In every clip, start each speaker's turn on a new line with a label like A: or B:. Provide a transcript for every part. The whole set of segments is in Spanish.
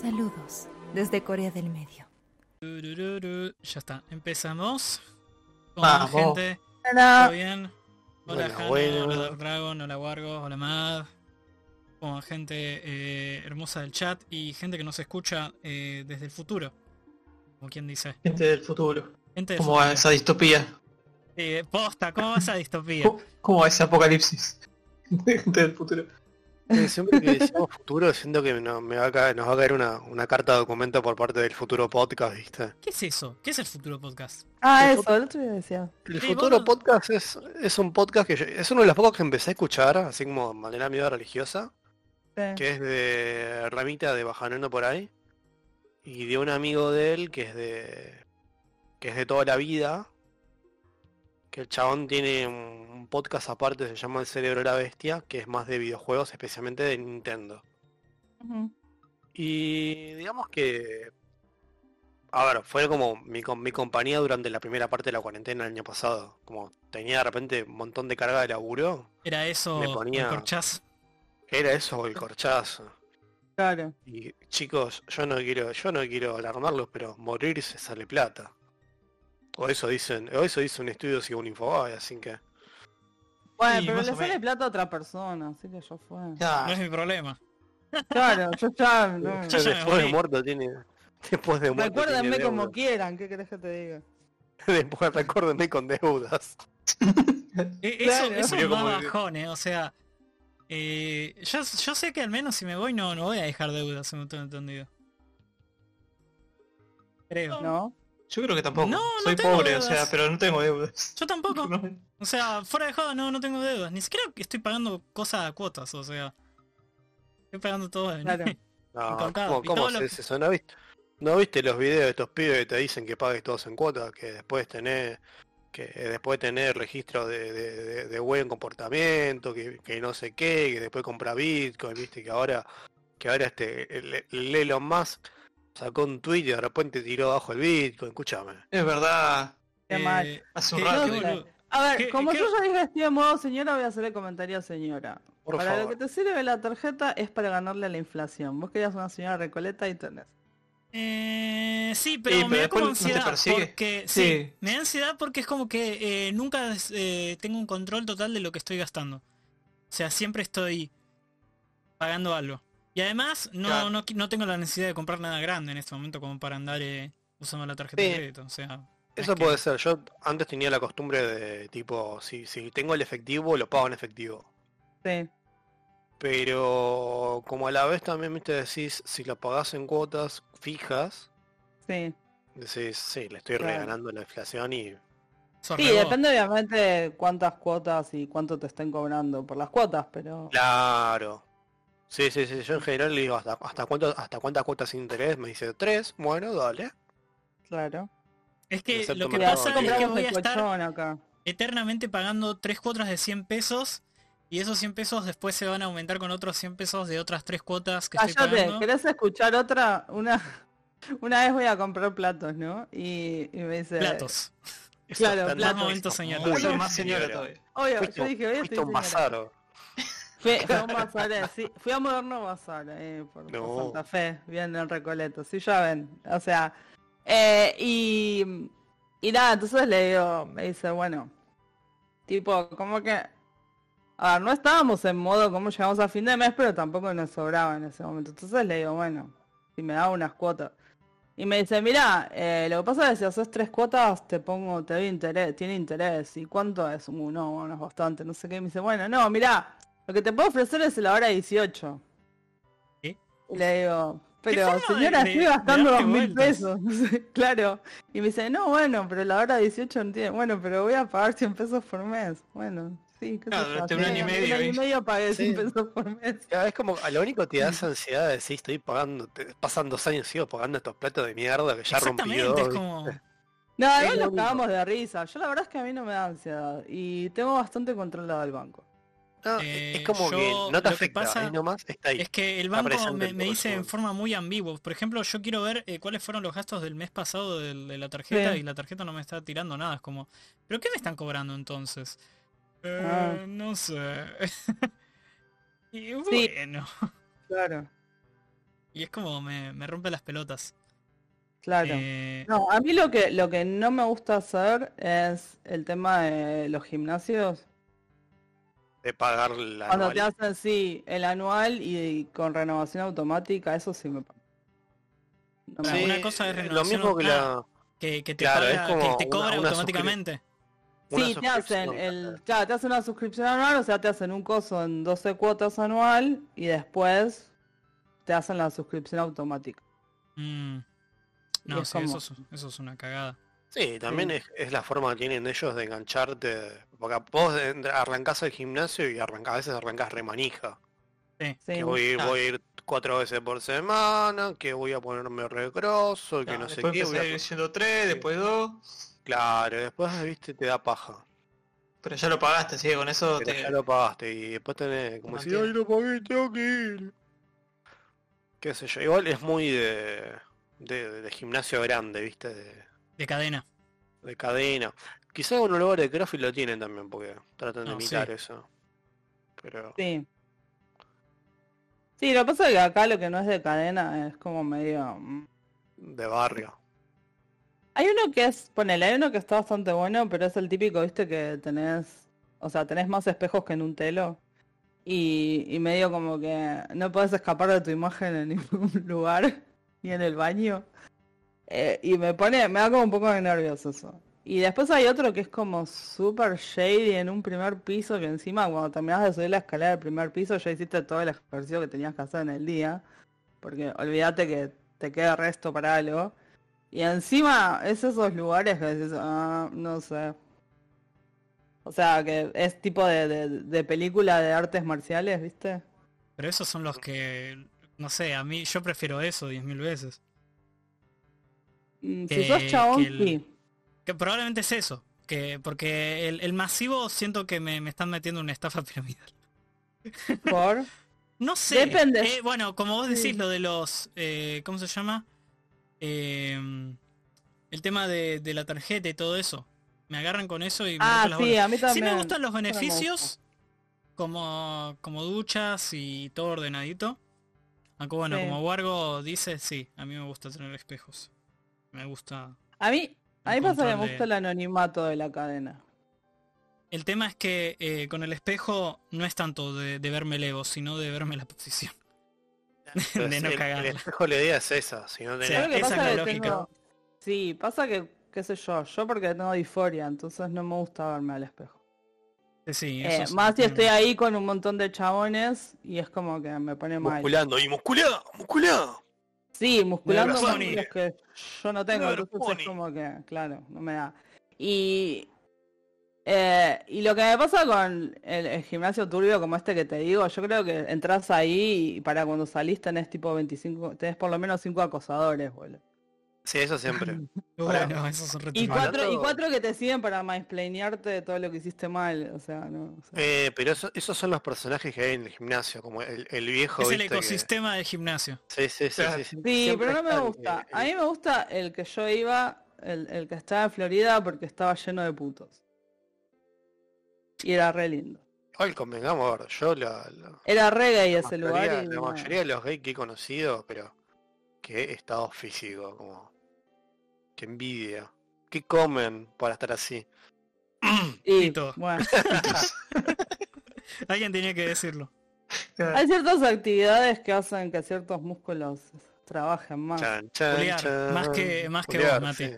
A: Saludos desde Corea del Medio.
B: Ya está, empezamos. ¿Cómo
C: Vamos.
B: va, gente?
D: Hola.
B: ¿Todo bien? Hola,
C: Bueno,
B: Hanna,
C: bueno.
B: hola Dark Dragon, hola Wargo, hola Mad. ¿Cómo va, gente eh, hermosa del chat y gente que nos escucha eh, desde el futuro. Como quien dice.
C: Gente del futuro.
B: Gente del
C: ¿Cómo va
B: futuro.
C: esa distopía?
B: Eh, posta, ¿cómo va esa distopía?
C: ¿Cómo, cómo va ese apocalipsis? Gente del futuro.
E: Siempre que decimos futuro siento que no- me va a caer, nos va a caer una, una carta de documento por parte del futuro podcast, ¿viste?
B: ¿Qué es eso? ¿Qué es el futuro podcast?
D: Ah,
E: El
D: eso, el otro día decía.
E: El
B: Sí,
E: futuro
B: vos-
E: podcast es, es un podcast que yo- es uno de los pocos que empecé a escuchar, así como de manera medio religiosa,
D: Sí.
E: que es de Ramita de Bajanando por ahí, y de un amigo de él que es de que es de toda la vida, que el chabón tiene un podcast aparte, se llama El Cerebro de la Bestia, que es más de videojuegos, especialmente de Nintendo. Y digamos que... A ver, fue como mi, mi compañía durante la primera parte de la cuarentena el año pasado. Como tenía de repente un montón de carga de laburo.
B: ¿Era eso
E: Me ponía-
B: el corchaz?
E: Era eso el corchazo.
D: Claro.
E: Y chicos, yo no quiero, yo no quiero alarmarlos, pero morirse sale plata. O eso dicen, o eso dice un estudio según Infobae, así que.
D: Bueno,
C: Sí,
D: pero le sale plata a otra persona, así que ya fue.
C: Ya,
B: No es mi problema.
D: Claro, yo ya... no.
B: Yo ya me
E: después de muerto tiene. Después de muerto.
D: Recuérdenme
E: tiene
D: como quieran, ¿qué querés que te diga?
E: Después recuérdenme con deudas.
B: Eh, Eso,
D: Claro.
B: eso
E: Murió
B: es
E: el-
B: bajón, eh, O sea, eh, yo, yo sé que al menos si me voy no, no voy a dejar deudas, se me tengo entendido. Creo.
D: ¿No?
C: Yo creo que tampoco.
B: No, no
C: Soy
B: tengo
C: pobre, o sea, pero no tengo deudas.
B: Yo tampoco.
C: No.
B: O sea, fuera de joda no, no tengo deudas. Ni siquiera estoy pagando cosas a cuotas, o sea. Estoy pagando todo en...
D: Claro.
E: No. ¿cómo, cómo
B: todo lo-
E: es eso? ¿No viste, ¿No viste los videos de estos pibes que te dicen que pagues todos en cuotas? Que después tenés que después tener registro de, de, de- de buen comportamiento, que, que no sé qué, que después compra Bitcoin, viste que ahora que ahora este el, el Elon Musk sacó un tweet y de repente tiró abajo el Bitcoin, escúchame.
C: Es verdad.
D: Qué mal.
B: Eh,
C: Hace un rato.
D: No. A ver,
B: ¿Qué-
D: como
B: qué-
D: yo ya dije estoy en modo señora, voy a hacer el comentario señora.
E: Por
D: para
E: favor.
D: lo que te sirve la tarjeta es para ganarle a la inflación. Vos querías una señora recoleta y tenés.
B: Eh, sí, pero
C: Sí,
B: me
C: pero
B: da como
C: no
B: ansiedad
C: persigue.
B: porque sí,
C: Sí.
B: me da ansiedad porque es como que eh, nunca eh, tengo un control total de lo que estoy gastando. O sea, siempre estoy pagando algo. Y además no,
C: Claro.
B: no, no tengo la necesidad de comprar nada grande en este momento como para andar eh, usando la tarjeta
E: Sí.
B: de crédito. O sea,
E: Eso
B: es que-
E: puede ser, yo antes tenía la costumbre de tipo, si, si tengo el efectivo, lo pago en efectivo.
D: Sí.
E: Pero como a la vez también viste decís, si lo pagás en cuotas fijas,
D: Sí.
E: decís, sí, le estoy
D: Claro.
E: regalando la inflación y
D: Sí, depende obviamente de cuántas cuotas y cuánto te estén cobrando por las cuotas, pero...
E: claro. Sí, sí, sí, yo en general le digo hasta hasta cuánto, hasta cuántas cuotas sin interés, me dice tres, bueno, dale.
D: Claro.
B: Es que
E: Excepto
B: lo que pasa es que voy a estar
D: acá.
B: eternamente pagando tres cuotas de 100 pesos y esos 100 pesos después se van a aumentar con otros 100 pesos de otras tres cuotas que estoy
D: Cállate,
B: pagando.
D: ¿querés escuchar otra? Una, una vez voy a comprar platos, ¿no? Y, y me dice...
B: Platos.
D: Claro, platos.
B: Momento
E: está
B: señora.
C: más señora todavía.
D: Obvio, yo dije, hoy estoy Fui, a sí, fui a Moderno Bazar, eh, por. Santa Fe, bien en Recoleto, sí, ya ven, o sea, eh, y, y nada, entonces le digo, me dice, bueno, tipo, como que, a ver, no estábamos en modo como llegamos a fin de mes, pero tampoco nos sobraba en ese momento, entonces le digo, bueno, si me da unas cuotas. Y me dice, mira, eh, lo que pasa es que si haces tres cuotas te pongo, te doy interés, tiene interés. ¿Y cuánto es? Uh, no, bueno, es bastante, no sé qué. Y me dice, bueno, no, mira, lo que te puedo ofrecer es la hora 18.
B: ¿Qué?
D: Y le digo, pero señora,
B: de-
D: estoy gastando dos mil pesos. claro. Y me dice, no, bueno, pero la hora 18 no tiene. Bueno, pero voy a pagar 100 pesos por mes. Bueno, sí, qué sé
C: Claro, un año y medio,
D: Un año y medio pagué
E: Sí.
D: 100 pesos por mes.
E: Ya, es como, a lo único que te da esa ansiedad de decir, estoy pagando, te- pasan dos años sigo pagando estos platos de mierda que ya rompí.
D: No,
E: lo
D: nos cagamos de risa. Yo la verdad es que a mí no me da ansiedad. Y tengo bastante controlado el banco.
E: No,
B: Eh,
E: es como que
B: yo-
E: no te
B: lo que
E: afecta,
B: pasa
E: nomás está ahí.
B: Es que el banco me, dice en forma muy ambigua. Por ejemplo, yo quiero ver eh, cuáles fueron los gastos del mes pasado de, la tarjeta
D: Sí.
B: y la tarjeta no me está tirando nada. Es como, ¿pero qué me están cobrando entonces? Eh,
D: Ah.
B: No sé. y
D: Sí.
B: bueno.
D: Claro.
B: Y es como me, me rompe las pelotas.
D: Claro.
B: Eh,
D: No, a mí lo que, lo que no me gusta hacer es el tema de los gimnasios.
E: De pagar la
D: Cuando te
E: anual.
D: hacen, sí, el anual y, con renovación automática, eso sí me... no me
B: Sí, una cosa es
E: lo
B: renovación
E: mismo que la...
B: que, que te
E: Claro, es
B: paga,
E: como
B: que te
E: una-
B: cobra
E: una
B: automáticamente.
D: Sí, te hacen el, claro, te hacen una suscripción anual, o sea, te hacen un coso en 12 cuotas anual y después te hacen la suscripción automática.
B: Mm. No,
D: es
B: sí,
D: como-
B: eso, es, eso es una cagada.
E: Sí, también
D: Sí.
E: Es, es la forma que tienen ellos de engancharte. Porque vos arrancás al gimnasio y arrancás, a veces arrancás remanija.
D: Sí.
E: Que voy,
C: Ah.
E: voy a ir cuatro veces por semana, que voy a ponerme regroso, que
C: No,
E: no sé
C: después
E: qué. voy a-
C: diciendo 3, después 2.
E: Claro, después, viste, te da paja.
C: Pero ya lo pagaste, así que con eso
E: Pero
C: te...
E: ya lo pagaste y después tenés como
C: Te
E: si, ay, lo pagué, tengo que ir. Qué sé yo, igual es muy de, de, de gimnasio grande, viste, de,
B: De cadena.
E: de cadena. Quizá algunos lugares de CrossFit lo tienen también, porque tratan de
B: No, sí.
E: imitar eso. Pero...
D: Sí. Sí, lo que pasa es que acá lo que no es de cadena es como medio... mm.
E: de barrio.
D: Hay uno que es, ponele, hay uno que está bastante bueno, pero es el típico, viste, que tenés, o sea, tenés más espejos que en un telo. Y, y medio como que no puedes escapar de tu imagen en ningún lugar, ni en el baño. Eh, y me pone, me da como un poco de nervios eso. Y después hay otro que es como super shady en un primer piso, que encima cuando terminás de subir la escalera del primer piso ya hiciste todo el ejercicio que tenías que hacer en el día. Porque olvídate que te queda resto para algo. Y encima es esos lugares que decís, ah, no sé. O sea, que es tipo de, de, de película de artes marciales, ¿viste?
B: Pero esos son los que, no sé, a mí yo prefiero eso 10.000 veces.
D: Mm,
B: Que-
D: si sos chabón,
B: que el-
D: sí.
B: Que probablemente es eso. Que, porque el, el masivo siento que me, me están metiendo en una estafa piramidal.
D: Por...
B: No sé.
D: Depende.
B: eh, bueno, como vos decís
D: Sí.
B: lo de los... eh, ¿Cómo se llama? Eh, el tema de, de la tarjeta y todo eso. Me agarran con eso y me
D: Ah,
B: las
D: sí, a mí
B: Sí
D: también.
B: me gustan los beneficios, como, como duchas y todo ordenadito. Aunque bueno,
D: Sí.
B: como Wargo dice, sí, a mí me gusta tener espejos. Me gusta...
D: A mí, a mí pasa que me gusta el anonimato de la cadena.
B: El tema es que eh, con el espejo no es tanto de, de verme el ego, sino de verme la posición. de no
E: el, el espejo la idea es esa, si no
B: Sí.
E: tenés...
D: Que
B: esa
D: pasa
B: es la
D: que
B: lógica.
D: tengo- Sí, pasa que, qué sé yo, yo porque tengo disforia, entonces no me gusta verme al espejo.
B: Sí, sí,
D: Eh,
B: es-
D: más si estoy ahí con un montón de chabones y es como que me pone mal.
E: Musculando y musculá, musculá.
D: Sí, musculando
B: funny.
D: músculos que yo no tengo, entonces es como que, claro, no me da. Y eh, y lo que me pasa con el, el gimnasio turbio como este que te digo, yo creo que entras ahí y para cuando salís tenés tipo 25, tenés por lo menos 5 acosadores, boludo.
E: Sí, eso siempre.
B: Bueno, esos son
D: Y
B: retornados.
D: cuatro, y cuatro que te siguen para mansplainearte de todo lo que hiciste mal, o sea, no. o sea.
E: Eh, pero eso- esos son los personajes que hay en el gimnasio, como el, el viejo,
B: Es el ecosistema del gimnasio.
E: Sí, sí, sí,
C: Claro.
E: sí, sí.
D: Pero no me
E: el-
D: gusta.
E: el-
D: A mí me gusta el que yo iba, el, el que estaba en Florida porque estaba lleno de putos. Y era re lindo.
E: Igual convengamos, yo la, la-
D: Era re gay
E: la
D: ese
E: mayoría,
D: lugar y
E: la mayoría de los gays que he conocido, pero qué estado físico, como qué envidia. ¿Qué comen para estar así?
D: Y,
B: Pito.
D: bueno,
B: Alguien tenía que decirlo.
D: hay ciertas actividades que hacen que ciertos músculos trabajen más.
E: Chan, chan,
B: Juliar,
E: chan.
B: más que- más que vos, Mati.
E: sí.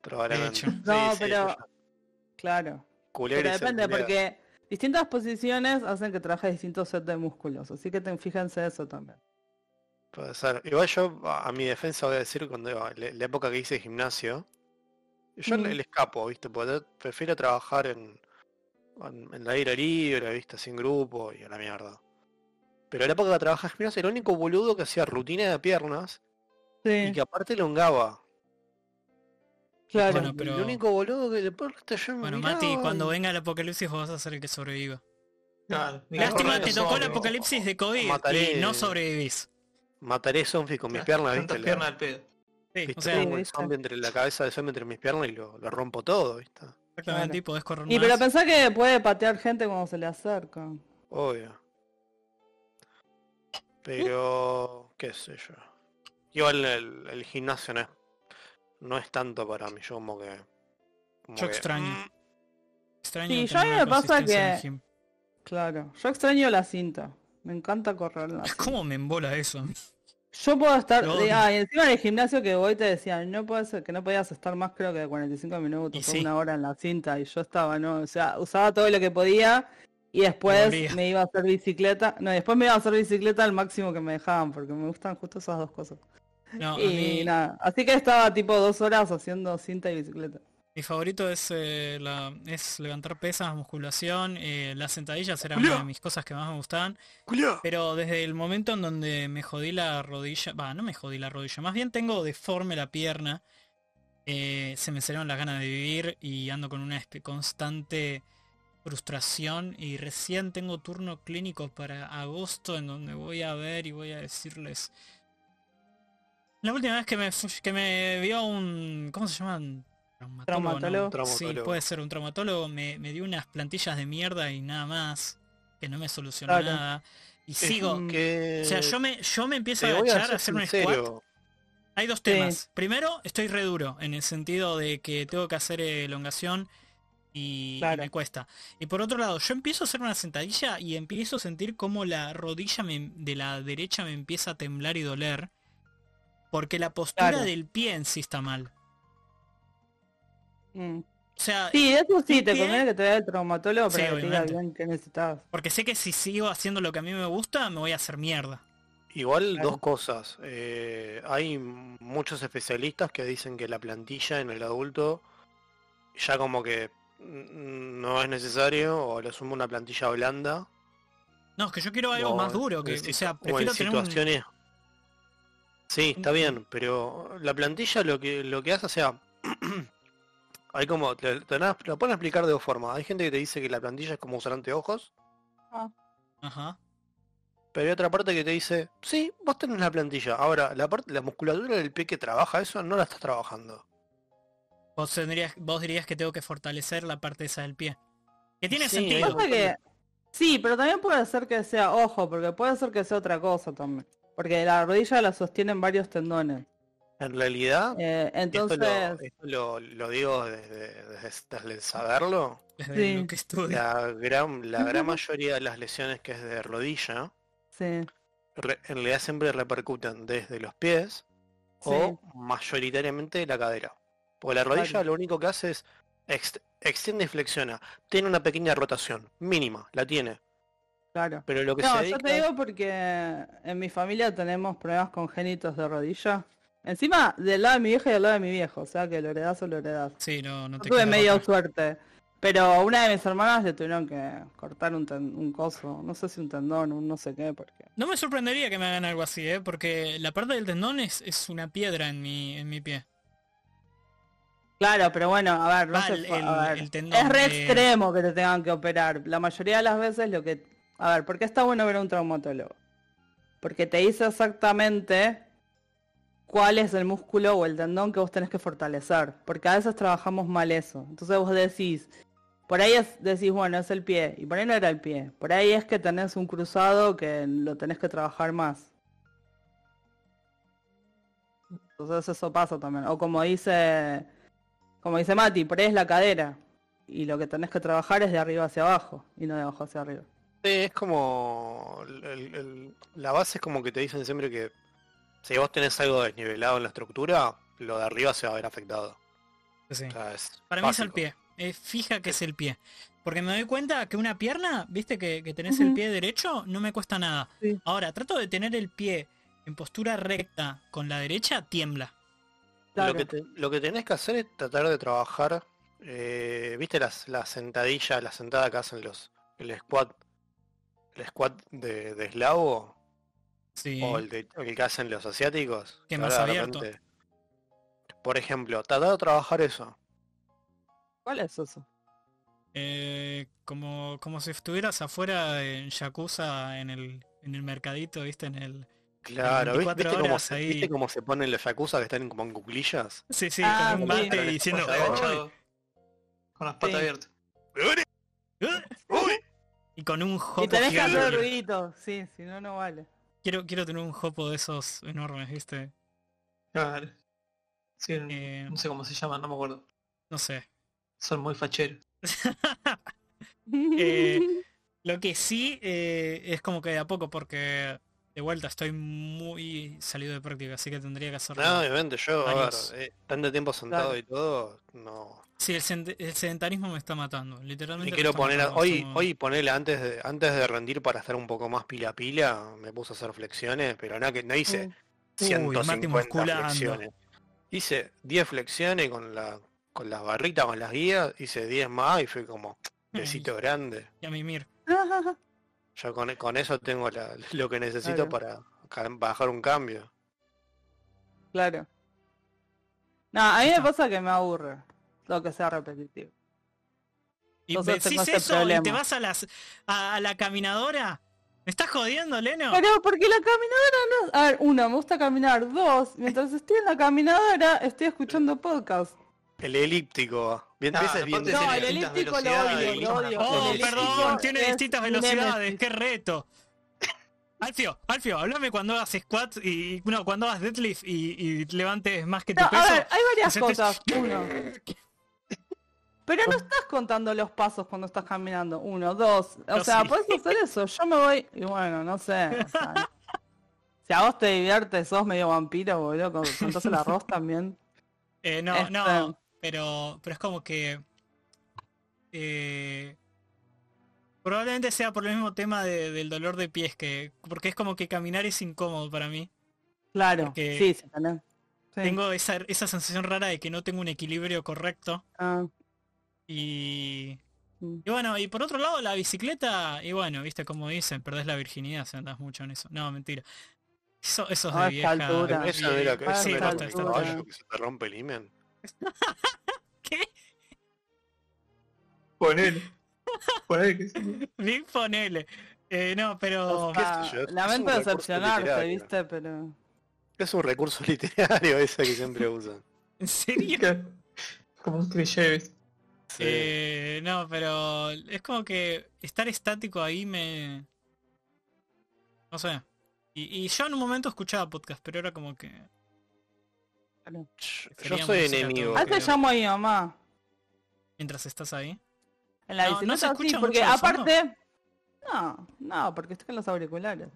E: Probablemente. Sí,
D: No,
E: sí,
D: pero-
E: ya-
D: Claro. Pero depende, porque distintas posiciones hacen que trabajes distintos sets de músculos. Así que ten, fíjense eso también.
E: Puede ser. Igual yo, a mi defensa voy a decir, cuando la, la época que hice gimnasio, yo
D: Mm.
E: le, le escapo, ¿viste? Porque prefiero trabajar en, en, en el aire libre, ¿viste? Sin grupo y a la mierda. Pero la época que trabajaba en gimnasio, era el único boludo que hacía rutina de piernas y que aparte elongaba.
D: claro.
B: Bueno,
E: El
B: pero-
E: único boludo que después yo me
B: Bueno,
E: miraba
B: Mati, cuando
E: y-
B: venga el apocalipsis vos vas a ser el que sobreviva.
C: Claro,
B: Lástima, te tocó el apocalipsis de COVID
E: Mataré-
B: y no sobrevivís.
E: Mataré zombies con mis
C: Claro,
E: piernas, ¿viste? La-
C: piernas al pedo.
B: Sí,
E: ¿viste?
B: o sea,
D: ¿viste?
E: zombie entre la cabeza de zombie entre mis piernas y lo, lo rompo todo, ¿viste?
B: exactamente,
D: Claro.
B: y podés correr
D: Y
B: más.
D: pero pensá que puede patear gente cuando se le acerca.
E: Obvio. Pero qué sé yo. Igual el, el gimnasio no es, no es tanto para mí, yo como que... como
B: Yo
E: que,
B: extraño.
E: mm,
B: Extraño
D: Sí, yo a mí me pasa que-. Claro. Yo extraño la cinta. Me encanta correr en la cinta.
B: ¿Cómo me embola eso?
D: Yo puedo estar, ah, y encima en el gimnasio que voy te decían, no puedes, que no podías estar más creo que de 45 minutos o
B: sí.
D: una hora en la cinta y yo estaba, no, o sea, usaba todo lo que podía y después me iba a hacer bicicleta, no, después me iba a hacer bicicleta al máximo que me dejaban porque me gustan justo esas dos cosas.
B: No, a
D: y
B: mí
D: nada, así que estaba tipo dos horas haciendo cinta y bicicleta.
B: Mi favorito es, eh, la, es levantar pesas, musculación, eh, las sentadillas eran una de mis cosas que más me gustaban. Pero desde el momento en donde me jodí la rodilla, va, no me jodí la rodilla, más bien tengo deforme la pierna, eh, se me salieron las ganas de vivir y ando con una espe- constante frustración y recién tengo turno clínico para agosto en donde voy a ver y voy a decirles... La última vez que me, que me vio un... ¿Cómo se llaman? Traumatólogo. ¿no?
D: Traumatólogo.
B: Sí, puede ser un traumatólogo. Me, me dio unas plantillas de mierda y nada más. Que no me solucionó
D: Claro.
B: nada. Y
E: Es
B: sigo.
E: que...
B: O sea, yo me, yo me empiezo a
E: te voy a
B: agachar, a hacer un squat. Hay dos
D: Sí.
B: temas. Primero, estoy re duro, en el sentido de que tengo que hacer elongación y, me cuesta. Y por otro lado, yo empiezo a hacer una sentadilla y empiezo a sentir como la rodilla me- de la derecha me empieza a temblar y doler. Porque la postura
D: Claro.
B: del pie en sí está mal.
D: Mm.
B: O sea,
D: Sí, eso sí,
B: ¿Un
D: te conviene que te vea el traumatólogo
B: Sí,
D: para que te diga bien qué necesitas.
B: porque sé que si sigo haciendo lo que a mí me gusta, me voy a hacer mierda.
E: Igual
D: Claro.
E: dos cosas. Eh, hay muchos especialistas que dicen que la plantilla en el adulto ya como que no es necesario o le sumo una plantilla blanda.
B: No, es que yo quiero algo
E: o
B: más duro, que, o sea,
E: o en
B: prefiero tener un...
E: situaciones... Sí, está bien, pero la plantilla lo que lo que hace, o sea, hay como, te, lo pueden explicar de dos formas. Hay gente que te dice que la plantilla es como usar anteojos,
B: Ajá.
E: pero hay otra parte que te dice, sí, vos tenés la plantilla. Ahora, la parte, la musculatura del pie que trabaja eso no la estás trabajando.
B: Vos, tendrías, vos dirías que tengo que fortalecer la parte esa del pie. Que tiene
E: Sí,
B: sentido.
D: que sí, pero también puede ser que sea, ojo, porque puede ser que sea otra cosa también. Porque la rodilla la sostienen varios tendones.
E: En realidad,
D: Eh,
E: esto,
D: entonces,
E: lo, esto lo, lo digo desde, desde- desde el saberlo.
B: Desde
D: Sí.
B: lo que estudio.
E: La gran, la gran mayoría de las lesiones que es de rodilla,
D: sí,
E: re- en realidad siempre repercuten desde los pies o mayoritariamente de la cadera. Porque la rodilla lo único que hace es ex- extiende y flexiona. Tiene una pequeña rotación, mínima, la tiene.
D: claro.
E: Pero lo que
D: No,
E: se
D: yo te digo porque en mi familia tenemos problemas congénitos de rodilla. Encima del lado de mi vieja y del lado de mi viejo, o sea que lo heredás o lo heredás.
B: Sí, no, no te
D: tuve medio
B: otra.
D: suerte. Pero una de mis hermanas le tuvieron que cortar un, ten- un coso, no sé si un tendón, un no sé qué, porque...
B: No me sorprendería que me hagan algo así, ¿eh? Porque la parte del tendón es, es una piedra en mi, en mi pie.
D: Claro, pero bueno, a ver, no se
B: el-
D: a ver, es re
B: de-
D: extremo que te tengan que operar. La mayoría de las veces lo que... A ver, ¿por qué está bueno ver a un traumatólogo? Porque te dice exactamente cuál es el músculo o el tendón que vos tenés que fortalecer. Porque a veces trabajamos mal eso. Entonces vos decís, por ahí es, decís, bueno, es el pie. Y por ahí no era el pie. Por ahí es que tenés un cruzado que lo tenés que trabajar más. Entonces eso pasa también. O como dice, como dice Mati, por ahí es la cadera. Y lo que tenés que trabajar es de arriba hacia abajo y no de abajo hacia arriba.
E: Sí, es como... la base es como que te dicen siempre que si vos tenés algo desnivelado en la estructura, lo de arriba se va a ver afectado.
B: Sí.
E: O sea, es
B: Para mí es el pie. Fija que es el pie. Porque me doy cuenta que una pierna, viste que, que tenés el pie derecho, no me cuesta nada.
D: Sí.
B: Ahora, trato de tener el pie en postura recta con la derecha, tiembla.
D: Claro.
E: Lo, que te- lo que tenés que hacer es tratar de trabajar, eh, viste las, las sentadillas, la sentada que hacen los, el squat, el squat de, de eslavo
B: Sí.
E: o el, de- el que hacen los asiáticos.
B: Que más abierto.
E: repente- Por ejemplo, tratar de trabajar eso.
D: ¿Cuál es eso?
B: Eh, como, como si estuvieras afuera en Yakuza en el, en el mercadito, viste, en el...
E: Claro, ¿viste,
B: 24
E: viste cómo se,
B: ahí.
E: viste cómo se ponen los yakuza que están como en cuclillas?
B: Sí, sí,
D: Ah,
B: con un
D: sí.
B: bate diciendo...
C: Con las patas
D: Sí.
C: abiertas.
B: Y con un
D: Y
B: jopo
D: tenés que hacer
B: gigante.
D: ruidito, sí, si no, no vale.
B: Quiero, quiero tener un jopo de esos enormes, ¿viste?
C: Claro. Sí, no-
B: Eh,
C: no sé cómo se llaman, no me acuerdo.
B: no sé.
C: Son muy facheros.
B: Eh, Lo que sí eh, es como que de a poco, porque de vuelta estoy muy salido de práctica, así que tendría que hacerlo.
E: No, obviamente yo, a ver,
B: Varios.
E: eh, tanto tiempo sentado
D: Claro.
E: y todo, no.
B: Sí, el, sed- el sedentarismo me está matando, literalmente.
E: Y
B: me
E: quiero
B: está
E: poner,
B: matando,
E: hoy,
B: como-
E: hoy ponerle antes de, antes de rendir para estar un poco más pila a pila, me puse a hacer flexiones, pero no, que no hice
B: Uy, Mati
E: 150
B: musculando.
E: flexiones. Hice 10 flexiones con la con las barritas, con las guías, hice 10 más y fue como besito grande.
B: Y a mimir.
E: Yo con, con eso tengo la- lo que necesito
D: Claro.
E: para bajar un cambio.
D: Claro. No, a mí me pasa que me aburre lo que sea repetitivo.
B: Y
D: Entonces
B: decís eso y te vas a las a, a la caminadora. ¿Me estás jodiendo, Leno?
D: Pero porque la caminadora no... A ver, uno, me gusta caminar. Dos, mientras estoy en la caminadora estoy escuchando podcast.
E: El elíptico. Bien,
C: Ah,
E: es bien
D: No, el elíptico lo odio, lo odio.
B: Oh,
D: El
B: perdón, tiene
D: es
B: distintas velocidades, qué reto. Alfio, Alfio, hablame cuando hagas squat y no, cuando hagas deadlift y, y levantes más que tu
D: No, a
B: peso.
D: ver, hay varias cosas. Uno. Pero no estás contando los pasos cuando estás caminando. Uno, dos. O sea,
B: sí.
D: puedes hacer eso. Yo me voy. Y bueno, no sé. o sea, si a vos te diviertes, sos medio vampiro, boludo. Con contás el arroz también.
B: Eh, no,
D: Este-
B: no, pero, pero es como que eh, probablemente sea por el mismo tema de- del dolor de pies que porque es como que caminar es incómodo para mí.
D: Claro.
B: Porque
D: Sí, sí, tenés. Sí.
B: Tengo esa, esa sensación rara de que no tengo un equilibrio correcto
D: Ah,
B: y
D: mm.
B: Y bueno, y por otro lado la bicicleta, y bueno, viste como dicen, perdés la virginidad si andas mucho en eso. No, mentira. Eso, eso es de vieja.
D: altura. Ah, altura.
E: que se te rompe el imen.
B: ¿Qué?
C: Ponele. Ponele que sí.
B: Big ponele. Eh, no, pero...
D: O sea,
E: sé yo, es
D: lamento decepcionarte, viste, pero.
E: Es un recurso literario ese que siempre usan.
B: ¿En serio?
C: Como un cliché, ¿viste?
E: Sí.
B: Eh, no, pero es como que estar estático ahí me... No sé. Y, y yo en un momento escuchaba podcast, pero era como que...
E: Yo- soy enemigo.
B: todo.
D: A veces
B: creo.
D: llamo a mi mamá.
B: Mientras estás ahí.
D: En la
B: No, ¿no se
D: bicicleta
B: escucha
D: sí,
B: mucho
D: porque aparte. No, no, porque estoy con los auriculares.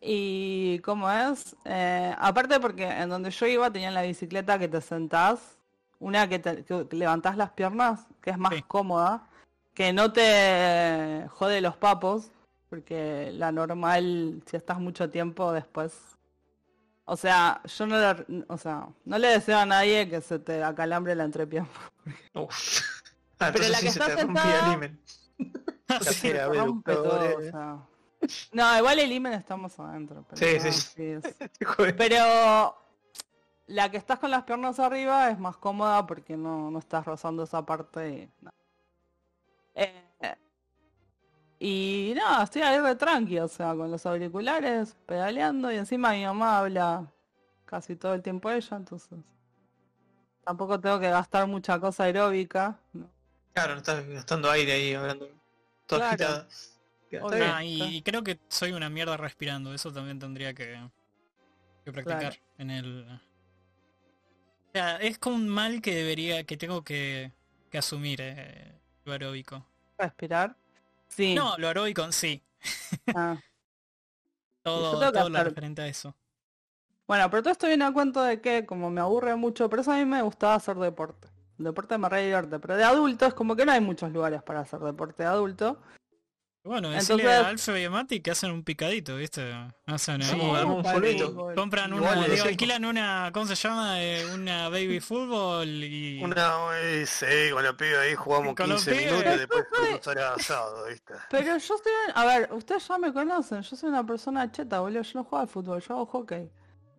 D: Y cómo es, Eh, aparte porque en donde yo iba tenían la bicicleta que te sentás, una que, te, que levantás las piernas, que es más
B: Sí.
D: cómoda, que no te jode los papos, porque la normal, si estás mucho tiempo después. O sea, yo no le, o sea, no le deseo a nadie que se te acalambre la entrepierna.
C: Uf. Ah,
D: Pero la
C: sí
D: que
C: se
D: está
C: te rompía
D: sentada-
C: el himen.
D: Rompe todo, o
E: eh.
D: sea. No, igual el imen estamos adentro. Pero
C: Sí,
D: no,
C: sí.
D: sí es-
C: Joder.
D: Pero la que estás con las piernas arriba es más cómoda porque no, no estás rozando esa parte. Y, no. Eh, y no, estoy ahí re tranqui, o sea, con los auriculares, pedaleando y encima mi mamá habla casi todo el tiempo ella, entonces tampoco tengo que gastar mucha cosa aeróbica. ¿no?
C: Claro, no estás gastando aire ahí hablando. Todo
D: Claro.
B: Ah, y, y creo que soy una mierda respirando, eso también tendría que, que practicar
D: Claro.
B: en el... O sea, es como un mal que debería, que tengo que, que asumir, eh, lo aeróbico.
D: Respirar. Sí.
B: No, lo aeróbico, sí.
D: ah.
B: Todo, todo lo referente a eso.
D: Bueno, pero todo esto viene a cuento de que como me aburre mucho, pero eso a mí me gustaba hacer deporte. El deporte me re divierte, pero de adulto es como que no hay muchos lugares para hacer deporte de adulto.
B: Bueno, decirle
D: Entonces-
B: a Alfio y a Mati que hacen un picadito, ¿viste? Hacen
C: damos un
D: fútbol.
B: Compran una, digo, alquilan una, ¿cómo se llama? Eh, una baby fútbol y...
E: Una vez, sí, con los pibes ahí jugamos
B: Con los
E: 15
B: pibes.
E: minutos y después fuimos al asado, ¿viste?
D: Pero yo estoy... A ver, ustedes ya me conocen, yo soy una persona cheta, boludo, yo no juego al fútbol, yo hago hockey.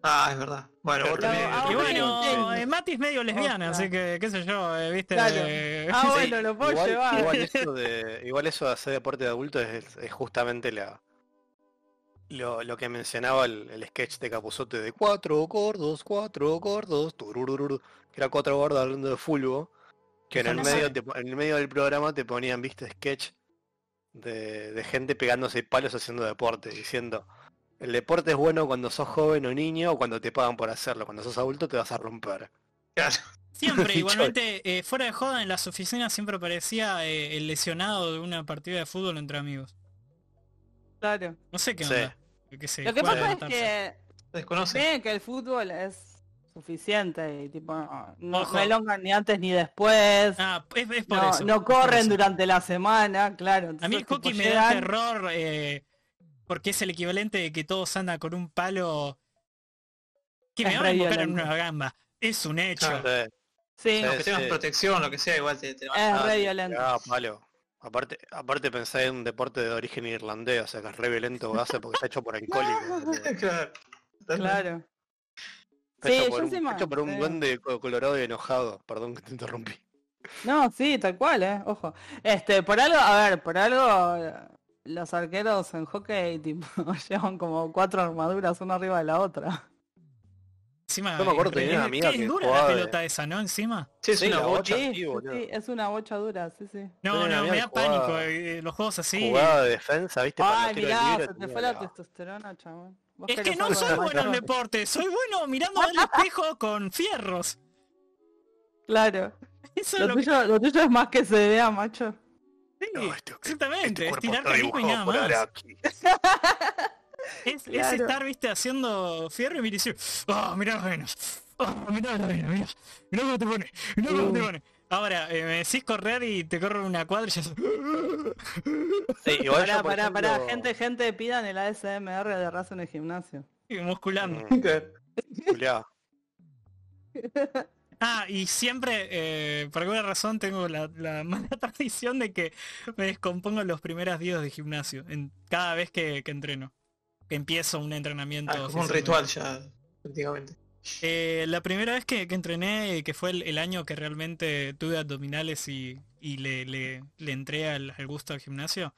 C: Ah, es verdad. Bueno, vos también.
D: Ah,
B: Y bueno, eh, Mati es medio lesbiana, así que, qué sé yo, eh, viste...
D: Claro.
B: eh,
D: Ah,
E: Sí,
D: bueno, lo puedo
E: igual,
D: llevar.
E: igual eso de, igual eso de hacer deporte de adulto es, es justamente la lo, lo que mencionaba el, el sketch de Capuzote de cuatro gordos, cuatro gordos, tururururu, que era cuatro gordos hablando de fútbol, que en el medio te en el medio del programa te ponían, viste, sketch de, de gente pegándose palos haciendo deporte, diciendo El deporte es bueno cuando sos joven o niño o cuando te pagan por hacerlo. Cuando sos adulto te vas a romper.
B: Siempre, igualmente, eh, fuera de joda, en las oficinas siempre aparecía eh, el lesionado de una partida de fútbol entre amigos.
D: Claro.
B: No sé qué
E: Sí.
B: onda. Que se
D: Lo que pasa es que
C: desconoce.
D: que el fútbol es suficiente y tipo no, no elongan ni antes ni después.
B: Ah, es, es por
D: no,
B: eso.
D: no
B: es por
D: corren
B: eso.
D: durante la semana, claro.
B: A mí el hockey me da terror eh, porque es el equivalente de que todos andan con un palo que me van a invocar en una gamba. Es un hecho.
C: Claro.
E: Sí.
D: Sí,
C: Aunque tengas
E: sí.
C: protección, lo que sea, igual te, te van a
D: es
C: matar.
D: re violento.
E: Ah, palo. Aparte, aparte pensé en un deporte de origen irlandés, o sea que es re violento hace porque está hecho por alcohólicos.
C: claro.
D: Claro. Sí,
E: hecho
D: yo
E: por un, hecho por un
D: sí.
E: duende co- colorado y enojado. Perdón que te interrumpí.
D: No, sí, tal cual, eh, ojo. Este, por algo, a ver, por algo los arqueros en hockey tipo llevan como cuatro armaduras una arriba de la otra.
B: Encima,
E: Yo me acuerdo,
B: eh,
E: tenía una
B: es-
E: amiga
B: qué
E: que
B: dura
E: jugaba
B: la
E: de-
B: pelota esa, ¿no? Encima.
C: Sí, es
E: Sí,
C: una bocha.
D: Sí, es una bocha dura, sí, sí.
B: No, no, me da pánico eh, los juegos así.
E: Jugaba de defensa, ¿viste?
D: Ay,
E: tiros
D: mirá, se te fue la
E: la-
D: testosterona, chabón.
B: Es que no soy bueno en deporte, soy bueno mirando al espejo con fierros.
D: Claro.
B: Eso es
D: Lo
B: lo que...
D: tuyo, lo tuyo es más que se vea, macho.
B: Sí,
E: No, este-
B: exactamente,
E: este
B: es tirar
E: está
B: calipo y nada más.
E: Araki.
B: Es, es
D: Claro.
B: estar, viste, haciendo fierro y me dice, oh, mirá las venas, oh, mirá las venas, mirá, mirá cómo te pone, mirá cómo te
D: Uh.
B: pone. Ahora, eh, me decís correr y te corro una cuadra y ya
E: Sí, igual
D: Pará,
E: yo,
D: pará, pará, gente, gente, pidan el ASMR de raza en el gimnasio.
B: y musculando.
E: Mm,
C: Claro.
E: Juliá.
B: Ah, y siempre, eh, por alguna razón, tengo la, la mala tradición de que me descompongo los primeros días de gimnasio, en cada vez que, que entreno, que empiezo un entrenamiento.
C: Ah, como un ritual ya, prácticamente.
B: Eh, la primera vez que, que entrené, eh, que fue el, el año que realmente tuve abdominales y, y le, le, le entré al, al gusto al gimnasio,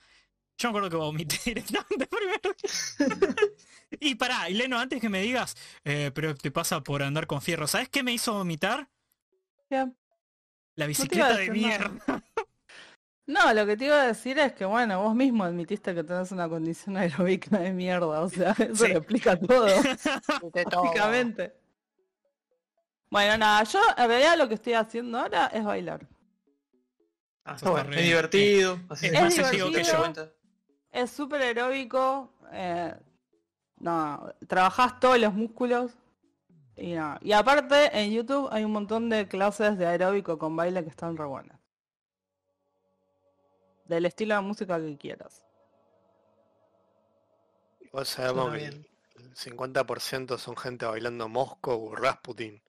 B: yo me acuerdo que vomité directamente primero. y pará, y Leno, antes que me digas, eh, pero te pasa por andar con fierro, ¿sabes qué me hizo vomitar? La bicicleta de
D: nada.
B: mierda.
D: No, lo que te iba a decir es que, bueno, vos mismo admitiste que tenés una condición aeróbica de mierda, o sea, eso
B: Sí.
D: lo explica todo, básicamente. Bueno, nada, yo en realidad lo que estoy haciendo ahora es bailar.
C: Ah, está bueno,
B: re
C: es divertido. así
B: Es más que yo.
C: cuenta.
D: Es súper aeróbico, eh, no, trabajás todos los músculos y nada. Y aparte, en YouTube hay un montón de clases de aeróbico con baile que están re buenas. Del estilo de música que quieras.
E: Igual sabemos que el 50% son gente bailando Moscow o Rasputin.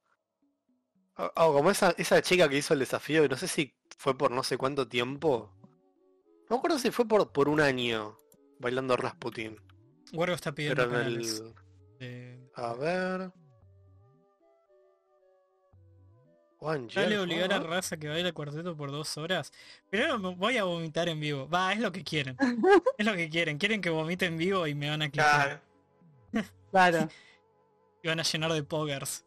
E: Ah, ah, como esa, esa chica que hizo el desafío, que no sé si fue por no sé cuánto tiempo. No me acuerdo si fue por, por un año bailando Rasputin.
B: Wargo está pidiendo
E: Pero en
B: canales.
E: el...
B: Eh,
E: A ver... Juan
B: Dale obligar a
E: ¿no?
B: raza que baila cuarteto por dos horas. Pero me voy a vomitar en vivo. Va, es lo que quieren. Es lo que quieren. Quieren que vomite en vivo y me van a clicar.
C: Claro.
D: Claro.
B: Y van a llenar de poggers.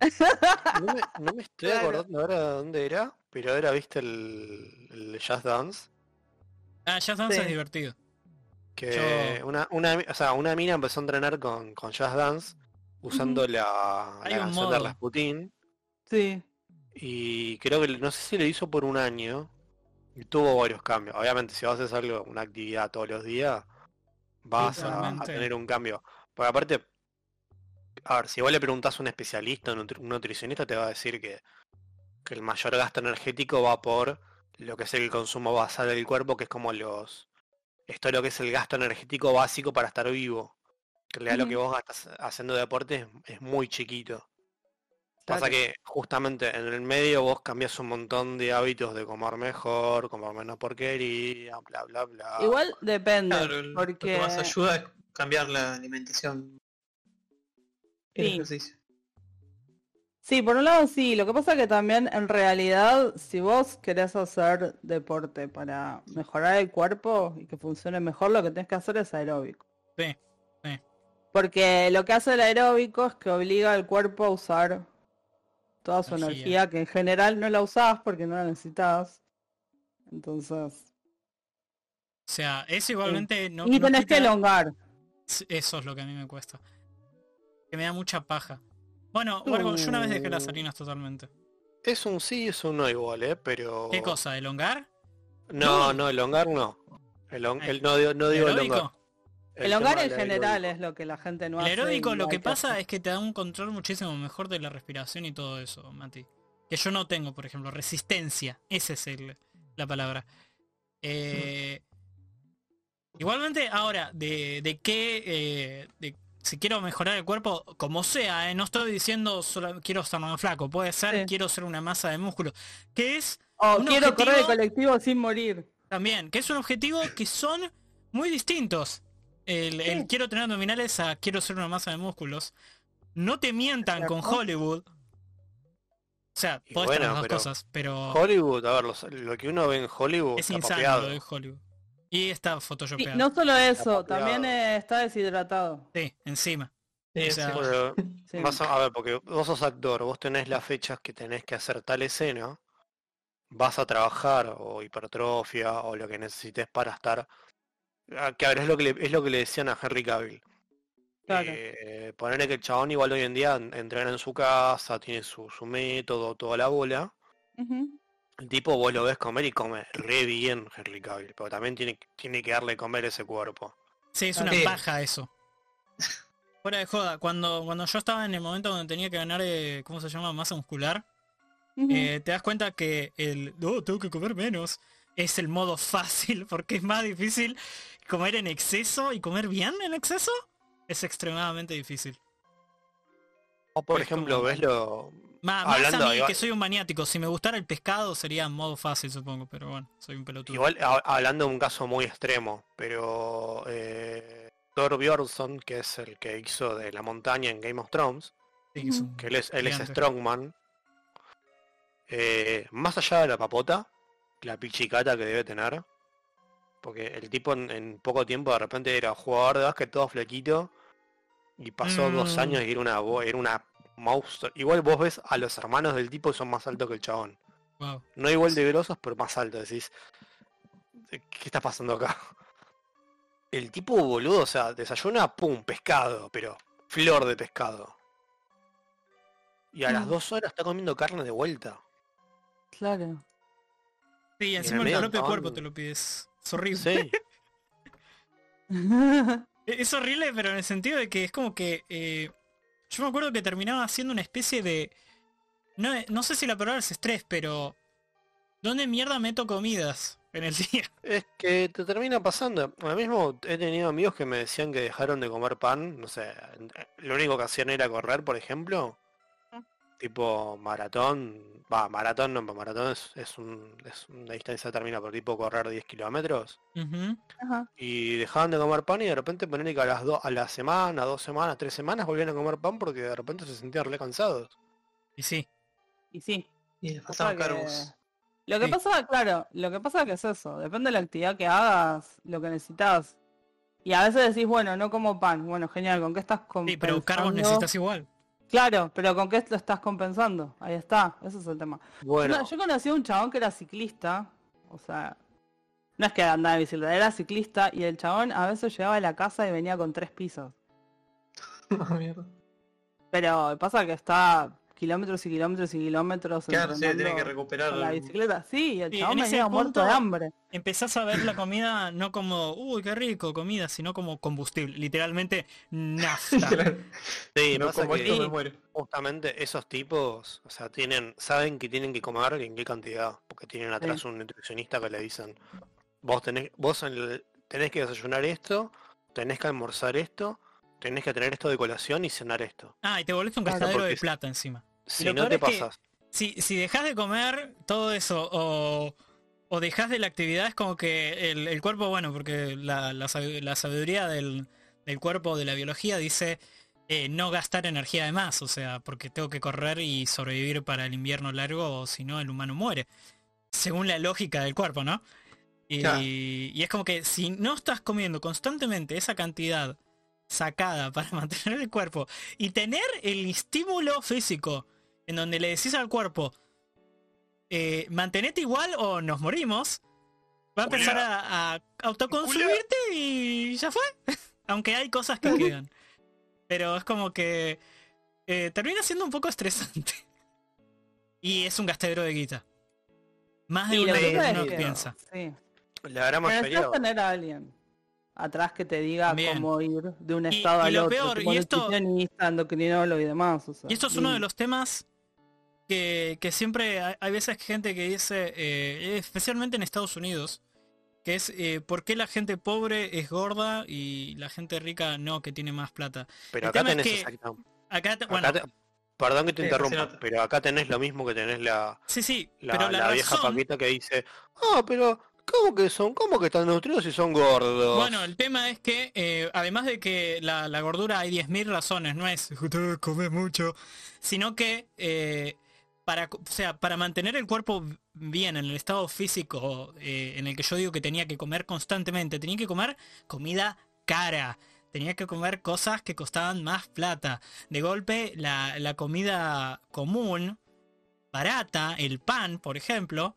E: No me, no me estoy
D: Claro.
E: acordando ahora dónde era, pero era, viste, el, el Jazz Dance.
B: Ah, ya Dance es divertido.
E: Que
B: Yo-
E: una, una, o sea, una mina empezó a entrenar con, con Jazz Dance usando la, la canción de
B: modo.
E: Rasputin.
D: Sí.
E: Y creo que no sé si lo hizo por un año. Y tuvo varios cambios. Obviamente si vas a hacer algo, una actividad todos los días, vas a- tener un cambio. Porque aparte, a ver, si vos le preguntás a un especialista, un, nutri- un nutricionista te va a decir que, que el mayor gasto energético va por lo que es el consumo basal del cuerpo, que es como los... Esto es lo que es el gasto energético básico para estar vivo. Que en realidad lo que vos gastas haciendo deporte es, es muy chiquito. Pasa que justamente en el medio vos cambias un montón de hábitos de comer mejor, comer menos porquería, bla bla bla.
D: Igual depende,
C: Claro, el- lo
D: porque...
C: que más ayuda es cambiar la alimentación. El
D: Sí.
C: ejercicio.
D: Sí, por un lado sí, lo que pasa que también en realidad si vos querés hacer deporte para mejorar el cuerpo y que funcione mejor, lo que tenés que hacer es aeróbico.
B: Sí, sí.
D: Porque lo que hace el aeróbico es que obliga al cuerpo a usar toda su
B: Energía.
D: energía, que en general no la usás porque no la necesitas. Entonces...
B: O sea, eso igualmente no,
D: y
B: no
D: tenés que elongar.
B: Eso es lo que a mí me cuesta. Que me da mucha paja. Bueno, Wargo, yo una vez dejé las
E: Uh.
B: harinas totalmente.
E: Es un sí, es un no igual, ¿eh? Pero...
B: ¿Qué cosa? ¿Elongar?
E: No,
B: No.
E: no, el hongar no. El, el- no, digo- no digo el hongar.
D: El en general
E: aeróbico.
D: es lo que la gente no
B: El
D: hace.
B: aeróbico
D: y
B: lo que pasa es que te da un control muchísimo mejor de la respiración y todo eso, Mati. Que yo no tengo, por ejemplo, resistencia. Esa es el- la palabra. Eh, igualmente, ahora, de, de qué... eh, de, si quiero mejorar el cuerpo, como sea, eh, no estoy diciendo solo quiero estar más flaco, puede ser
D: Sí.
B: quiero ser una masa de músculo, que es
D: O quiero correr el colectivo sin morir.
B: también, que es un objetivo que son muy distintos. El, quiero tener abdominales a quiero ser una masa de músculos. No te mientan con. Hollywood. O sea, podés
E: bueno,
B: tener las dos
E: pero
B: cosas, pero
E: Hollywood, a ver, los- lo que uno ve en Hollywood
B: es insano
E: papeado.
B: lo de Hollywood. Y está photoshopeado.
D: no solo eso,
E: Está
D: también eh, está deshidratado.
B: Sí, encima.
C: Sí,
B: O sea,
C: sí.
E: Bueno,
D: Sí.
E: vas a, a ver, porque vos sos actor, vos tenés las fechas que tenés que hacer tal escena, vas a trabajar o hipertrofia o lo que necesites para estar. Ah, Que a ver, es lo que le, es lo que le decían a Henry Cavill.
D: Claro.
E: Eh, ponerle que el chabón igual hoy en día en- entrena en su casa, tiene su, su método, toda la bola. El tipo vos lo ves comer y come re bien Henry Cavill, pero también tiene, tiene que darle comer ese cuerpo.
B: Sí, es una paja eso. Fuera de joda, cuando, cuando yo estaba en el momento donde tenía que ganar, eh, ¿cómo se llama? Masa muscular, eh, te das cuenta que el, no, tengo que comer menos, es el modo fácil, porque es más difícil comer en exceso y comer bien en exceso. Es extremadamente difícil.
E: O por
B: Es
E: ejemplo,
B: como-
E: ves lo...
B: Ma- más
E: Hablando,
B: a mí
E: igual-
B: que soy un maniático, si me gustara el pescado sería en modo fácil supongo, pero bueno, soy un pelotudo.
E: Igual a- hablando de un caso muy extremo, pero eh, Thor Bjornsson, que es el que hizo de la montaña en Game of Thrones,
B: Sí, que es un
E: que él es, él es. Strongman, eh, más allá de la papota, la pichicata que debe tener, porque el tipo en, en poco tiempo de repente era jugador de básquet todo flequito y pasó dos
B: Mm.
E: años y era una era una monstruo. Igual vos ves a los hermanos del tipo y son más altos que el chabón.
B: Wow.
E: No igual de grosos, pero más altos. Decís, ¿qué está pasando acá? El tipo boludo, o sea, desayuna, pum, pescado, pero flor de pescado. Y a las
D: Mm.
E: dos horas está comiendo carne de vuelta.
D: Claro.
B: Sí,
E: en
B: encima
E: el
B: el propio cuerpo te lo pides. Es horrible.
E: Sí,
B: E- Es horrible, pero en el sentido de que es como que... eh, yo me acuerdo que terminaba haciendo una especie de... No, no sé si la palabra es estrés, pero... ¿Dónde mierda meto comidas en el día?
E: es que te termina pasando. Ahora mismo he tenido amigos que me decían que dejaron de comer pan, no sé, lo único que hacían era correr, por ejemplo. Tipo maratón, va, maratón no, maratón es, es, un, es una distancia determinada, pero tipo correr 10 kilómetros. Y dejaban de comer pan y de repente ponerle que a las dos a la semana, dos semanas, tres semanas volvían a comer pan porque de repente se sentían re cansados.
B: Y sí.
D: Y sí.
C: Y le
D: pasa
C: faltaban
D: que-
C: carbos.
D: Lo que
B: Sí.
D: pasa, claro, lo que pasa que es eso, depende de la actividad que hagas, lo que necesitas. Y a veces decís, bueno, no como pan, bueno, genial, ¿con qué estás
B: Sí,
D: compensando?
B: pero carbos necesitas igual.
D: Claro, pero ¿con qué lo estás compensando? Ahí está, ese es el tema.
E: Bueno,
D: No, yo conocí a un chabón que era ciclista, o sea, no es que andaba en bicicleta, era ciclista y el chabón a veces llegaba a la casa y venía con tres pisos.
C: Ah, mierda.
D: Pero pasa que está kilómetros y kilómetros y kilómetros
C: Claro, sí, tiene que recuperar.
D: la bicicleta. Sí, y el
B: Sí,
D: chabón
B: ese
D: venía muerto de
B: punto-
D: hambre.
B: Empezás a ver la comida no como, uy, qué rico, comida, sino como combustible. Literalmente, nafta.
E: Sí,
C: No como
E: que
C: esto me muero.
E: justamente esos tipos, o sea, tienen, saben que tienen que comer y en qué cantidad, porque tienen atrás un nutricionista que le dicen, vos tenés, vos en el- tenés que desayunar esto, tenés que almorzar esto, tenés que tener esto de colación y cenar esto.
B: Ah, y te volviste un gastadero de plata encima.
E: Si no te pasas.
B: Si, si dejas de comer todo eso o, o dejas de la actividad es como que el, el cuerpo, bueno, porque la, la la sabiduría del, del cuerpo de la biología dice eh, no gastar energía de más, o sea, porque tengo que correr y sobrevivir para el invierno largo o si no el humano muere. Según la lógica del cuerpo, ¿no? Y,
C: Claro.
B: y es como que si no estás comiendo constantemente esa cantidad sacada para mantener el cuerpo y tener el estímulo físico en donde le decís al cuerpo, eh, mantenete igual o nos morimos, va a empezar a, a autoconsumirte y ya fue. Aunque hay cosas que quedan. Pero es como que eh, termina siendo un poco estresante. Y es un gastadero de guita. Más de lo que uno piensa.
D: Sí.
E: La gran mayoría.
D: Alguien atrás que te diga
B: Bien.
D: cómo ir de un
B: Y-
D: estado
B: y
D: al
B: lo
D: otro.
B: peor, y esto-
D: y demás. o sea,
B: Y esto es uno
D: y-
B: de los temas que, que siempre hay, hay veces gente que dice, eh, especialmente en Estados Unidos, que es eh, por qué la gente pobre es gorda y la gente rica no, que tiene más plata.
E: Pero
B: el
E: acá
B: es
E: tenés
B: que-
E: exacto-
B: Acá, te-
E: acá
B: bueno,
E: te- Perdón que te interrumpa, pero acá tenés lo mismo que tenés la,
B: sí, sí,
E: la,
B: pero la,
E: la vieja Paquita que dice, ah, pero ¿cómo que son? ¿Cómo que están nutridos si son gordos?
B: Bueno, el tema es que, eh, además de que la, la gordura hay 10.000 razones, no es "Usted come mucho, sino que eh, para, o sea, para mantener el cuerpo bien en el estado físico eh, en el que yo digo que tenía que comer constantemente, tenía que comer comida cara. Tenía que comer cosas que costaban más plata. De golpe, la, la comida común, barata, el pan, por ejemplo,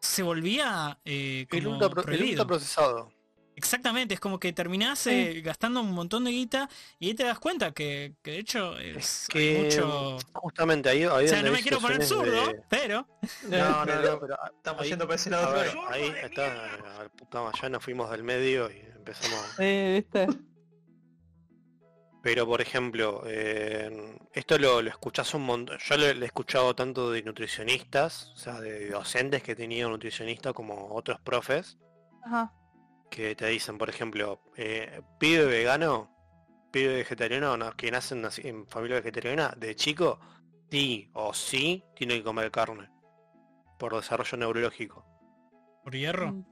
B: se volvía eh,
E: el,
B: como
E: ultra, el
B: prohibido.
E: ultraprocesado.
B: Exactamente, es como que terminás eh, gastando un montón de guita y ahí te das cuenta que, que de hecho es,
E: que
B: mucho...
E: justamente ahí, ahí
B: O sea, no me quiero poner zurdo,
E: de-
B: pero...
E: No, no, no, pero
C: Estamos
E: ahí-
C: yendo para ese lado.
E: ver, ahí está, ya nos fuimos del medio y empezamos.
D: ¿viste?
E: Pero por ejemplo, eh, esto lo, lo escuchás un montón. Yo lo, lo he escuchado tanto de nutricionistas, o sea, de docentes que he tenido nutricionista como otros profes,
D: Ajá.
E: que te dicen, por ejemplo, eh, pibe vegano, pibe vegetariano, no, que nacen así en familia vegetariana, de chico, sí o sí tiene que comer carne. Por desarrollo neurológico.
B: Por hierro,
D: Mm.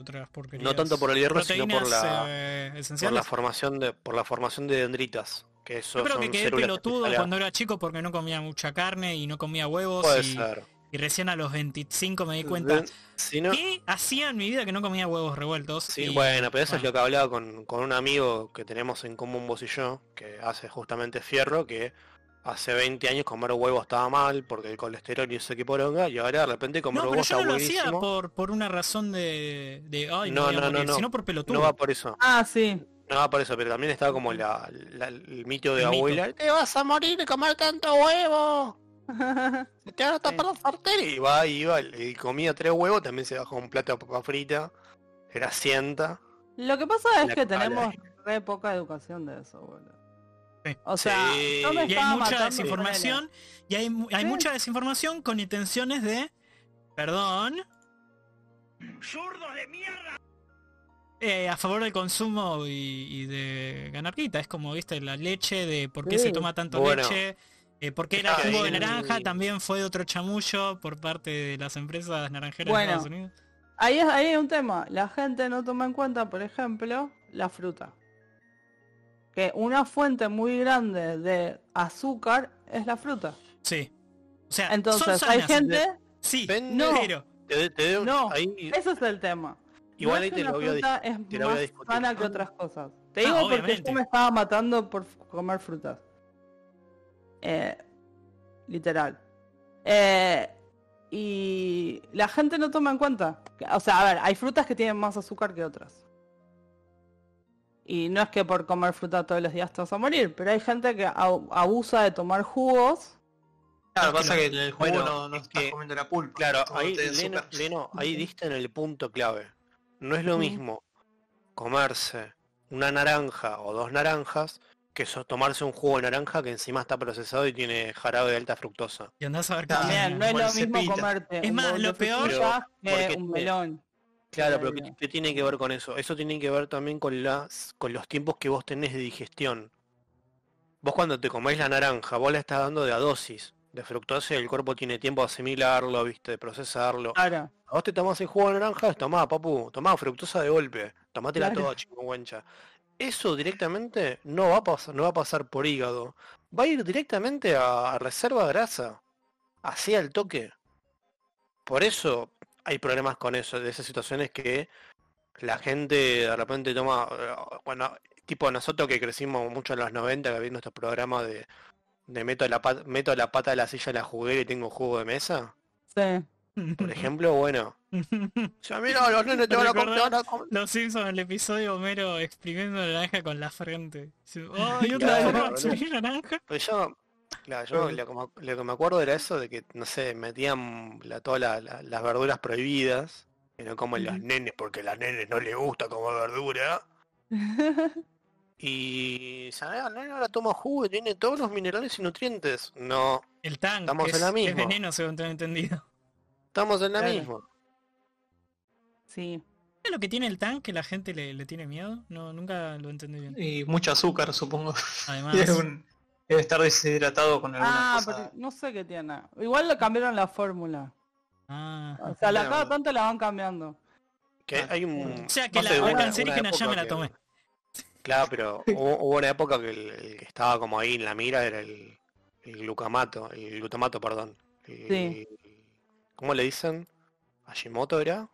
B: Otras porquerías.
E: No tanto por el hierro, sino por la,
B: eh,
E: por la formación de, por la formación de dendritas. Que eso
B: Yo creo
E: son
B: que quedé pelotudo cuando era chico porque no comía mucha carne y no comía huevos
E: Puede
B: y,
E: ser.
B: y recién a los 25 me di cuenta
E: Si no,
B: ¿Qué hacía en mi vida que no comía huevos revueltos?
E: Sí,
B: Y,
E: bueno, pero eso es
B: bueno,
E: lo que hablaba con, con un amigo que tenemos en común vos y yo, que hace justamente fierro, que hace 20 años comer huevos estaba mal porque el colesterol y ese que poronga, y ahora de repente comer
B: No, pero
E: huevos
B: yo
E: está
B: no lo hacía por, por una razón de, de ay,
E: No,
B: no,
E: no, no,
B: morir",
E: no.
B: sino por pelotudo.
E: No va por eso,
D: Ah, sí.
E: no va por eso, pero también estaba como la, la- el mito de
B: El mito.
E: abuela, te vas a morir de comer tanto huevo, se te van a tapar
D: Sí.
E: los sartenes, y va, y iba, y comía tres huevos, también se bajó un plato de papa frita, grasienta.
D: Lo que pasa es
E: La
D: que tenemos re poca educación de eso, boludo.
B: Sí.
D: O sea,
E: Sí.
B: Y hay mucha desinformación, y hay, mu- hay
D: Sí.
B: mucha desinformación con intenciones de, perdón, eh, a favor del consumo y, y de ganar guita. Es como, viste, la leche, de por qué se toma tanto
E: Bueno.
B: leche, eh, por qué
E: Es
B: era jugo de naranja, también fue otro chamullo por parte de las empresas naranjeras
D: Bueno.
B: de Estados Unidos.
D: Ahí, es- ahí hay un tema. La gente no toma en cuenta, por ejemplo, la fruta. Que una fuente muy grande de azúcar es la fruta.
B: Sí. O sea, son
D: Entonces, hay gente...
B: Sí,
E: Depende-
D: No.
B: pero
E: Te- te doy-
D: No,
E: ahí-
D: Ese es el tema.
E: igual
D: no
E: ahí
D: es
E: te lo voy a
D: fruta es
E: te lo voy a
D: más
E: discutir.
D: sana que otras cosas. Te
B: Ah,
D: digo porque yo me estaba matando por comer frutas. Eh, literal. Eh, y la gente no toma en cuenta. O sea, a ver, hay frutas que tienen más azúcar que otras. Y no es que por comer fruta todos los días te vas a morir, pero hay gente que abusa de tomar jugos.
C: Claro,
B: que
C: pasa que el jugo
E: Bueno,
C: no, no
E: es
C: estás
E: que-
C: comiendo la pulpa.
E: Claro, ahí, Leno. Leno, ahí diste en el punto clave. No es lo mismo comerse una naranja o dos naranjas que so- tomarse un jugo de naranja que encima está procesado y tiene jarabe de alta fructosa.
B: y andás a ver qué tiene.
D: También, no es lo mismo
C: cepita.
D: comerte
B: Es
D: un
B: más, lo peor-
E: porque
D: un
E: te-
D: melón.
E: Claro, pero ¿qué, qué tiene que ver con eso? Eso tiene que ver también con las con los tiempos que vos tenés de digestión. Vos cuando te comés la naranja, vos la estás dando de a dosis de fructosa y el cuerpo tiene tiempo de asimilarlo, viste, de procesarlo.
D: Claro.
E: A vos te tomás el jugo de naranja, tomá, papu, tomá fructosa de golpe, tomátela
D: Claro.
E: toda, chingüengüencha. Eso directamente no va a pasar, no va a pasar por hígado. Va a ir directamente a, a reserva de grasa. Así al toque. Por eso hay problemas con eso, de esas situaciones que la gente de repente toma, eh, bueno, tipo nosotros que crecimos mucho en los 90, que había nuestro programa de, de meto, la pata, meto la pata de la silla la juguera y tengo jugo de mesa.
D: Sí.
E: Por ejemplo, bueno. Ya mira, los nenes te van a.
B: Los Simpsons, el episodio Homero exprimiendo naranja con la frente. Dice, ¡Ay, otra
E: Claro,
B: forma de
E: boludo.
B: exprimir naranja!
E: Pero yo, claro, yo lo, que me- lo que me acuerdo era eso de que, no sé, metían la, todas la- la- las verduras prohibidas, que no comen los
D: Ujú.
E: nenes porque a las nenes no les gusta comer verdura. Y ¿sabes? el nene ahora toma jugo y tiene todos los minerales y nutrientes. No,
B: El tank,
E: Estamos
B: que
E: en
B: es,
E: la
B: es
E: misma.
B: veneno según tengo entendido.
E: estamos en la
D: Claro.
E: misma.
D: sí.
B: ¿Es lo que tiene el tank que la gente le, le tiene miedo? No, nunca lo entendí bien.
C: Y mucho azúcar, supongo.
B: Además,
C: Y es un- debe estar deshidratado con alguna
D: Ah,
C: cosa.
D: pero no sé qué tiene. Igual le cambiaron la fórmula.
B: ah,
D: O sea, la cada tanto la van cambiando.
E: Que
C: Ah,
E: hay un...
B: o sea que
E: no
B: la,
E: sé,
B: la cancerígena ya me la tomé.
E: que- Claro, pero hubo, hubo una época que el, el que estaba como ahí en la mira era el, el glucamato, el glutamato, perdón. El-
D: Sí.
E: ¿Cómo le dicen? ¿Hashimoto era?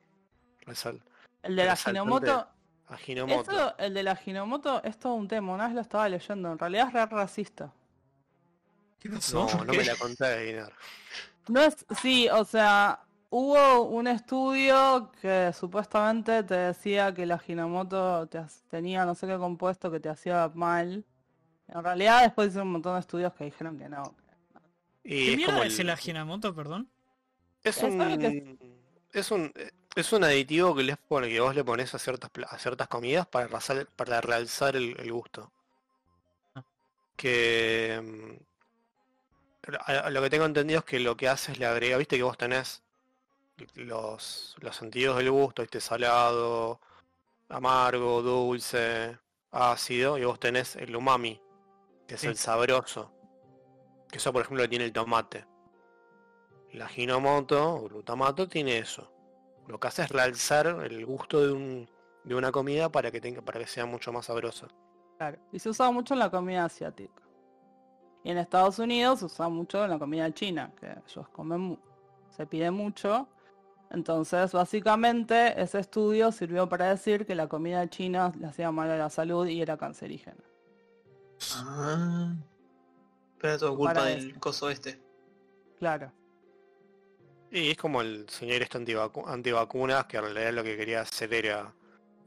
E: Resal-
D: El de la
E: Hashimoto.
D: eso, el de la Ginomoto es todo un tema, una vez lo estaba leyendo, en realidad es re racista.
B: ¿Qué pasó?
E: No, no me la conté, Guinar.
D: No es, sí, o sea, hubo un estudio que supuestamente te decía que la Ginomoto te tenía no sé qué compuesto que te hacía mal. En realidad después hicieron un montón de estudios que dijeron que no.
E: Y
B: ¿Qué
E: es
B: mierda
E: como
B: es
E: el-
B: Ajinomoto, perdón?
E: Es un, es un es un aditivo que les pone que vos le pones a ciertas a ciertas comidas para realzar, para realzar el, el gusto.
B: Ah.
E: Que mm, lo que tengo entendido es que lo que hace es le agrega, viste que vos tenés los, los sentidos del gusto, este salado, amargo, dulce, ácido, y vos tenés el umami, que es
B: Sí.
E: el sabroso. Que eso por ejemplo lo tiene el tomate. La ginomoto o glutamato tiene eso. Lo que hace es realzar el gusto de, un, de una comida para que tenga, para que sea mucho más sabrosa.
D: Claro. Y se usa mucho en la comida asiática. Y en Estados Unidos se usa mucho en la comida china, que ellos comen, se pide mucho. Entonces, básicamente, ese estudio sirvió para decir que la comida china le hacía mal a la salud y era cancerígena.
C: Ah. Pero todo culpa
D: Para
C: del
D: eso.
C: coso este.
D: Claro.
E: Y es como el señor este antivacu- antivacunas, que en realidad lo que quería hacer era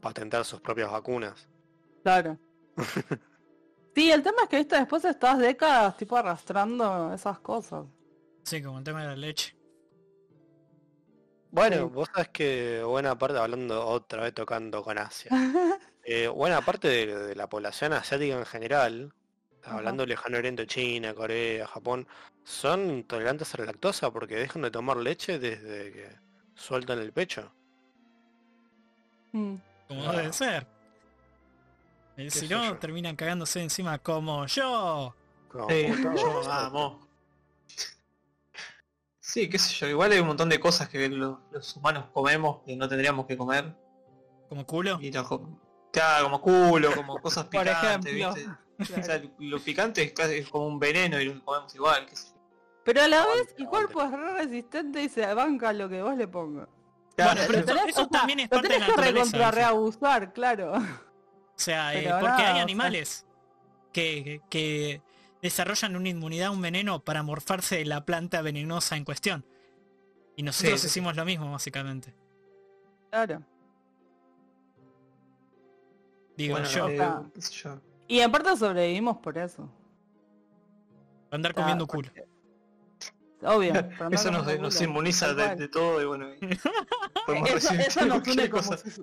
E: patentar sus propias vacunas.
D: Claro. Sí, el tema es que viste después estás décadas tipo arrastrando esas cosas.
B: Sí, como el tema de la leche.
E: Bueno,
D: Sí.
E: vos sabés que buena parte, hablando otra vez tocando con Asia, eh, buena parte de, de la población asiática en general,
D: Ajá.
E: hablando del lejano oriente, China, Corea, Japón, son intolerantes a la lactosa porque dejan de tomar leche desde que sueltan el pecho.
D: Mm.
B: Como
E: Ah.
B: debe ser. Eh,
E: ¿Qué
B: si no,
E: yo?
B: terminan cagándose encima como yo.
E: Como
C: Sí, yo vamos. Sí, qué sé yo, igual hay un montón de cosas que lo- los humanos comemos que no tendríamos que comer.
B: Como culo.
C: Y Claro, como culo, como cosas
D: Por
C: picantes,
D: ejemplo.
C: ¿viste?
D: Claro.
C: O sea, lo picante es, casi, como un veneno y lo comemos igual. qué sé yo.
D: Pero a la vez el cuerpo es re resistente y se banca lo que vos le pongas.
B: Bueno, pero
D: Lo
B: eso,
D: tenés-
B: eso
D: o sea,
B: también es
D: lo
B: parte de la
D: tenés que
B: Alfie.
D: reabusar, claro.
B: O sea, eh, porque
D: nada,
B: hay animales que, que- que desarrollan una inmunidad a un veneno para morfarse de la planta venenosa en cuestión. Y nosotros
C: Sí,
B: hicimos lo mismo, básicamente.
D: Claro.
B: Digo
C: Bueno,
B: yo,
C: eh,
D: Ah.
C: qué sé yo.
D: Y en parte sobrevivimos por eso.
B: andar
D: Ah,
B: comiendo culo.
D: porque- Obvio.
C: Eso nos, nos inmuniza de, todo y bueno,
D: Eso,
C: recibir
D: eso nos une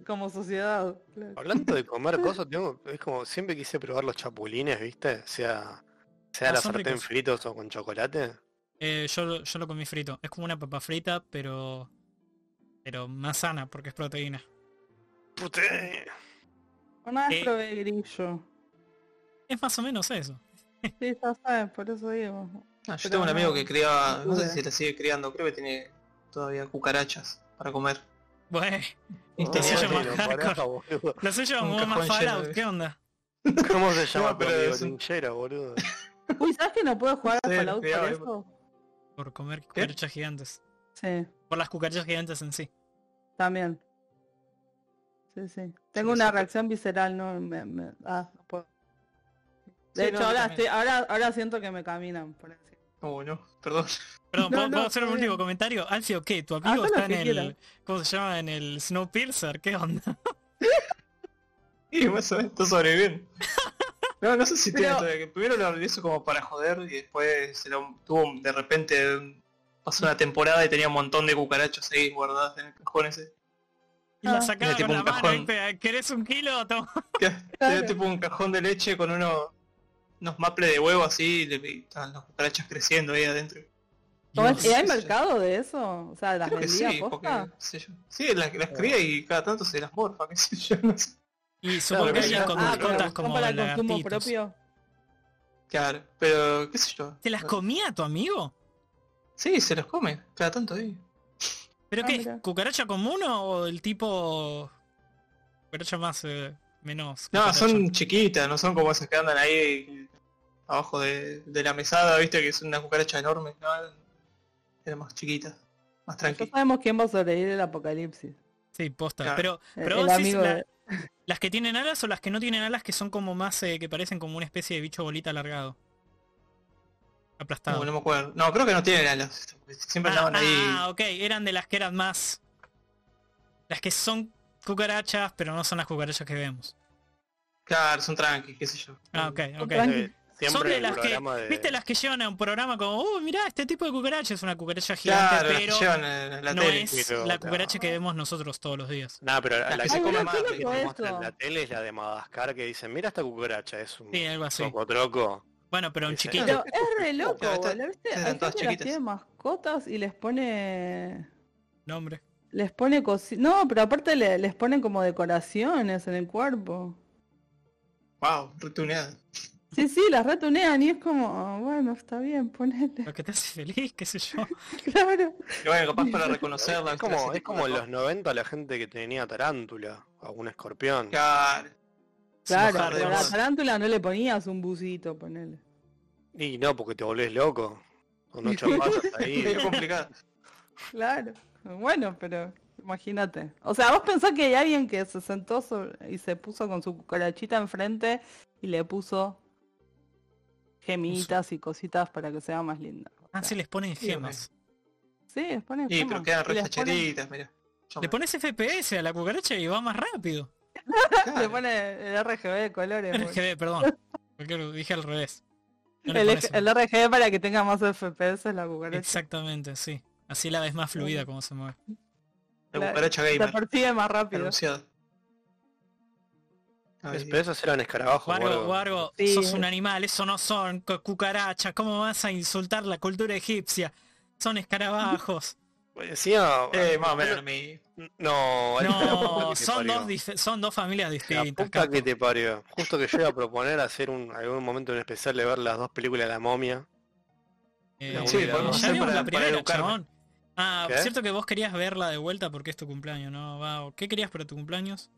D: como, sociedad. claro.
E: Hablando de comer cosas, tengo, es como siempre quise probar los chapulines, ¿viste? Sea, sea
B: Ah,
E: la sartén
B: ricos.
E: fritos o con chocolate.
B: Eh, yo, lo- yo lo comí frito. Es como una papa frita, pero pero más sana porque es proteína.
E: Pute.
D: Una vez
B: Eh.
D: probé grillo.
B: Es más o menos eso.
D: Sí, ya sabes, por eso digo.
C: Ah, yo
D: Pero
C: tengo un amigo
D: no,
C: que criaba, no sé si la sigue criando, creo que tiene todavía cucarachas para comer.
B: Bueno. Oh, hardcore. lo sé yo
C: Un
B: como más
C: cajón lleno
B: Fallout. ¿Qué onda?
E: ¿Cómo se llama
C: pero
E: amigo
C: es
E: linchera, boludo?
D: Uy, ¿sabes que no puedo jugar a
C: Sí,
D: Fallout por eso?
B: Por comer cucarachas gigantes.
D: Sí,
B: Por las cucarachas gigantes en sí.
D: también. Sí, sí. Tengo una
C: sí,
D: reacción visceral, no me, me- ah, no puedo. De
C: Sí,
D: hecho,
C: no,
D: ahora, estoy, ahora, ahora siento que me caminan por encima.
C: Oh, no, perdón.
B: Perdón,
D: No,
B: ¿puedo,
D: no,
B: puedo hacer un último comentario? Alfio, ¿qué? ¿Tu amigo
D: Haz lo
B: está en el... ¿Cómo se llama? ¿En el Snowpiercer? ¿Qué onda?
C: Y más o menos está sobreviviendo. No, no sé si tiene
D: Pero-
C: todavía que Primero lo hizo como para joder y después se lo tuvo de repente pasó una temporada y tenía un montón de cucarachas ahí guardadas en el cajón ese.
B: Y la
D: Ah.
B: sacaba
C: Tiene
B: con la
C: un
B: mano. ¿Querés un kilo? Toma.
C: Que
D: Claro.
C: Tenía tipo un cajón de leche con unos unos maples de huevo así y le y estaban las cucarachas creciendo ahí adentro.
D: ¿Y hay mercado de eso? O sea, ¿las vendía
C: sí,
D: posta?
C: yo. Sí, las, las cría y cada tanto se las morfa, qué sé yo, no sé.
B: Y supongo que
C: ya-
B: con
C: ah,
B: mascotas
D: ¿Son
B: como
D: para el consumo propio?
C: Claro, pero qué sé yo.
B: ¿Te las comía tu amigo?
C: Sí, se los come, cada tanto ahí.
B: ¿Pero
D: Ah,
B: qué?
D: mira.
B: ¿Cucaracha común o el tipo... cucaracha más... eh, menos...
C: No, son chiquitas, no son como esas que andan ahí abajo de, de la mesada, viste, que es una cucaracha enorme, no, eran más chiquitas, más
D: Ya
C: tranquilas.
D: sabemos quién va a sobrevivir el apocalipsis.
B: Sí, posta.
C: Claro.
B: Pero, pero
D: el
B: vos decís
D: amigo
B: la-
D: de-
B: las que tienen alas o las que no tienen alas que son como más... eh, que parecen como una especie de bicho bolita alargado. Aplastado.
C: No, no me acuerdo. No, creo que no tienen alas, siempre
B: ah,
C: andaban ahí.
B: ah, ok, eran de las que eran más... Las que son cucarachas, pero no son las cucarachas que vemos.
C: Claro, son tranqui, qué sé yo.
B: Ah, ok, ok.
D: tranqui.
E: Siempre
B: Son de las que,
E: de...
B: viste las que llevan a un programa como, oh, mirá, este tipo de cucaracha es una cucaracha gigante,
C: Claro,
B: pero
C: llevan la
B: no
C: tele.
B: es
E: Pero,
B: la
E: no.
B: cucaracha que vemos nosotros todos los días.
E: Nah, pero la, la que come más
D: esto.
E: muestra en la tele es la de Madagascar que dicen, mira esta cucaracha, es un
B: Sí, algo así.
E: troco.
B: Bueno, pero un chiquito.
D: Pero es re loco, boludo, ¿viste? Hay tiene mascotas y les pone...
B: No, hombre.
D: Les pone. No, pero aparte le- les ponen como decoraciones en el cuerpo.
C: Wow, retuneada.
D: Sí, sí, las retunean y es como, ah, bueno, está bien, ponele.
B: Lo que te hace feliz, qué sé yo.
D: Claro.
C: Y bueno, capaz para reconocerla.
E: Es como, es como en los 90 la gente que tenía tarántula, o un escorpión.
C: Claro.
D: Claro, a la tarántula no le ponías un busito, ponele.
E: Y no, porque te volvés loco. Con ocho ahí.
C: Medio complicado.
D: Claro. Bueno, pero imagínate. O sea, vos pensás que hay alguien que se sentó sobre- y se puso con su cucarachita enfrente y le puso gemitas y cositas para que sea más linda. O
B: Ah, sí, les ponen gemas.
D: Sí, les ponen
C: Sí, pero
D: gemas.
C: quedan
D: Y
C: re
D: les ponen-
C: facheritas, mira. Yo
B: Le
C: me-
B: pones FPS a la cucaracha y va más rápido.
C: Claro.
D: Le pone el RGB de colores. boludo.
B: RGB, perdón. Porque lo dije al revés. No
D: el RGB para que tenga más FPS la cucaracha.
B: Exactamente, sí. Así la ves más fluida como se mueve.
C: La
D: La-
C: cucaracha gamer.
D: percibe más rápido.
C: Anunciada. Ay,
E: Es- Pero esos eran escarabajos.
B: Wargo. Wargo,
D: Sí.
B: sos un animal, eso no son cu- cucarachas. ¿Cómo vas a insultar la cultura egipcia? Son escarabajos.
E: Decía...
C: Eh, más o menos mi.
E: No, la
B: No, son dos, son dos familias
E: La
B: distintas.
E: puta
B: capo.
E: que te parió. Justo que yo iba a proponer hacer un algún momento en especial de ver las dos películas de la momia.
B: Eh,
E: Sí,
B: ya
E: podemos
B: vimos
C: hacer para-
B: la
C: para
B: primera,
C: educarme.
B: chabón. Ah,
E: ¿Qué?
B: cierto que vos querías verla de vuelta porque es tu cumpleaños, ¿no? ¿Qué querías para tu cumpleaños?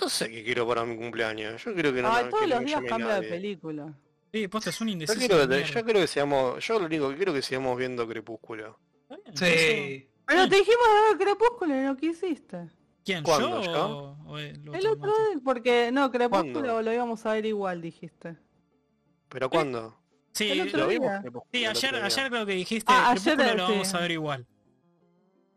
E: No sé qué quiero para mi cumpleaños. Yo creo que no.
D: Ay,
E: no-
D: todos
E: que
D: los días cambia de película.
B: Sí, posta, es un
E: Yo
B: indeciso.
E: quiero, yo creo que sigamos, yo lo único que quiero que sigamos viendo Crepúsculo.
B: Bien,
C: Sí.
D: Pero
B: Sí.
D: te dijimos de ver Crepúsculo y no quisiste.
B: ¿Quién?
E: ¿Cuándo,
B: ¿Yo
E: yo?
B: o, o el otro
D: El otro porque no, Crepúsculo
E: ¿Cuándo?
D: lo íbamos a ver igual, dijiste.
E: ¿Pero cuándo?
B: Sí,
D: El otro
E: Lo
D: día.
E: vimos Crepúsculo
B: sí, ayer, ayer creo que dijiste
D: Ah, ayer,
B: Crepúsculo
D: eh,
B: lo
D: sí.
B: vamos a ver igual.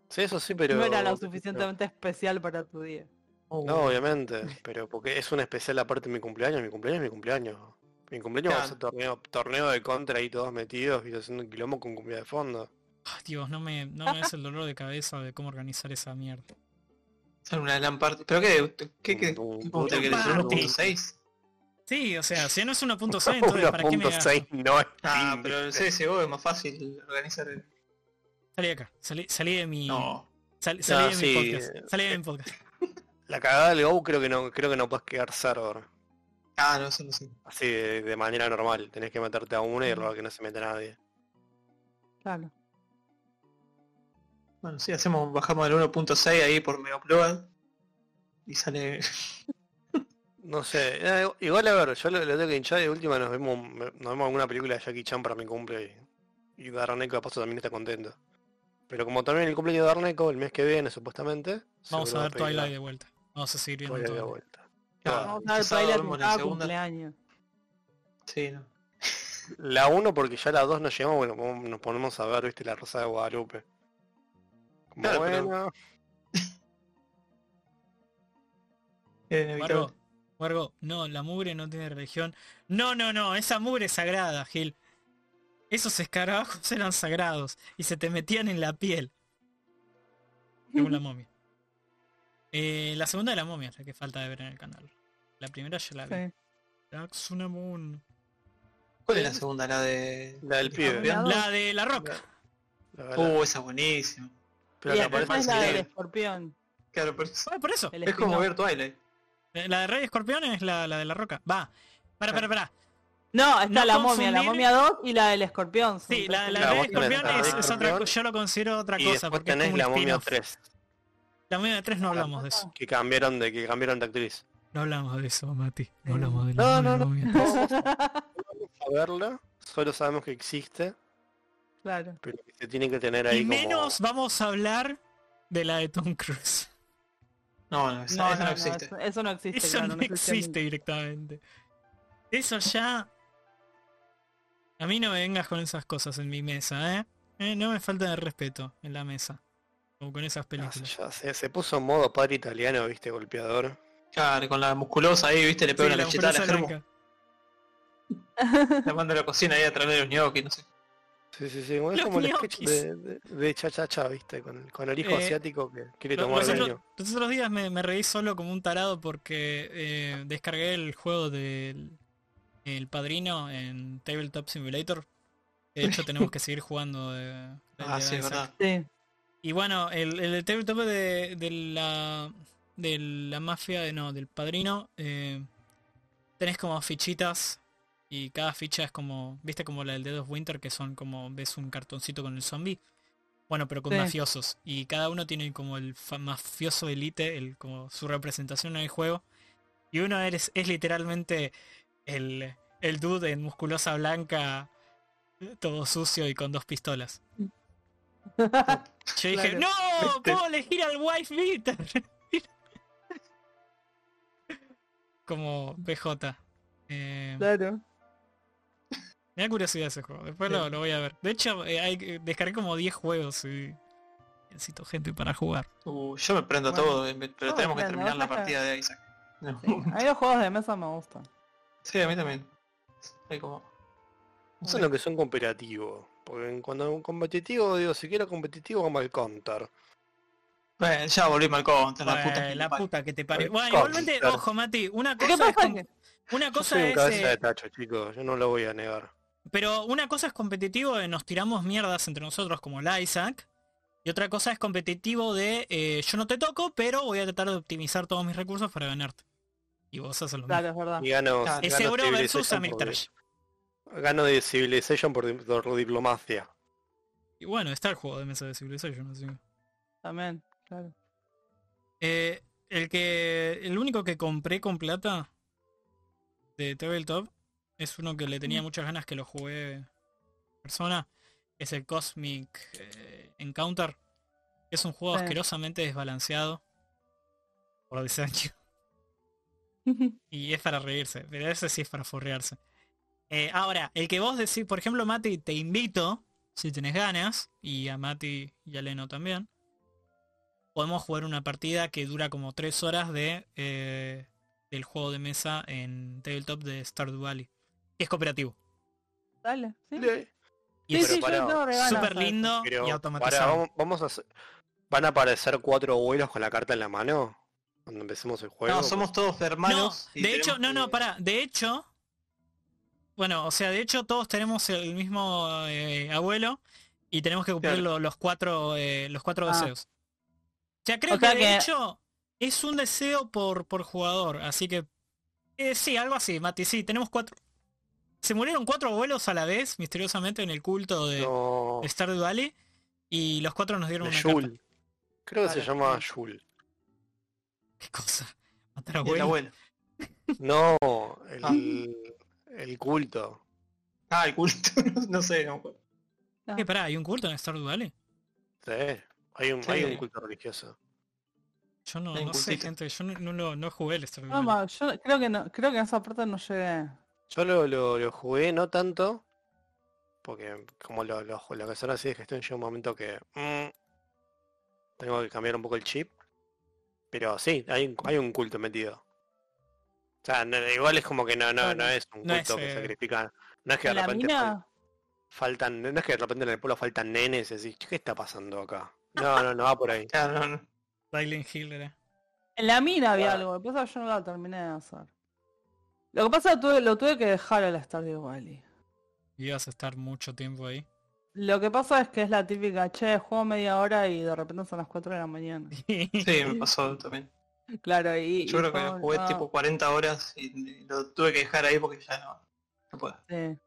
E: Sí, eso sí, pero...
D: No era lo suficientemente especial para tu día.
E: No, obviamente, pero porque es un especial aparte de mi cumpleaños, mi cumpleaños es mi cumpleaños. Mi cumpleaños va a ser torneo, torneo de contra ahí todos metidos y haciendo un quilombo con cumbia de fondo.
B: Ay, Dios, no me, no me es el dolor de cabeza de cómo organizar esa mierda.
C: Son una LAN party. ¿Pero qué? ¿Qué,
B: party.
C: ¿1.6?
B: Sí, o sea, si no es 1.6, entonces ¿para qué me gasto?
E: 1.6 no es
C: Ah, pero el CSGO es más fácil organizar el...
B: Salí de acá, salí, salí de mi...
C: No.
B: sal- salí
E: No,
B: de
E: sí.
B: mi podcast. Salí de mi podcast.
E: La cagada del Go creo que no, creo que no puedes quedar server.
C: Ah, no, eso no sé.
E: Así de, de manera normal. Tenés que meterte a una y robar que no se mete nadie.
D: Claro.
C: Bueno, sí, hacemos, bajamos el 1.6 ahí por Mega Upload. Y sale...
E: No sé, eh, igual a ver, yo lo, lo tengo que hinchar y de última nos vemos, nos vemos alguna película de Jackie Chan para mi cumple y, y de paso también está contento. Pero como también el cumpleaños de Darneco el mes que viene supuestamente,
B: Vamos a ver Twilight de vuelta. Vamos a seguir viendo
E: Twilight de vuelta.
C: Claro,
D: Vamos a ver
C: este sábado
D: Twilight cada cumpleaños.
C: Sí, no.
E: La 1 porque ya la 2 nos llegamos, bueno, nos ponemos a ver, viste, la Rosa de Guadalupe. Como
C: Claro, pero-
E: bueno,
C: inevitable.
B: Wargo, Wargo, no, la mugre no tiene religión. No, no, no, esa mugre es sagrada, Gil. Esos escarabajos eran sagrados y se te metían en la piel. Según la momia. Eh, la segunda de la momia es la que falta de ver en el canal. La primera ya la vi.
D: Sí.
B: Daxunamun.
C: ¿Cuál es la segunda? La de...
E: La del pibe.
B: La de la roca.
C: Uh, esa es buenísima.
E: pero
D: y
E: la
D: es la del escorpión.
C: Claro, pero es,
B: Ah, por eso.
C: es como ver Twilight.
B: Eh, La de Rey Escorpión es la, la de la roca. Va. Para, para, para.
D: No, está
B: No
D: la momia, la momia 2 y la del escorpión.
B: Sí, la, de Escorpión es, otra cosa. Yo lo considero otra
E: Y
B: cosa
E: después
B: porque es
E: tenés
B: como
E: la momia
B: spin-off.
E: 3,
B: La momia de 3 no hablamos de eso.
E: que cambiaron de que cambiaron de actriz.
B: No hablamos de eso, Mati. No hablamos de la
E: No,
B: la
E: no, no.
B: momia.
E: Vamos a verla, solo sabemos que existe,
D: Claro.
E: pero que se tiene que tener ahí
B: Y
E: como...
B: menos vamos a hablar de la de Tom Cruise.
C: No, no, esa
D: No,
C: esa
D: no,
C: no,
D: no,
C: existe.
D: eso, eso no existe.
B: Eso
D: claro,
B: no existe directamente. Eso ya... A mí no me vengas con esas cosas en mi mesa, ¿eh? Eh, No me falta de respeto en la mesa. Como con esas
E: Ah,
B: películas.
E: ya sé, se puso en modo padre italiano, viste, golpeador.
C: Claro, con la musculosa ahí, viste, le pega
B: Sí,
C: una
B: la
C: a la germo. La manda a la cocina ahí a traer los gnocchi, no sé.
E: Sí, sí, sí, es como el sketch de, de, de Cha Cha Cha, viste, con, el- con el hijo
B: Eh,
E: asiático que quiere
B: Lo-
E: tomar
B: los,
E: el niño.
B: los otros días me, me reí solo como un tarado porque eh, descargué el juego del el padrino en Tabletop Simulator. De hecho tenemos que seguir jugando de, de-
C: Ah,
B: de
C: sí, verdad.
D: Sí.
B: Y bueno, el, el tabletop de, de la de la mafia, de- no, del padrino, eh, tenés como fichitas y cada ficha es como, viste como la del Dead of Winter que son como, ves un cartoncito con el zombie. Bueno, pero con
D: Sí.
B: mafiosos. Y cada uno tiene como el mafioso elite, el, como su representación en el juego. Y uno eres, es literalmente el, el dude en musculosa blanca, todo sucio y con dos pistolas. Yo dije,
D: Claro.
B: ¡No! ¿Puedo elegir al wife beater? Como PJ. Eh,
D: Claro.
B: me da curiosidad ese juego. Después lo, lo voy a ver. De hecho, eh, hay, que- descargué como 10 juegos y necesito gente para jugar.
C: Uh, yo me prendo
D: Bueno.
C: todo, eh, pero tenemos que terminar la partida de Isaac.
D: Sí. A mí los juegos de mesa me gustan.
C: Sí, a mí también. Hay como...
E: Eso es lo que son competitivos. Porque cuando un competitivo, digo, si quiero competitivo, como el counter.
C: Bueno, ya volvimos al counter, la puta. Que
B: la
C: me parió.
B: puta que te parió. Bueno, igualmente, ojo Mati, una
D: ¿Qué
B: cosa es una
E: Yo
B: cosa
E: soy un
B: es
E: cabeza
B: eh,
E: de tacho, chicos, yo no lo voy a negar.
B: Pero una cosa es competitivo de nos tiramos mierdas entre nosotros como la Isaac. Y otra cosa es competitivo de eh, yo no te toco, pero voy a tratar de optimizar todos mis recursos para ganarte. Y vos haces lo mismo.
D: Claro, es verdad.
E: Y gano,
C: Claro.
B: Es
E: gano
B: Euro versus.
E: Gano de Civilization por, di- por diplomacia.
B: Y bueno, está el juego de mesa de Civilization, así que-
D: También, claro.
B: Eh, el que. El único que compré con plata de Tabletop es uno que le tenía muchas ganas que lo jugué en persona. Es el Cosmic eh, Encounter. Es un juego
D: Sí.
B: asquerosamente desbalanceado por diseño. Y es para reírse, pero ese sí es para forrearse. Eh, ahora, el que vos decís, por ejemplo, Mati, te invito, si tenés ganas, y a Mati y a Leno también, podemos jugar una partida que dura como 3 horas de eh, del juego de mesa en tabletop de Stardew Valley. Que es cooperativo.
D: Dale, sí.
B: Y
D: tengo regalos.
B: súper lindo
E: Pero,
B: y automatizado.
E: vamos, vamos a hacer- ¿Van a aparecer cuatro abuelos con la carta en la mano? Cuando empecemos el juego.
C: No, somos todos
B: No,
C: hermanos.
B: de hecho, no, no, para, de hecho, bueno, o sea, de hecho todos tenemos el mismo eh, abuelo y tenemos que cumplir
C: Claro.
B: los cuatro eh, los cuatro
D: Ah.
B: deseos. O sea, creo
D: O sea
B: que de hecho es un deseo por, por jugador, así que eh, sí, algo así, Mati, sí, tenemos cuatro. Se murieron cuatro abuelos a la vez, misteriosamente, en el culto de,
E: No,
B: de Stardew Valley y los cuatro nos dieron
E: de
B: una carta.
E: Yul. Creo que se llama Yul.
B: ¿Qué cosa? Matar a abuelo.
C: abuelo.
E: No, el,
C: Ah.
E: el culto.
C: Ah, el culto. no sé, no me acuerdo.
B: ¿Qué, pará, ¿hay un culto en Stardew Valley?
E: Sí, hay un,
C: Sí.
E: hay un culto religioso.
B: Yo no, no sé, gente, yo no, no, lo- no jugué el Stardew
D: No,
B: Valley.
D: ma, yo creo que no, creo que en esa parte no llegué.
E: Yo lo, lo, lo jugué no tanto, porque como lo, lo, lo que son así de gestión llega un momento que mm, tengo que cambiar un poco el chip. Pero sí, hay, un- hay un culto metido. O sea, no- igual es como que no, no, no es un
B: no
E: culto
B: es,
E: que
B: eh,
E: sacrifican. No es que de
D: En la
E: repente
D: mina,
E: faltan, no es que de repente en el pueblo faltan nenes y decís, ¿qué está pasando acá? No, no, no va por ahí.
C: No, no.
B: Silent Hill era.
D: en la mina había
E: Ah.
D: algo, lo que pasa yo no la terminé de hacer. Lo que pasa es que tuve- lo tuve que dejar al Stardew Valley.
B: Ibas a estar mucho tiempo ahí.
D: Lo que pasa es que es la típica, che, juego media hora y de repente son las 4 de la mañana.
C: Sí, me pasó también.
D: Claro, y...
C: Yo
D: y
C: creo que
D: como,
C: jugué
D: no,
C: tipo 40 horas y lo tuve que dejar ahí porque ya no, no puedo.
D: sí.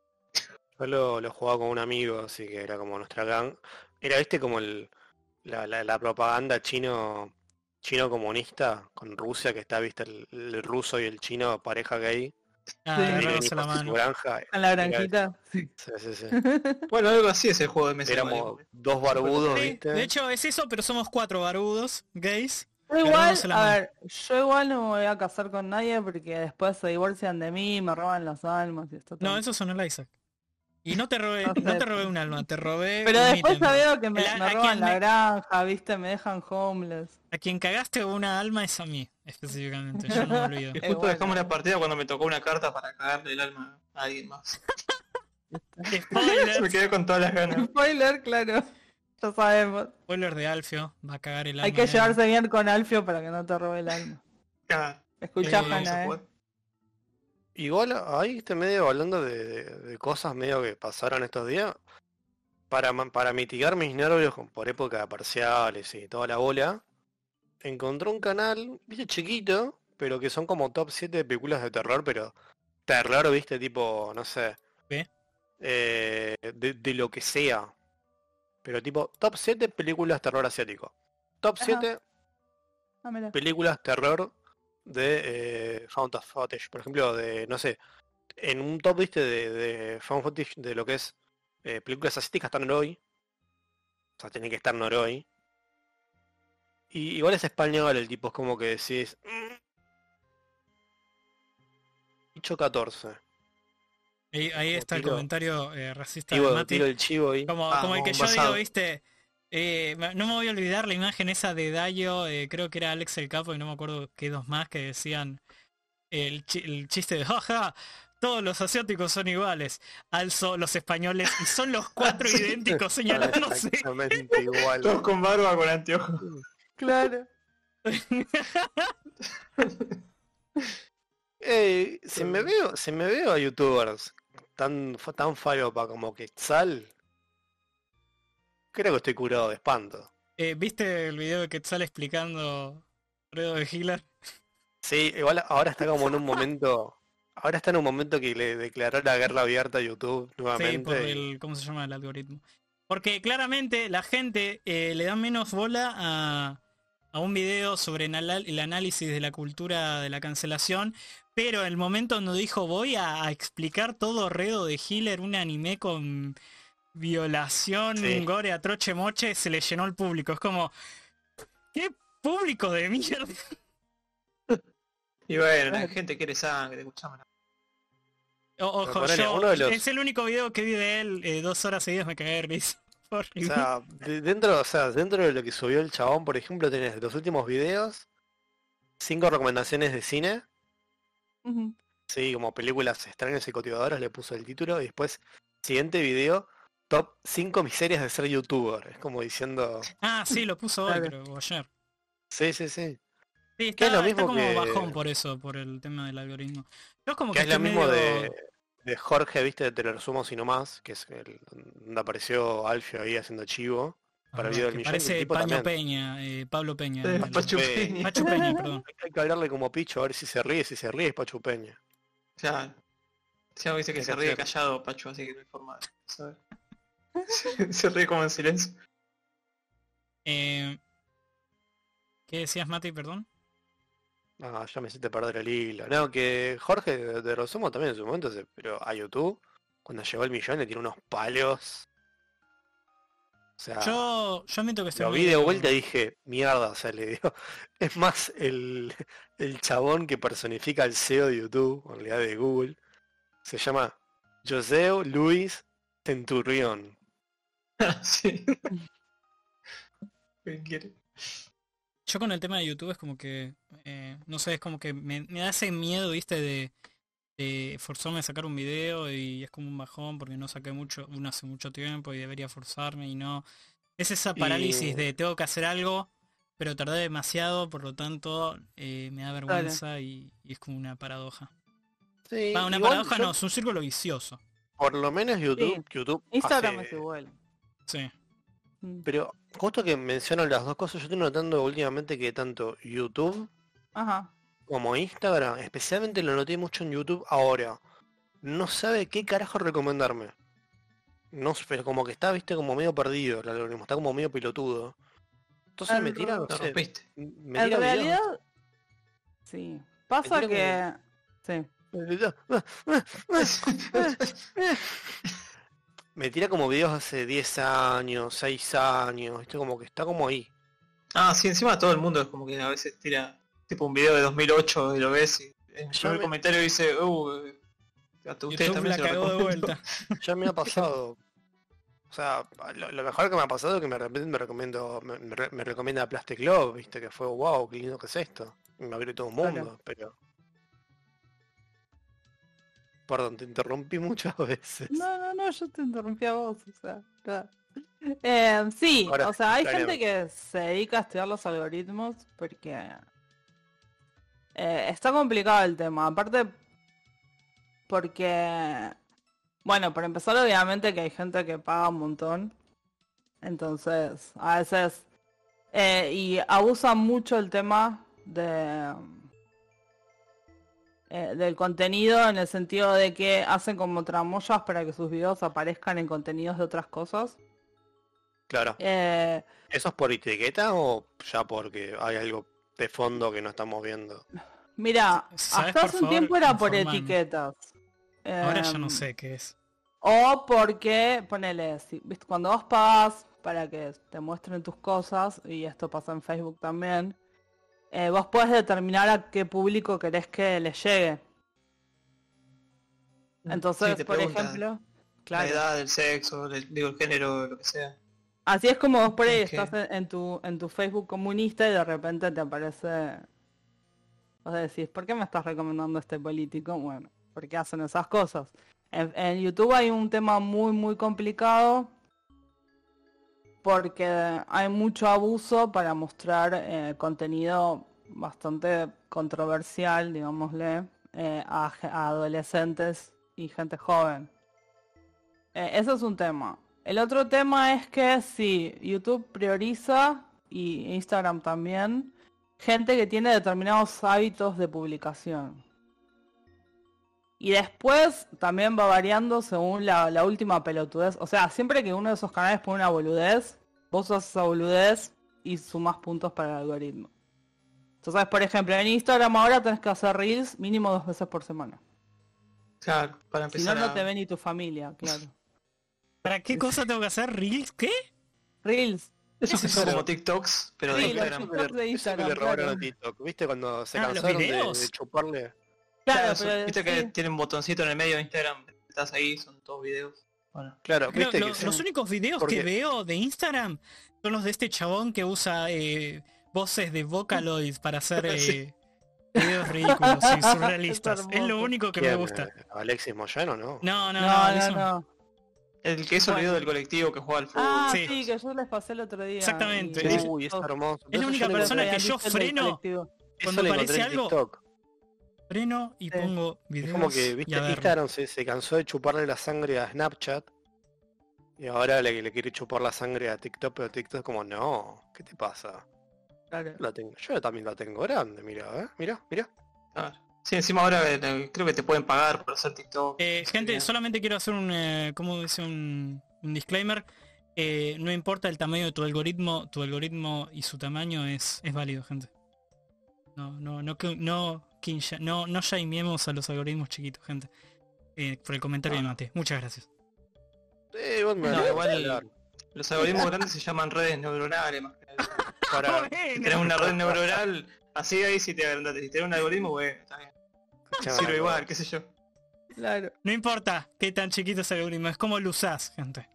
E: Yo lo, lo jugaba con un amigo, así que era como nuestra gang. Era, viste, como el, la, la- la propaganda chino chino comunista con Rusia, que está, viste, el, el ruso y el chino pareja gay.
B: Ah,
D: Sí.
B: la mano.
E: granja.
D: En la
E: Era-
D: granjita. Sí.
E: Sí, sí, sí.
C: Bueno, algo así es el juego de mesa.
E: Éramos
C: ¿eh?
E: dos barbudos,
B: Sí,
E: viste.
B: de hecho es eso, pero somos cuatro barbudos, gays.
D: Yo igual, a ver, yo igual no me voy a casar con nadie porque después se divorcian de mí, me roban las almas y esto
B: No,
D: todo.
B: eso son el Isaac. Y no te robé,
D: No sé.
B: no te robé un alma, te robé
D: Pero
B: un
D: después
B: ítem.
D: ya veo que me,
B: La-
D: me
B: a
D: roban
B: quien
D: la
B: me-
D: granja, viste, me dejan homeless.
B: A quien cagaste una alma es a mí, específicamente. Yo no me olvido.
C: Y justo
D: bueno.
C: dejamos la partida cuando me tocó una carta para cagarle el alma a alguien más. me
B: Spoiler,
C: quedé con todas las ganas.
D: Spoiler, claro. Ya sabemos.
B: spoiler de Alfio, va a cagar el alma.
D: Hay que llevarse bien con Alfio para que no te robe el alma. Escucha,
B: Eh,
D: Hanna, eh.
E: Igual ahí este medio hablando de, de- de cosas medio que pasaron estos días. Para, para mitigar mis nervios por época de parciales y toda la bola, encontré un canal, viste, chiquito, pero que son como top 7 de películas de terror, pero terror, viste, tipo, no sé. Eh, de, de lo que sea. Pero tipo, top 7 películas terror asiático. Top
D: Ajá.
E: 7
D: Ah,
E: películas terror de eh, found of footage, por ejemplo, de, no sé, en un top, viste, de, de found footage de lo que es eh, películas asiáticas está Noroi. O sea, tiene que estar Noroi. Y igual es español el tipo, es como que decís... "Mm". Bicho 14.
B: Ahí, ahí está el
E: tiro-
B: comentario eh, racista de
E: Tiro,
B: Mati.
E: tiro el chivo.
B: Como,
C: Ah,
B: como el que yo digo, viste, eh, no me voy a olvidar la imagen esa de Dayo, eh, creo que era Alex el Capo y no me acuerdo qué dos más que decían el, chi- el chiste de jaja, todos los asiáticos son iguales, alzo los españoles y son los cuatro idénticos señalándose.
E: Exactamente igual.
C: Todos con barba, con anteojos.
D: Claro.
E: Ey, si me veo, si me veo a youtubers tan, tan falopa como Quetzal, creo que estoy curado de espanto.
B: Eh, ¿Viste el video de Quetzal explicando Fredo de Hitler?
E: Sí, igual ahora está como en un momento, ahora está en un momento que le declaró la guerra abierta a YouTube
B: Sí,
E: nuevamente.
B: por
E: y-
B: el, ¿cómo se llama el algoritmo? Porque claramente la gente eh, le da menos bola a, a un video sobre el análisis de la cultura de la cancelación, pero el momento donde dijo voy a, a explicar todo Redo de Hitler, un anime con violación,
E: Sí.
B: gore, atroche, moche, se le llenó el público. Es como, ¿qué público de mierda?
C: Y bueno, la gente quiere sangre, escuchame.
B: O- ojo,
E: ponele,
B: yo,
E: uno de los-
B: es el único video que vi de él, eh, dos horas seguidas me cagué de risa.
E: O sea, de- dentro, o sea, dentro de lo que subió el chabón, por ejemplo, tenés los últimos videos, cinco recomendaciones de cine,
D: Ujú.
E: sí, como películas extrañas y cautivadoras le puso el título, y después, siguiente video, top 5 miserias de ser youtuber. Es como diciendo,
B: Ah, sí, lo puso hoy, ayer.
E: sí, sí, sí.
B: Sí, está,
E: es lo
B: está
E: mismo
B: como
E: que-
B: bajón por eso, por el tema del algoritmo. Yo como que,
E: Que es lo mismo
B: medio-
E: de, de Jorge, viste, de Te lo resumo sino más, que es el, donde apareció Alfio ahí haciendo chivo. para el
B: Ah,
E: video del millón,
B: Parece
E: tipo
B: Paño
E: también.
B: Peña, eh, Pablo Peña.
C: Eh,
B: el-
C: Pachu
E: Pe-
C: Peña.
B: Pachu Peña, perdón.
E: Hay que hablarle como picho, a ver si se ríe, si se ríe es Pachupeña.
C: Ya. Ya dice que se ríe callado, Pacho, así que no hay forma de saber. se ríe como en silencio.
B: Eh, ¿Qué decías, Mati, perdón?
E: Ah, ya me hiciste perder el hilo. No, que Jorge de, de Resumo también en su momento, se- pero a YouTube, cuando llegó el millón le tiene unos palos. O sea,
B: Yo, yo admito que estoy
E: lo vi de vuelta y dije, mierda, o sea, le digo, es más el, el chabón que personifica al CEO de YouTube, en realidad de Google. Se llama Joseo Luis Centurión.
C: sí. ¿Quién quiere?
B: Yo con el tema de YouTube es como que, eh, no sé, es como que me, me da ese miedo, viste, de, de forzarme a sacar un video y es como un bajón porque no saqué mucho, uno hace mucho tiempo y debería forzarme y no. Es esa parálisis
E: Y-
B: de tengo que hacer algo, pero tardé demasiado, por lo tanto eh, me da vergüenza y, y es como una paradoja.
E: Sí,
B: Va, una
E: igual
B: paradoja
E: yo-
B: no, es un círculo vicioso.
E: Por lo menos YouTube,
D: Sí.
E: YouTube
D: Instagram
E: hace-
D: es igual.
B: Sí.
D: Mm.
E: Pero justo que menciono las dos cosas, yo estoy notando últimamente que tanto YouTube
D: Ajá.
E: como Instagram, especialmente lo noté mucho en YouTube ahora, no sabe qué carajo recomendarme. No, sé, pero como que está, viste, como medio perdido el algoritmo, está como medio pilotudo. Entonces
D: En
E: me tira, no sé,
D: En
E: tira
D: realidad,
E: videos.
D: sí. Pasa que... Sí.
E: Me tira como videos hace 10 años, 6 años, viste, como que está como ahí.
C: Ah, sí, encima todo el mundo es como que a veces tira tipo un video de 2008 y lo ves y en el
E: me-
C: comentario dice, uh, a tu- ustedes
B: YouTube
C: también
B: la
C: se lo
B: cagó de
C: recomiendo".
B: vuelta.
E: Ya me ha pasado. O sea, lo, lo mejor que me ha pasado es que me repente me recomiendo, me, me re- me recomienda Plastic Love, viste, que fue wow, qué lindo que es esto. Me abrió todo un
D: Claro.
E: mundo, pero. Perdón, te interrumpí muchas veces.
D: No, no, no, yo te interrumpí a vos, o sea, nada. Eh, sí,
E: Ahora,
D: o sea, hay gente que se dedica a estudiar los algoritmos porque eh, está complicado el tema. Aparte, porque, bueno, para empezar, obviamente que hay gente que paga un montón. Entonces, a veces, eh, y abusan mucho el tema de eh, del contenido en el sentido de que hacen como tramoyas para que sus videos aparezcan en contenidos de otras cosas.
E: Claro.
D: Eh,
E: ¿Eso es por etiqueta o ya porque hay algo de fondo que no estamos viendo?
D: mira,
B: ¿Sabes,
D: hasta hace un
B: favor,
D: tiempo era por etiquetas.
B: Ahora ya
D: Em,
B: no sé qué es.
D: O porque, ponele, si, ¿viste? cuando vos pagas para que te muestren tus cosas, y esto pasa en Facebook también, eh, vos podés determinar a qué público querés que le llegue. Entonces,
C: Sí, te
D: por ejemplo,
C: La edad, el sexo, el, digo, el género, lo que sea.
D: Así es como vos por ahí estás en, en tu, en tu Facebook comunista y de repente te aparece... Vos decís, ¿por qué me estás recomendando este político? Bueno, porque hacen esas cosas. En, en YouTube hay un tema muy, muy complicado porque hay mucho abuso para mostrar eh, contenido bastante controversial, digámosle, eh, a, adolescentes y gente joven. Eh, ese es un tema. El otro tema es que si YouTube prioriza, y Instagram también, gente que tiene determinados hábitos de publicación. Y después también va variando según la, la última pelotudez. O sea, siempre que uno de esos canales pone una boludez, vos usas esa boludez y sumas puntos para el algoritmo. Entonces, por ejemplo, en Instagram ahora tenés que hacer reels mínimo dos veces por semana.
C: Claro, para
D: Si no,
C: empezar
D: no
C: a...
D: te ve ni tu familia, claro.
B: ¿Para qué cosa tengo que hacer? ¿Reels? ¿Qué?
D: Reels.
C: Esos que son como TikToks, pero de
D: los
C: Instagram.
D: TikToks de
E: Eso que
D: Instagram,
E: le robaron
D: claro.
E: a TikTok, ¿viste? Cuando se
B: Ah, ¿los
E: cansaron de chuparle.
D: Claro,
C: Claro, son-
D: pero
C: viste que
D: sí.
C: tienen un botoncito en el medio de Instagram. Estás ahí, son todos videos. Bueno.
E: Claro,
B: Creo-
E: viste
B: lo-
E: que se-
B: los únicos videos que veo de Instagram son los de este chabón que usa eh, voces de Vocaloid para hacer eh, videos ridículos y surrealistas.
D: Es
B: es, lo único que me gusta.
E: Eh, Alexis Moyano, ¿no?
B: No, no,
D: No,
B: no,
D: no,
B: eso-
D: no.
C: El que hizo el
D: Bueno.
C: video del colectivo que juega al fútbol.
D: Ah,
B: Sí.
D: sí. que yo les pasé el otro día.
B: Exactamente.
D: y-
E: Uy, es hermoso.
B: es la única persona que yo freno cuando aparece algo,
E: TikTok.
B: Freno y
D: Sí.
B: pongo videos.
E: Es como que, viste. Instagram se, se cansó de chuparle la sangre a Snapchat. Y ahora le, le quiere chupar la sangre a TikTok, pero TikTok es como, no, ¿qué te pasa?
D: Claro.
E: La tengo, yo también la tengo grande, mira, ¿eh? Mira, mira.
C: Claro. Sí, encima ahora eh, creo que te pueden pagar por hacer TikTok.
B: Eh,
C: no
B: gente, solamente quiero hacer un, eh, ¿cómo dice un, un disclaimer? Eh, no importa el tamaño de tu algoritmo, tu algoritmo y su tamaño es, es válido, gente. No, no, no, que- no, quincha- no, no shameemos a los algoritmos chiquitos, gente. Eh, por el comentario de
C: No.
B: Mate. Muchas gracias.
E: Eh, vos me
C: No, igual-
E: hablar.
C: Los algoritmos grandes se llaman redes neuronales más que nada.
E: Para,
C: Si tenés una red neuronal, así ahí si te agrandaste. Si tenés un algoritmo, bueno, está bien. Sirve igual, qué sé yo.
D: Claro.
B: No importa qué tan chiquito es el algoritmo, es como lo usás, gente.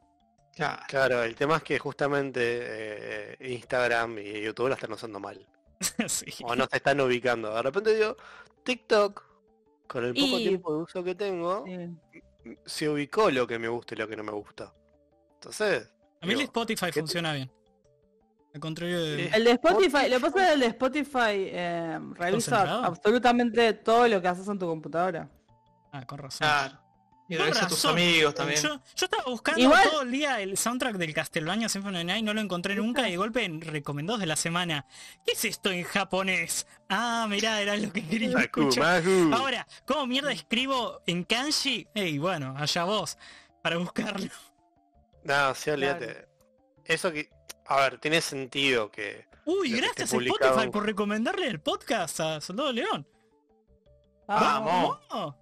C: Claro.
E: Claro, el tema es que justamente eh, Instagram y YouTube lo están usando mal.
B: sí.
E: O no se están ubicando. De repente digo, TikTok, con el poco
D: Y-
E: tiempo de uso que tengo,
D: Sí.
E: se ubicó lo que me gusta y lo que no me gusta. Entonces,
B: A mí el Spotify
E: ¿qué-
B: funciona bien. Al contrario de...
C: Sí.
D: El de Spotify, lo que pasa es que el de Spotify eh, revisa
B: ¿Concentrado?
D: absolutamente todo lo que haces en tu computadora.
B: Ah, con razón.
C: Y a tus amigos también.
B: Yo, yo estaba buscando
D: Igual-
B: todo el día el soundtrack del Castlevania Symphony of Night, no lo encontré nunca y de golpe en recomendados de la semana. ¿Qué es esto en japonés? Ah, mirá, era lo que quería
E: Maku,
B: escuchar.
E: Maku.
B: Ahora, ¿cómo mierda escribo en kanji? Ey, bueno, allá vos, para buscarlo.
E: No, sí, olvídate. Eso que, a ver, tiene sentido que...
B: Uy,
E: que
B: gracias
E: publicado
B: Spotify por recomendarle el podcast a Soldado León.
C: Vamos.
B: ¡Vamos!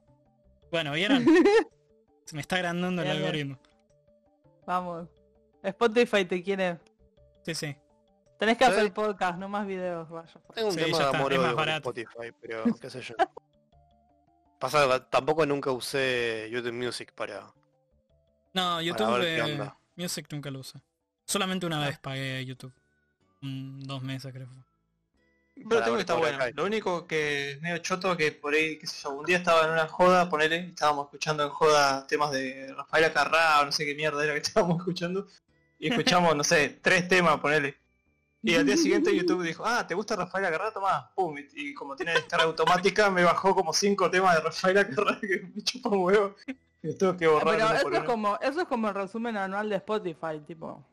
B: Bueno, ¿vieron? Se me está agrandando el
D: Bien, bien.
B: algoritmo.
D: Vamos. Spotify te quiere.
B: Sí, sí.
D: Tenés que hacer podcast, no más videos, vaya.
E: Tengo un
B: Sí,
E: tema de
B: está,
E: amor con. Spotify, pero qué sé yo. Pasa que tampoco nunca usé YouTube Music para...
B: No, YouTube
E: ver qué
B: eh,
E: onda.
B: Music nunca lo usé. Solamente una vez pagué YouTube. Mm, dos meses creo.
C: Pero tengo que está bueno. Lo único que es medio choto que por ahí, qué sé yo, un día estaba en una joda, ponele, estábamos escuchando en joda temas de Rafaela Carrá o no sé qué mierda era que estábamos escuchando. Y escuchamos, no sé, tres temas, ponele. Y al día siguiente YouTube dijo, ah, ¿te gusta Rafaela Carrá? Tomá, pum. Y, y como tiene descarga automática, me bajó como cinco temas de Rafaela Carrá que me chupa un huevo. Y tuve que
D: Ah,
C: borrar
D: Pero eso es como, eso es como el resumen anual de Spotify, tipo.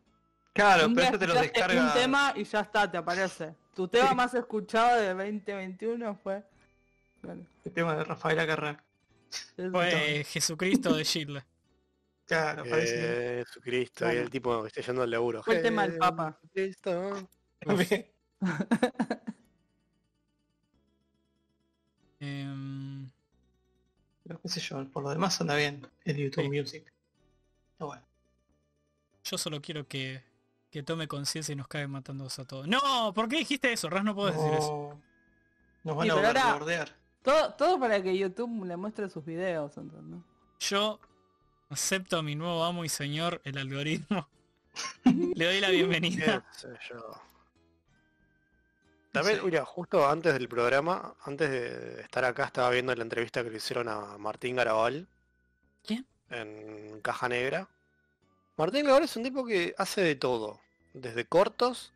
C: Claro, pero este te lo descarga.
D: un tema y ya está, te aparece. Tu tema más escuchado de 2021 fue. Bueno,
C: El tema de Rafaela Carrá.
B: Fue Jesucristo de Schindler.
C: Claro, parece.
E: Eh, Jesucristo, y
D: Bueno.
E: el tipo que está yendo al laburo.
D: Fue el tema del Papa.
E: Jesucristo.
B: Em,
C: Pero qué sé yo, por lo demás anda bien el YouTube
B: Sí.
C: Music. Está bueno.
B: yo solo quiero que, que tome conciencia y nos cae matando a todos. No, ¿por qué dijiste eso? Ras no puedo decir eso.
C: No. Nos van
D: Sí,
C: a bordear.
D: Todo, todo para que YouTube le muestre sus videos, ¿entendés?
B: Yo acepto a mi nuevo amo y señor, el algoritmo. Le doy la
E: Qué
B: bienvenida.
E: sé yo. También,
C: Sí.
E: mira, justo antes del programa, antes de estar acá, estaba viendo la entrevista que le hicieron a Martín Garabal.
B: ¿Quién?
E: En Caja Negra. Martín Garabal es un tipo que hace de todo. Desde cortos,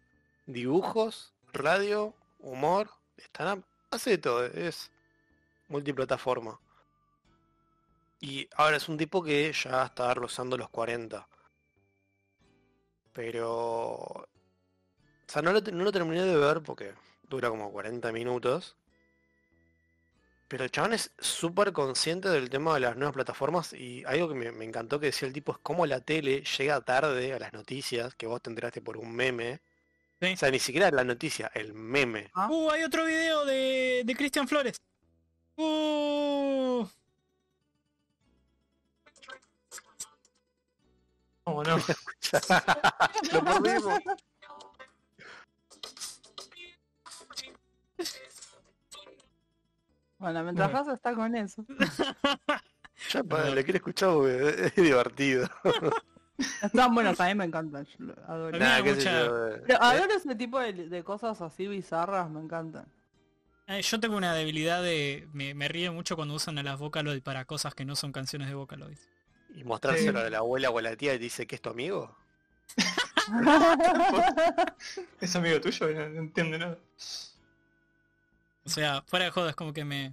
E: dibujos, radio, humor, stand hace de todo. Es multiplataforma. Y ahora es un tipo que ya está rozando los 40. Pero... O sea, no lo, no lo terminé de ver porque dura como 40 minutos. Pero el chabón es súper consciente del tema de las nuevas plataformas y algo que me, me encantó que decía el tipo es cómo la tele llega tarde a las noticias, que vos te enteraste por un meme.
B: Sí.
E: O sea, ni siquiera la noticia, el meme.
B: Uh, hay otro video de, de Cristian Flores. Uh,
C: ¿Cómo no?
E: Lo perdimos.
D: Bueno, mientras
C: Bueno.
D: Está con eso.
E: Ya, pa, le quiero escuchar porque es divertido.
D: Están buenos, a mí me encantan. yo adoro.
E: Eh.
D: Pero adoro ese tipo de, de cosas así bizarras, me encantan.
B: eh, yo tengo una debilidad de... Me, me río mucho cuando usan a las Vocaloid para cosas que no son canciones de Vocaloid.
E: Y mostrárselo
C: Sí.
E: a la abuela o a la tía y dice que es tu amigo.
C: Es amigo tuyo, no, no entiende nada.
B: O sea, fuera de jodas, como que me,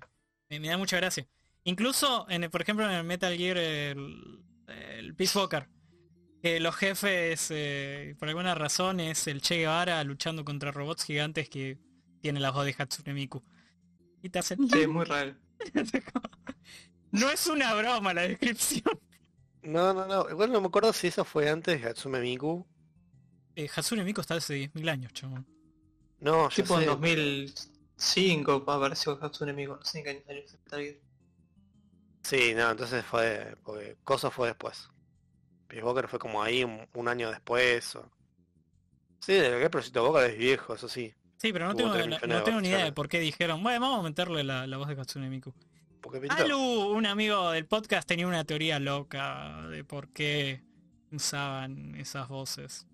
B: me, me da mucha gracia. Incluso, en el- por ejemplo, en el Metal Gear, el, el Peace Walker, que los jefes, eh, por alguna razón, es el Che Guevara luchando contra robots gigantes que tiene la voz de Hatsune Miku. Y te hacen...
C: Sí, es muy raro.
B: no es una broma la descripción.
E: No, no, no. Igual no me acuerdo si eso fue antes de Hatsume Miku.
B: Eh, Hatsune Miku está hace 10.000 años, chabón.
E: No, ya
C: Tipo en
E: sé.
C: 2005 apareció Hatsune Miku, no sé en qué año salió.
E: Sí, no, entonces fue... Porque Coso fue después. Peace Walker fue como ahí un, un año después. o- Sí, de lo que es Project Walker es viejo, eso sí.
B: Sí, pero no
E: Hubo
B: tengo, no tengo ni idea de por qué dijeron, bueno, vamos a meterle la, la voz de Hatsune Miku. Alu, un amigo del podcast, tenía una teoría loca de por qué usaban esas voces.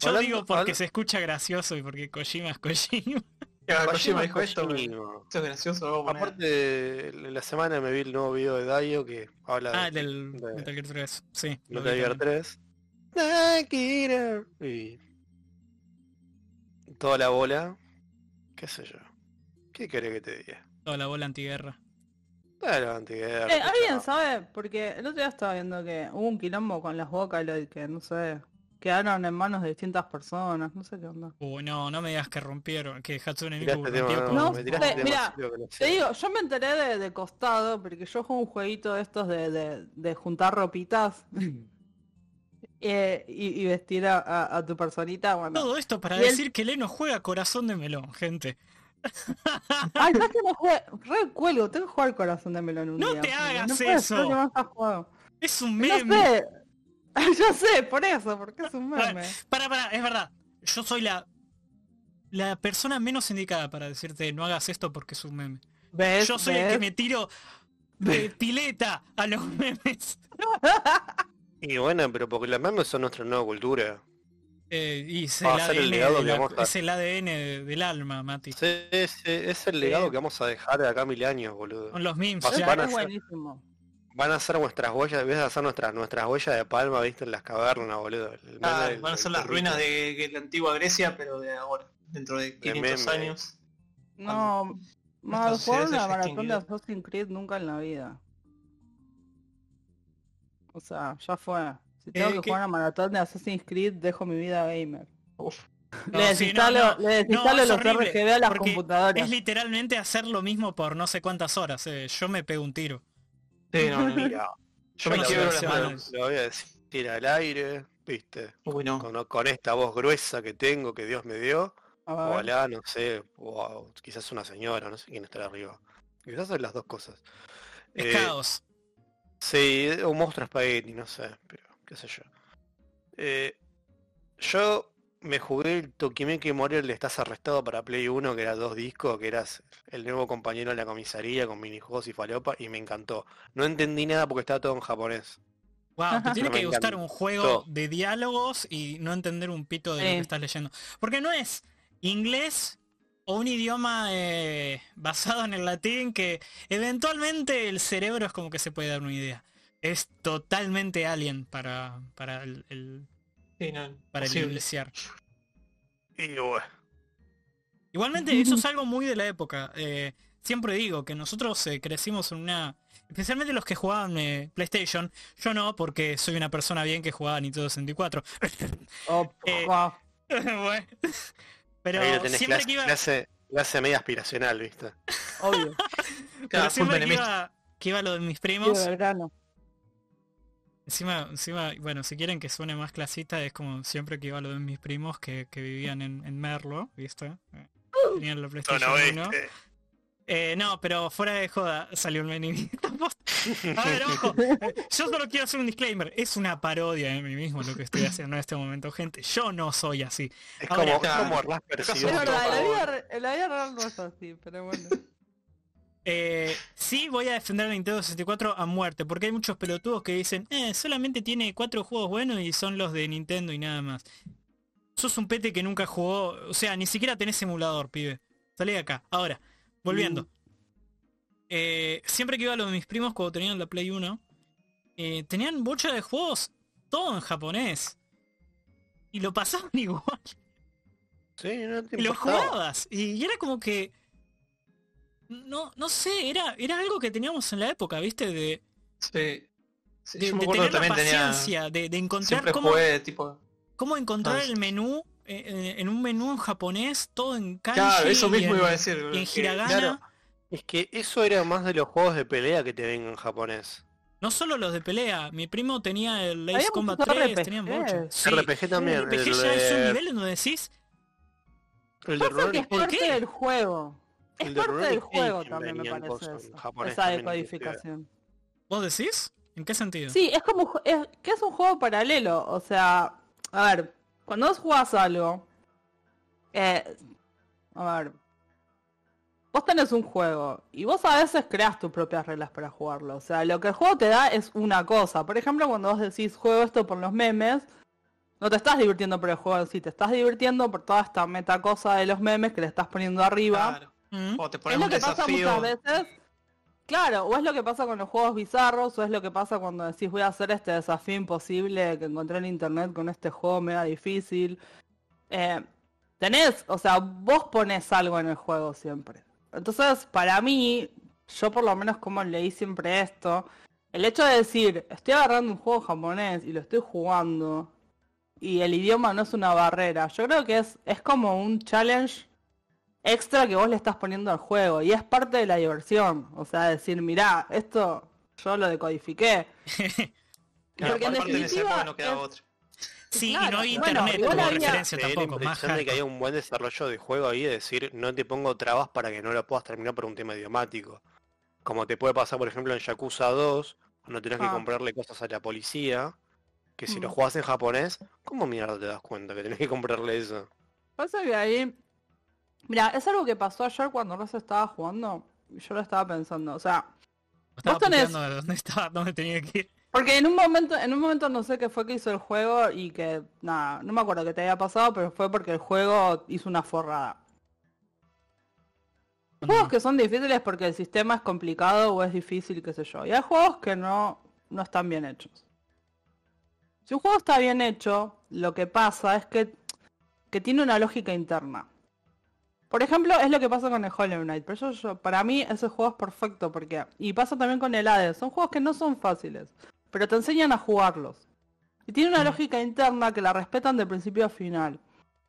B: Yo
E: Hablando-
B: digo porque se escucha gracioso y porque Kojima es Kojima.
C: Ya,
E: Kojima
C: Kojima
E: es
C: dijo esto, me-
E: Kojima.
C: esto es gracioso, lo voy a poner.
E: Aparte, en la semana me vi el nuevo video de Daio que habla
B: Ah,
E: de
B: el del
E: de-
B: Metal Gear 3. Sí. lo
E: Metal Gear
B: también.
E: 3. Akira. Y toda la bola. ¿Qué sé yo? ¿Qué querés que te diga?
B: Toda la bola antiguerra.
E: Claro, antiguerra.
D: Eh, ¿Alguien sabe? Porque el otro día estaba viendo que hubo un quilombo con las Vocaloid que, no sé, quedaron en manos de distintas personas, no sé qué onda.
B: Uh, no, no me digas que rompieron, que Hatsune Miku
E: tema-
B: rompió con...
D: No,
E: me tema
D: mira, Te digo, yo me enteré de, de costado porque yo juego un jueguito de estos de, de, de juntar ropitas eh, y, y vestir a, a- a tu personita, bueno.
B: Todo esto para
D: Y el-
B: decir que Leno juega corazón de melón, gente.
D: Ay, no que no juegue, re cuelgo, tengo que jugar Corazón de Melón un
B: No
D: día,
B: te hagas
D: no
B: eso.
D: ser que más has jugado.
B: Es un
D: No
B: meme.
D: sé, yo sé, por eso, porque es un meme.
B: Para, para, es verdad. Yo soy la la persona menos indicada para decirte no hagas esto porque es un meme.
D: ¿Ves?
B: Yo soy el que me tiro de pileta a los memes.
E: Y bueno, pero porque los memes son nuestra nueva cultura.
B: Eh, y es
E: Va
B: el
E: a ser el
B: ADN,
E: legado
B: la-
E: vamos a-
B: es el ADN de- del alma, Mati.
E: Sí, es, es el legado que vamos a dejar de acá a mil años, boludo.
B: Con los memes. Ya.
D: es buenísimo.
E: Van a ser nuestras huellas, a ser nuestras nuestras huellas de palma, viste, en las cavernas, boludo. El
C: Ah,
E: del-
C: van a ser las ruinas de, de la antigua Grecia, pero de ahora, dentro de 500
E: meme.
C: años.
D: No, más jugar una maratón de. Assassin's Creed nunca en la vida. O sea, ya fue. Si tengo
B: Eh,
D: que
B: que-
D: jugar una maratón de Assassin's Creed, dejo mi vida gamer.
C: Uf.
B: No,
D: le
B: sí,
D: desinstalo,
B: no, no.
D: le desinstalo
B: es
D: los
B: horrible,
D: RGB a las computadoras.
B: Es literalmente hacer lo mismo por no sé cuántas horas. eh. Yo me pego un tiro.
C: Sí, no,
E: Mira,
C: Yo
B: Yo
C: me quiebro las manos.
E: lo voy a decir al aire, viste,
C: Uy, no.
E: con, con esta voz gruesa que tengo, que Dios me dio. Ojalá, no sé, o, o quizás una señora, no sé quién estará arriba. Quizás son las dos cosas.
B: Es
E: Eh,
B: caos.
E: Sí, un monstruo espagueti, no sé, pero qué sé yo. Eh, yo me jugué el Tokimeki Morir de Estás Arrestado para Play 1, que era dos discos, que eras el nuevo compañero de la comisaría con minijuegos y falopa, y me encantó. No entendí nada porque estaba todo en japonés.
B: Wow, te tiene que gustar un juego
E: Todo.
B: de diálogos y no entender un pito de lo que estás leyendo. Porque no es inglés o un idioma eh, basado en el latín que eventualmente el cerebro es como que se puede dar una idea. Es totalmente alien para, para el, el-
C: Sí, no,
B: para el
C: posible.
B: iniciar.
E: Y bueno,
B: Igualmente eso es algo muy de la época. eh, siempre digo que nosotros eh, crecimos en una... Especialmente los que jugaban eh, PlayStation. Yo no, porque soy una persona bien que jugaba Nintendo 64.
D: Oh,
B: Eh,
D: wow.
B: Bueno, Pero
E: ahí lo tenés
B: siempre
E: clase,
B: que iba...
E: clase, clase media aspiracional, ¿viste?
D: Obvio.
B: pero
C: Claro, full
B: siempre que iba, que iba lo de mis primos. Encima, encima, bueno, si quieren que suene más clasista, es como siempre que iba lo de mis primos que, que vivían en, en Merlo, ¿viste? Eh, Tenían la PlayStation 1. Eh, no, pero fuera de joda salió el menú. A ver, ojo. Yo solo quiero hacer un disclaimer. Es una parodia de mí mismo lo que estoy haciendo en este momento, gente. Yo no soy así.
E: Es
B: Ahora,
E: como, es como si
D: Es verdad, en la vida real no es así, pero bueno.
B: Eh, sí voy a defender a Nintendo 64 a muerte, porque hay muchos pelotudos que dicen, eh, solamente tiene cuatro juegos buenos y son los de Nintendo y nada más. Sos un pete que nunca jugó, o sea, ni siquiera tenés emulador, pibe. Salí de acá. Ahora, volviendo.
D: Mm.
B: Eh, siempre que iba a lo de mis primos cuando tenían la Play 1, eh, tenían bocha de juegos, todo en japonés. Y lo pasaban igual.
E: Sí, no te
B: Y lo jugabas. Y era como que. No, no sé, era, era algo que teníamos en la época, ¿viste? De,
C: Sí. Sí,
B: de,
C: yo me
B: de tener la
C: tenía.
B: paciencia, de, de encontrar
C: Siempre
B: cómo,
C: jugué tipo.
B: cómo encontrar
C: Ah,
B: el menú eh, eh, en un menú en japonés, todo en kanji
C: Claro, eso mismo
B: en,
C: iba a decir.
B: en
C: que-
B: hiragana.
C: claro,
E: Es que eso era más de los juegos de pelea que te ven en japonés.
B: No solo los de pelea, mi primo tenía el Ace Combat
D: muchos
B: 3,
D: RPGs.
B: tenían bocha. Sí,
E: RPG también.
B: RPG
E: el,
B: ya es un
E: de-
B: nivel en donde decís,
E: el de
D: que es parte del juego. Es
E: El de
D: parte del juego también me parece eso. Esa decodificación.
B: ¿vos decís? ¿En qué sentido?
D: Sí, es como es, que es un juego paralelo. O sea, a ver, cuando vos jugás algo, eh, a ver, vos tenés un juego y vos a veces creas tus propias reglas para jugarlo. O sea, lo que el juego te da es una cosa. Por ejemplo, cuando vos decís juego esto por los memes, no te estás divirtiendo por el juego en sí, te estás divirtiendo por toda esta meta cosa de los memes que le estás poniendo arriba.
C: Claro.
B: Mm.
C: O te
D: Es
C: pones
D: lo
C: un
D: que pasa
C: desafío.
D: muchas veces. Claro, o es lo que pasa con los juegos bizarros, o es lo que pasa cuando decís voy a hacer este desafío imposible que encontré en internet con este juego mega difícil. Eh, tenés, o sea, vos pones algo en el juego siempre. Entonces, para mí, yo por lo menos como leí siempre esto, el hecho de decir, estoy agarrando un juego japonés y lo estoy jugando, y el idioma no es una barrera, yo creo que es, es como un challenge extra que vos le estás poniendo al juego y es parte de la diversión. O sea, decir, mirá, esto yo lo decodifiqué.
C: Claro,
D: Porque en
C: aparte en ese
D: definitiva
C: juego no queda
D: es-
C: otra.
B: Sí, y no hay
D: bueno,
B: internet
D: igual
B: como referencia tampoco, más
E: impresión de que
B: hardcore.
E: hay un buen desarrollo de juego ahí, de decir, no te pongo trabas para que no lo puedas terminar por un tema idiomático. Como te puede pasar, por ejemplo, en Yakuza 2, cuando tenés que
D: Ah.
E: comprarle cosas a la policía, que si lo
D: Mm.
E: jugás en japonés, ¿cómo mierda te das cuenta que tenés que comprarle eso?
D: Pasa que ahí. Mira, es algo que pasó ayer cuando Rosa estaba jugando. Yo lo estaba pensando. O sea,
B: Estaba
D: tenés-
B: dónde estaba, dónde tenía que ir.
D: porque en un momento, en un momento no sé qué fue que hizo el juego y que, nada, no me acuerdo qué te había pasado, pero fue porque el juego hizo una forrada. Juegos que son difíciles porque el sistema es complicado o es difícil, qué sé yo. Y hay juegos que no, no están bien hechos. Si un juego está bien hecho, lo que pasa es que, que tiene una lógica interna. Por ejemplo, es lo que pasa con el Hollow Knight. Pero yo, yo- para mí ese juego es perfecto porque... Y pasa también con el Hades. Son juegos que no son fáciles, pero te enseñan a jugarlos. Y tiene una lógica interna que la respetan de principio a final.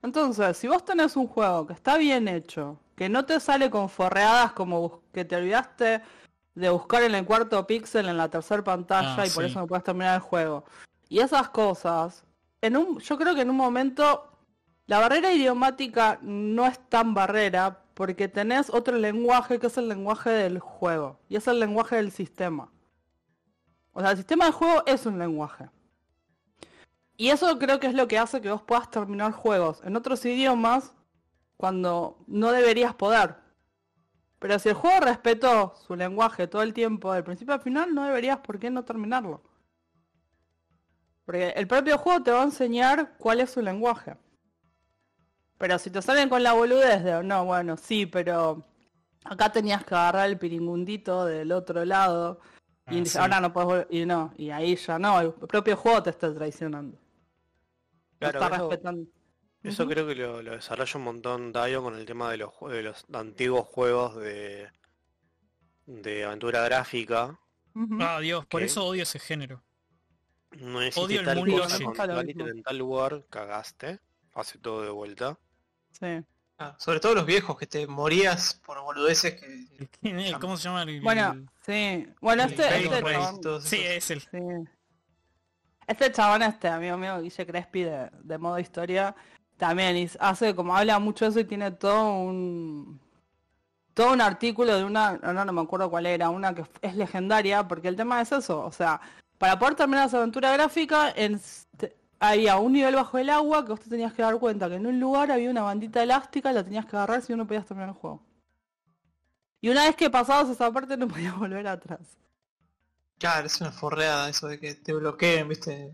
D: Entonces, si vos tenés un juego que está bien hecho, que no te sale con forreadas como que te olvidaste de buscar en el cuarto píxel en la tercera pantalla
B: Ah,
D: y por
B: sí.
D: eso no puedes terminar el juego. Y esas cosas, en un, yo creo que en un momento la barrera idiomática no es tan barrera porque tenés otro lenguaje que es el lenguaje del juego y es el lenguaje del sistema. O sea, el sistema del juego es un lenguaje. Y eso creo que es lo que hace que vos puedas terminar juegos en otros idiomas cuando no deberías poder. Pero si el juego respetó su lenguaje todo el tiempo, del principio al final, no deberías por qué no terminarlo. Porque el propio juego te va a enseñar cuál es su lenguaje. Pero si te salen con la boludez de, no, bueno, sí, pero acá tenías que agarrar el piringundito del otro lado. Y
B: Ah, sí.
D: ahora no puedes y no, y ahí ya no, el propio juego te está traicionando.
E: Claro,
D: está
E: eso-
D: respetando.
E: Eso
D: Ujú.
E: creo que lo, lo desarrolla un montón Dio con el tema de los, de los antiguos juegos de, de aventura gráfica.
D: Ujú.
B: Ah, Dios, por eso odio ese género.
E: No existe
B: Odio el
E: tal
B: mundo
E: cosa con en tal lugar, cagaste, hace todo de vuelta.
D: Sí.
C: Ah, sobre todo los viejos, que te morías por boludeces que...
B: El- ¿Cómo se llama? El-
D: Bueno,
B: el-
D: sí. Bueno, este, este chabón,
B: Sí,
C: esos.
B: es el.
D: sí. Este chabón, este amigo mío, Guille Crespi, de, de modo historia, también y hace como habla mucho eso y tiene todo un todo un artículo de una, no, no me acuerdo cuál era, una que es legendaria, porque el tema es eso, o sea, para poder terminar esa aventura gráfica, en, había un nivel bajo el agua que vos te tenías que dar cuenta que en un lugar había una bandita elástica, la tenías que agarrar si no podías terminar el juego. Y una vez que pasabas esa parte no podías volver atrás.
C: Claro, es una forreada eso de que te bloqueen, viste.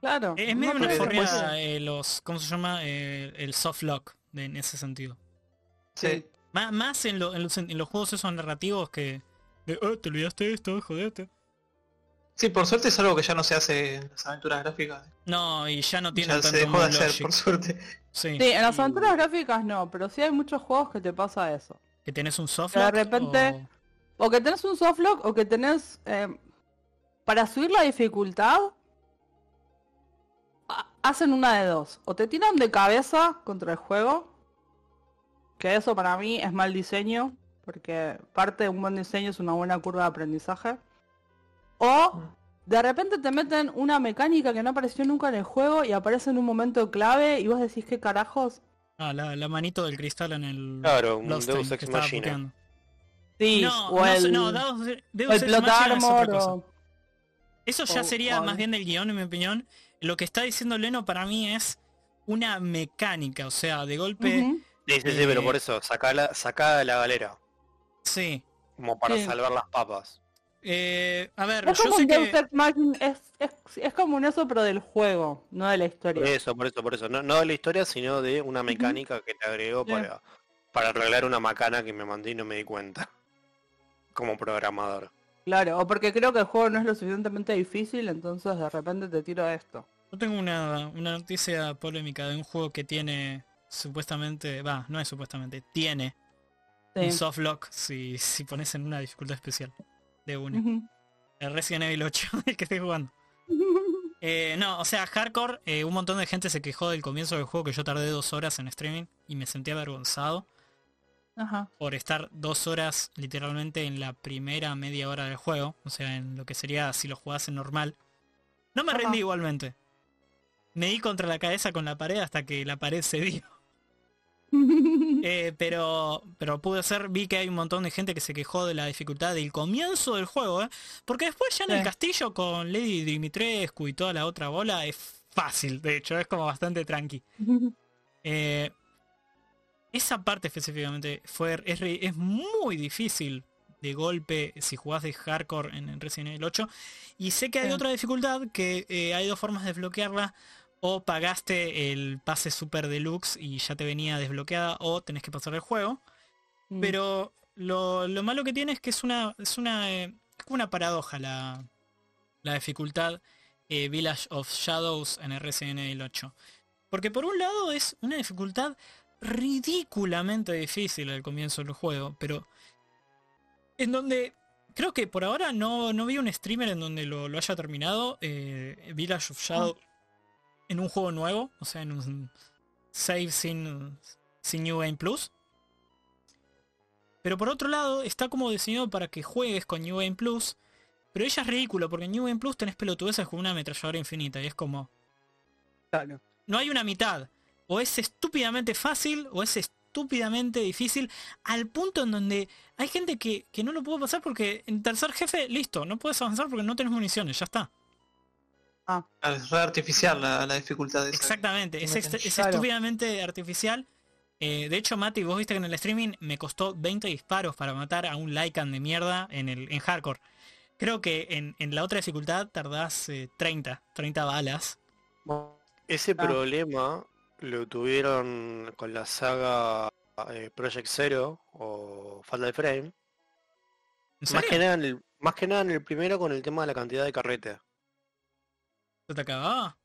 D: Claro.
B: Es
D: no
B: medio una
D: podés
C: después-
B: forrea eh, los. ¿Cómo se llama? Eh, el soft lock de- en ese sentido.
C: Sí.
B: Má- Más en, lo- en los, en los juegos esos narrativos que. De, oh, te olvidaste esto, jodete.
C: Sí, por suerte es algo que ya no se hace en las aventuras gráficas.
B: No, y ya no tiene
C: Ya se
B: tanto
C: dejó de hacer,
B: logic.
C: por suerte.
B: Sí.
D: Sí, en las aventuras gráficas no, pero sí hay muchos juegos que te pasa eso.
B: Que tenés un soft
D: Que de repente-
B: o-
D: O que tenés un softlock o que tenés... eh, para subir la dificultad... ha- Hacen una de dos. O te tiran de cabeza contra el juego. Que eso para mí es mal diseño. Porque parte de un buen diseño es una buena curva de aprendizaje. O de repente te meten una mecánica que no apareció nunca en el juego y aparece en un momento clave y vos decís qué carajos.
B: Ah, la, la manito del cristal en el.
E: Claro, un Deus
B: que
E: Ex Machina.
D: Sí,
B: No,
D: o el,
B: no, Deus, Deus
D: o el
B: Ex
D: plot
B: Machina es otra
D: armor
B: cosa.
D: o...
B: Eso ya
D: o-
B: sería
D: o-
B: más bien del guion, en mi opinión. Lo que está diciendo Leno para mí es una mecánica, o sea, de golpe...
D: Ujú.
E: Sí, sí, sí, pero
B: Eh,
E: por eso, sacala, sacá de la galera.
B: Sí.
E: Como para
D: Sí.
E: salvar las papas.
B: Eh, a ver,
D: Es
B: yo
D: como
B: sé
D: un Deus
B: que...
D: Ex Machina, es, es, es como un eso pero del juego, no de la
E: Por
D: historia.
E: eso, por eso, por eso. No, no de la historia, sino de una mecánica que te agregó para, para arreglar una macana que me mandé y no me di cuenta. Como programador.
D: Claro, o porque creo que el juego no es lo suficientemente difícil, entonces de repente te tiro esto.
B: Yo tengo una, una noticia polémica de un juego que tiene supuestamente, va, no es supuestamente, tiene un
D: Sí.
B: softlock si, si pones en una dificultad especial de una. El Resident Evil 8, el que estoy jugando. Eh, no, o sea, hardcore, eh, un montón de gente se quejó del comienzo del juego que yo tardé dos horas en streaming y me sentí avergonzado
D: Ajá.
B: por estar dos horas literalmente en la primera media hora del juego, o sea, en lo que sería si lo jugás en normal. No me
D: Ajá.
B: rendí igualmente. Me di contra la cabeza con la pared hasta que la pared cedió. Eh, pero, pero pude hacer, vi que hay un montón de gente que se quejó de la dificultad del comienzo del juego, ¿eh? Porque después ya en el castillo con Lady Dimitrescu y toda la otra bola es fácil, de hecho, es como bastante tranqui. Eh, esa parte específicamente fue es, es muy difícil de golpe si jugás de hardcore en, en Resident Evil 8 y sé que hay
D: Sí.
B: otra dificultad que hay dos formas de desbloquearla o pagaste el pase super deluxe y ya te venía desbloqueada o tenés que pasar el juego.
D: Mm.
B: pero lo, lo malo que tiene es que es una es una eh, una paradoja la, la dificultad eh, Village of Shadows en el Resident Evil 8 porque por un lado es una dificultad ridículamente difícil al comienzo del juego, pero en donde creo que por ahora no, no vi un streamer en donde lo, lo haya terminado, eh, Village of Shadow, en un juego nuevo, o sea, en un save sin, sin New Game Plus. Pero por otro lado, está como diseñado para que juegues con New Game Plus, pero ella es ridículo, porque en New Game Plus tenés pelotudeces con una ametralladora infinita, y es como
D: Claro.
B: no hay una mitad. O es estúpidamente fácil o es estúpidamente difícil al punto en donde hay gente que, que no lo puede pasar porque en tercer jefe, listo, no puedes avanzar porque no tenés municiones, ya está.
C: Ah, Es re artificial la, la dificultad de.
B: Exactamente, es, ext- estúpidamente artificial. Eh, de hecho, Mati, vos viste que en el streaming me costó 20 disparos para matar a un Lycan de mierda en el en hardcore. Creo que en, en la otra dificultad tardás eh, 30, 30 balas.
E: Ese
D: Ah.
E: problema lo tuvieron con la saga eh, Project Zero o Fatal Frame.
B: ¿En
E: Más que, nada en el, más que nada en el primero con el tema de la cantidad de carrete.
B: ¿Se te acababa?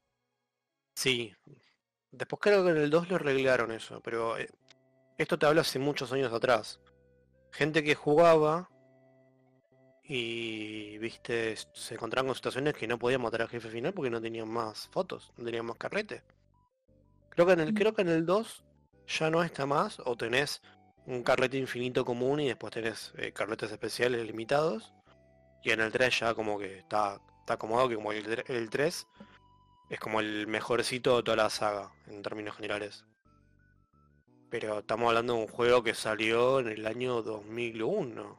E: Sí. Después creo que en el 2 lo arreglaron eso, pero eh, esto te habla hace muchos años atrás. Gente que jugaba y, viste, se encontraban con situaciones que no podían matar al jefe final porque no tenían más fotos, no tenían más carrete. Creo que en el, creo que en el 2 ya no está más, o tenés un carrete infinito común y después tenés eh, carretes especiales limitados. Y en el 3 ya como que está, está acomodado que como el, tre- el 3 es como el mejorcito de toda la saga, en términos generales. Pero estamos hablando de un juego que salió en el año 2001,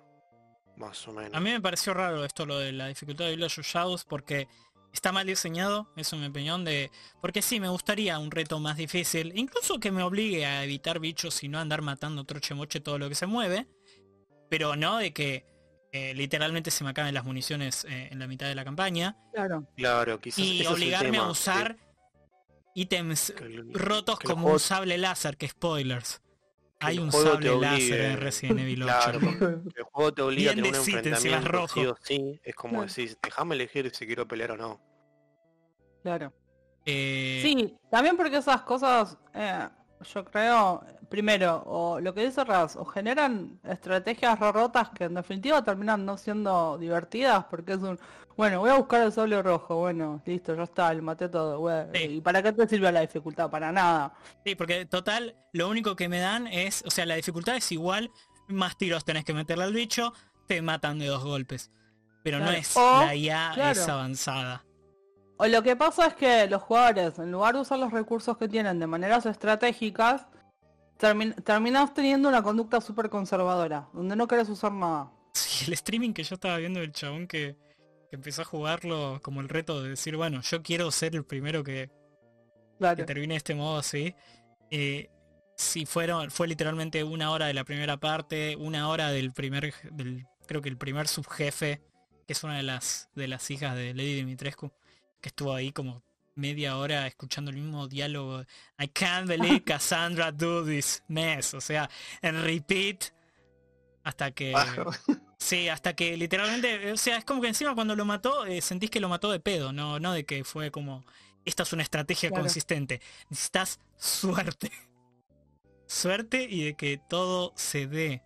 E: más o menos.
B: A mí me pareció raro esto lo de la dificultad de of Shadows porque está mal diseñado, es mi opinión de... Porque sí, me gustaría un reto más difícil, incluso que me obligue a evitar bichos y no andar matando troche moche todo lo que se mueve, pero no de que eh, literalmente se me acaben las municiones eh, en la mitad de la campaña
D: Claro.
E: Claro, quizás
B: y
E: ese es el
B: obligarme a
E: tema,
B: usar ítems
E: que- que el-
B: rotos
E: que
B: como
E: juego-
B: un sable láser, que spoilers.
E: que
B: Hay un sable láser en Resident Evil 8.
E: Claro, porque el juego te obliga a
B: Bien
E: tener un enfrentamiento sí
B: rojo.
E: o sí. Es como
D: Claro.
E: decís, déjame elegir si quiero pelear o no.
D: Claro.
B: Eh,
D: Sí, también porque esas cosas, eh, yo creo, primero, o lo que dice Raz, o generan estrategias rotas que en definitiva terminan no siendo divertidas porque es un, bueno, voy a buscar el sable rojo, bueno, listo, ya está, le maté todo, güey.
B: Sí.
D: ¿Y para qué te sirve la dificultad? Para nada.
B: Sí, porque total, lo único que me dan es, o sea, la dificultad es igual, más tiros tenés que meterle al bicho, te matan de dos golpes. Pero no es
D: O,
B: la IA
D: claro.
B: es avanzada.
D: O lo que pasa es que los jugadores, en lugar de usar los recursos que tienen de maneras estratégicas, termin terminás teniendo una conducta súper conservadora, donde no querés usar nada.
B: Sí, el streaming que yo estaba viendo del chabón que, que empezó a jugarlo como el reto de decir, bueno, yo quiero ser el primero que, que
D: Claro.
B: termine este modo así. eh, sí fueron, fue literalmente una hora de la primera parte, una hora del primer, del, creo que el primer subjefe, que es una de las, de las hijas de Lady Dimitrescu, que estuvo ahí como media hora escuchando el mismo diálogo. I can't believe Cassandra do this mess. O sea, en repeat hasta que...
C: Bajo.
B: Sí, hasta que literalmente, o sea, es como que encima cuando lo mató, eh, sentís que lo mató de pedo, no, no de que fue como, esta es una estrategia
D: Claro.
B: consistente. Necesitas suerte. Suerte y de que todo se dé.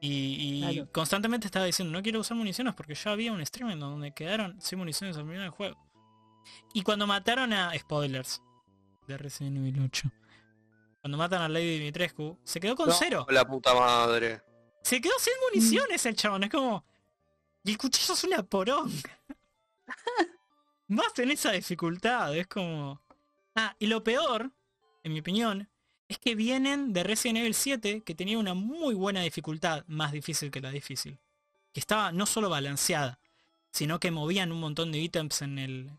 B: Y, y
D: Claro.
B: constantemente estaba diciendo, no quiero usar municiones porque ya había un stream en donde quedaron sin municiones al final del juego. Y cuando mataron a... Spoilers. De Resident Evil 8. Cuando matan a Lady Dimitrescu, se quedó con
E: No,
B: cero.
E: La puta madre.
B: Se quedó sin municiones el chabón, es como... Y el cuchillo es una poronga. Más en esa dificultad, es como... Ah, y lo peor, en mi opinión, es que vienen de Resident Evil 7, que tenía una muy buena dificultad, más difícil que la difícil. Que estaba no solo balanceada, sino que movían un montón de ítems en el...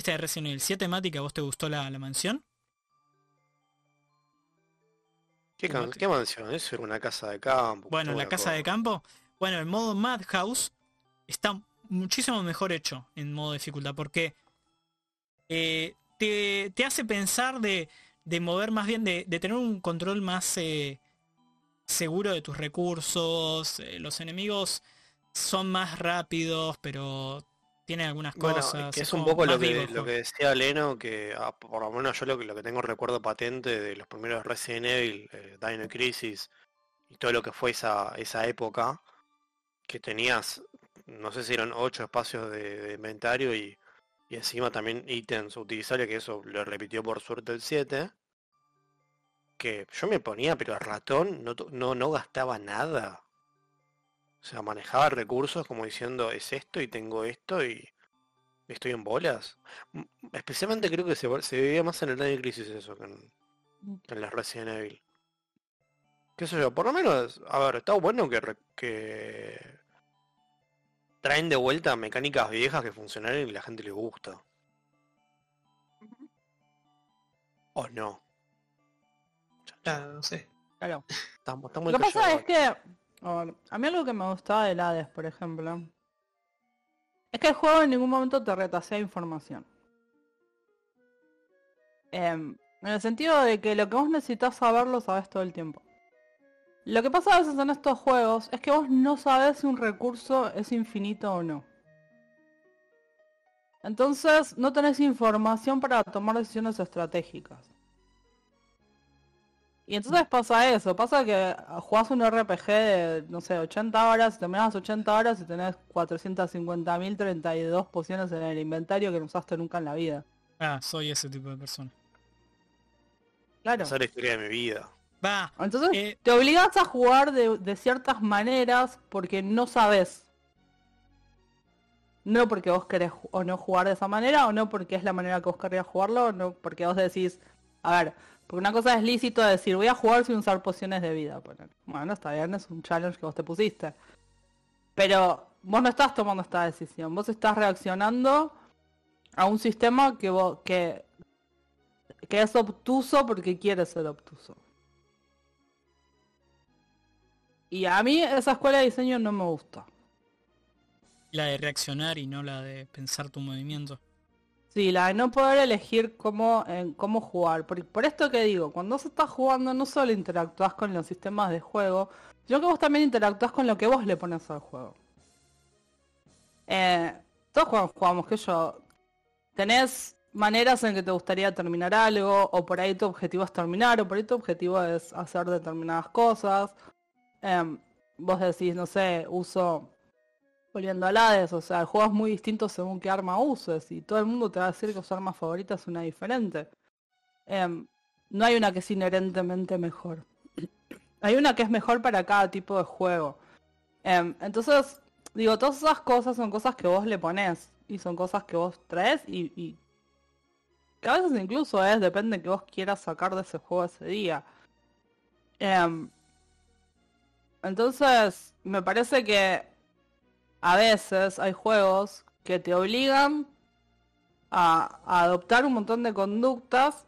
B: ¿Esta de Resident Evil 7, Mati, que a vos te gustó la, la mansión?
E: ¿Qué, can- qué mansión? Eso era una casa de campo.
B: Bueno,
E: no
B: la casa de campo. Bueno, el modo Madhouse está muchísimo mejor hecho en modo dificultad porque eh, te, te hace pensar de, de mover más bien, de, de tener un control más eh, seguro de tus recursos. eh, los enemigos son más rápidos, pero tienen algunas
E: Bueno,
B: cosas.
E: que es un poco lo que, lo decía Leno, que ah, por lo menos yo lo que, lo que tengo recuerdo patente de los primeros Resident Evil, eh, Dino Crisis y todo lo que fue esa, esa época, que tenías, no sé si eran ocho espacios de, de inventario y, y encima también ítems utilizables, que eso lo repitió por suerte el 7, que yo me ponía, pero el ratón no, no, no gastaba nada. O sea, manejaba recursos como diciendo, es esto y tengo esto y estoy en bolas. Especialmente creo que se, se veía más en el Dino Crisis eso que en, que en las Resident Evil. Qué sé yo, por lo menos, a ver, está bueno que, traen de vuelta mecánicas viejas que funcionaron y la gente les gusta. ¿O no?
C: Claro, no sé.
D: Claro.
E: Muy
D: Lo que pasa es que, ver, a mí algo que me gustaba del Hades, por ejemplo, es que el juego en ningún momento te retasea información. Em, en el sentido de que lo que vos necesitas saber lo sabes todo el tiempo. Lo que pasa a veces en estos juegos es que vos no sabes si un recurso es infinito o no. Entonces no tenés información para tomar decisiones estratégicas. Y entonces pasa eso, pasa que jugás un RPG de, no sé, 80 horas, terminás las 80 horas y tenés 450.032 pociones en el inventario que no usaste nunca en la vida.
B: Ah, soy ese tipo de persona.
D: Claro.
E: Esa es la historia de mi vida.
B: Va,
D: Entonces
B: eh,
D: te obligas a jugar de, de ciertas maneras porque no sabes. No porque vos querés o no jugar de esa manera, o no porque es la manera que vos querrías jugarlo, o no porque vos decís, a ver, porque una cosa es lícito decir, voy a jugar sin usar pociones de vida. Bueno, está bien, es un challenge que vos te pusiste. Pero vos no estás tomando esta decisión, vos estás reaccionando a un sistema que, que es obtuso porque quiere ser obtuso. Y a mí esa escuela de diseño no me gusta.
B: la de reaccionar y no la de pensar tu movimiento.
D: Sí, la de no poder elegir cómo, en cómo jugar. Por, por esto que digo, cuando vos estás jugando no solo interactúas con los sistemas de juego, sino que vos también interactúas con lo que vos le pones al juego. Eh, todos jugamos, jugamos, que yo. Tenés maneras en que te gustaría terminar algo, o por ahí tu objetivo es terminar, o por ahí tu objetivo es hacer determinadas cosas. Em, vos decís, no sé, uso volviendo al Hades, o sea, el juego es muy distinto según qué arma uses y todo el mundo te va a decir que su arma favorita es una diferente. Em, no hay una que es inherentemente mejor. hay una que es mejor para cada tipo de juego. Em, entonces, digo, todas esas cosas son cosas que vos le pones y son cosas que vos traes y, y que a veces incluso es, depende de que vos quieras sacar de ese juego ese día. Em, entonces, me parece que a veces hay juegos que te obligan a, a adoptar un montón de conductas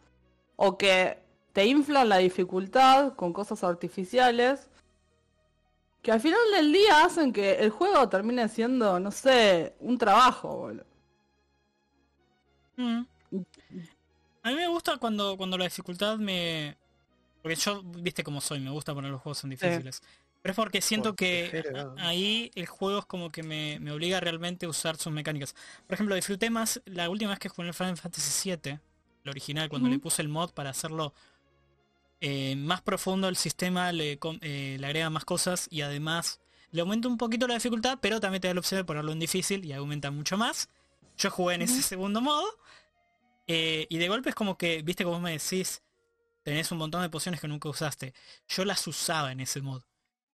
D: o que te inflan la dificultad con cosas artificiales que al final del día hacen que el juego termine siendo, no sé, un trabajo, boludo.
B: Mm. A mí me gusta cuando, cuando la dificultad me... Porque yo, viste cómo soy, me gusta poner los juegos son difíciles. Pero es porque siento que ahí el juego es como que me, me obliga realmente a usar sus mecánicas. Por ejemplo, disfruté más la última vez que jugué en el Final Fantasy VII, el original, cuando le puse el mod para hacerlo eh, más profundo el sistema, le, eh, le agrega más cosas y además le aumenta un poquito la dificultad, pero también te da la opción de ponerlo en difícil y aumenta mucho más. Yo jugué en ese segundo modo eh, y de golpe es como que, viste como vos me decís, tenés un montón de pociones que nunca usaste. Yo las usaba en ese mod.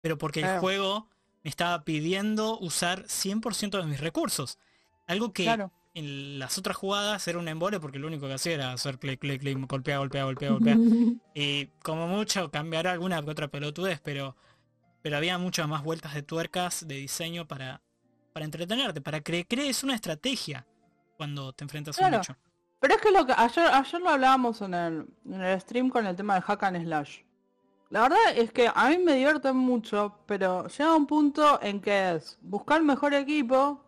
B: Pero porque el
D: Claro.
B: juego me estaba pidiendo usar 100% de mis recursos. Algo que
D: Claro.
B: en las otras jugadas era un embole porque lo único que hacía era hacer clic, clic, clic, golpea, golpea, golpea, golpea. Y como mucho cambiar alguna que otra pelotudez, pero, pero había muchas más vueltas de tuercas de diseño para, para entretenerte, para que crees una estrategia cuando te enfrentas a un
D: Claro.
B: bicho.
D: Pero es que lo que ayer, ayer lo hablábamos en el, en el stream con el tema del hack and slash. La verdad es que a mí me divierte mucho, pero llega un punto en que es buscar el mejor equipo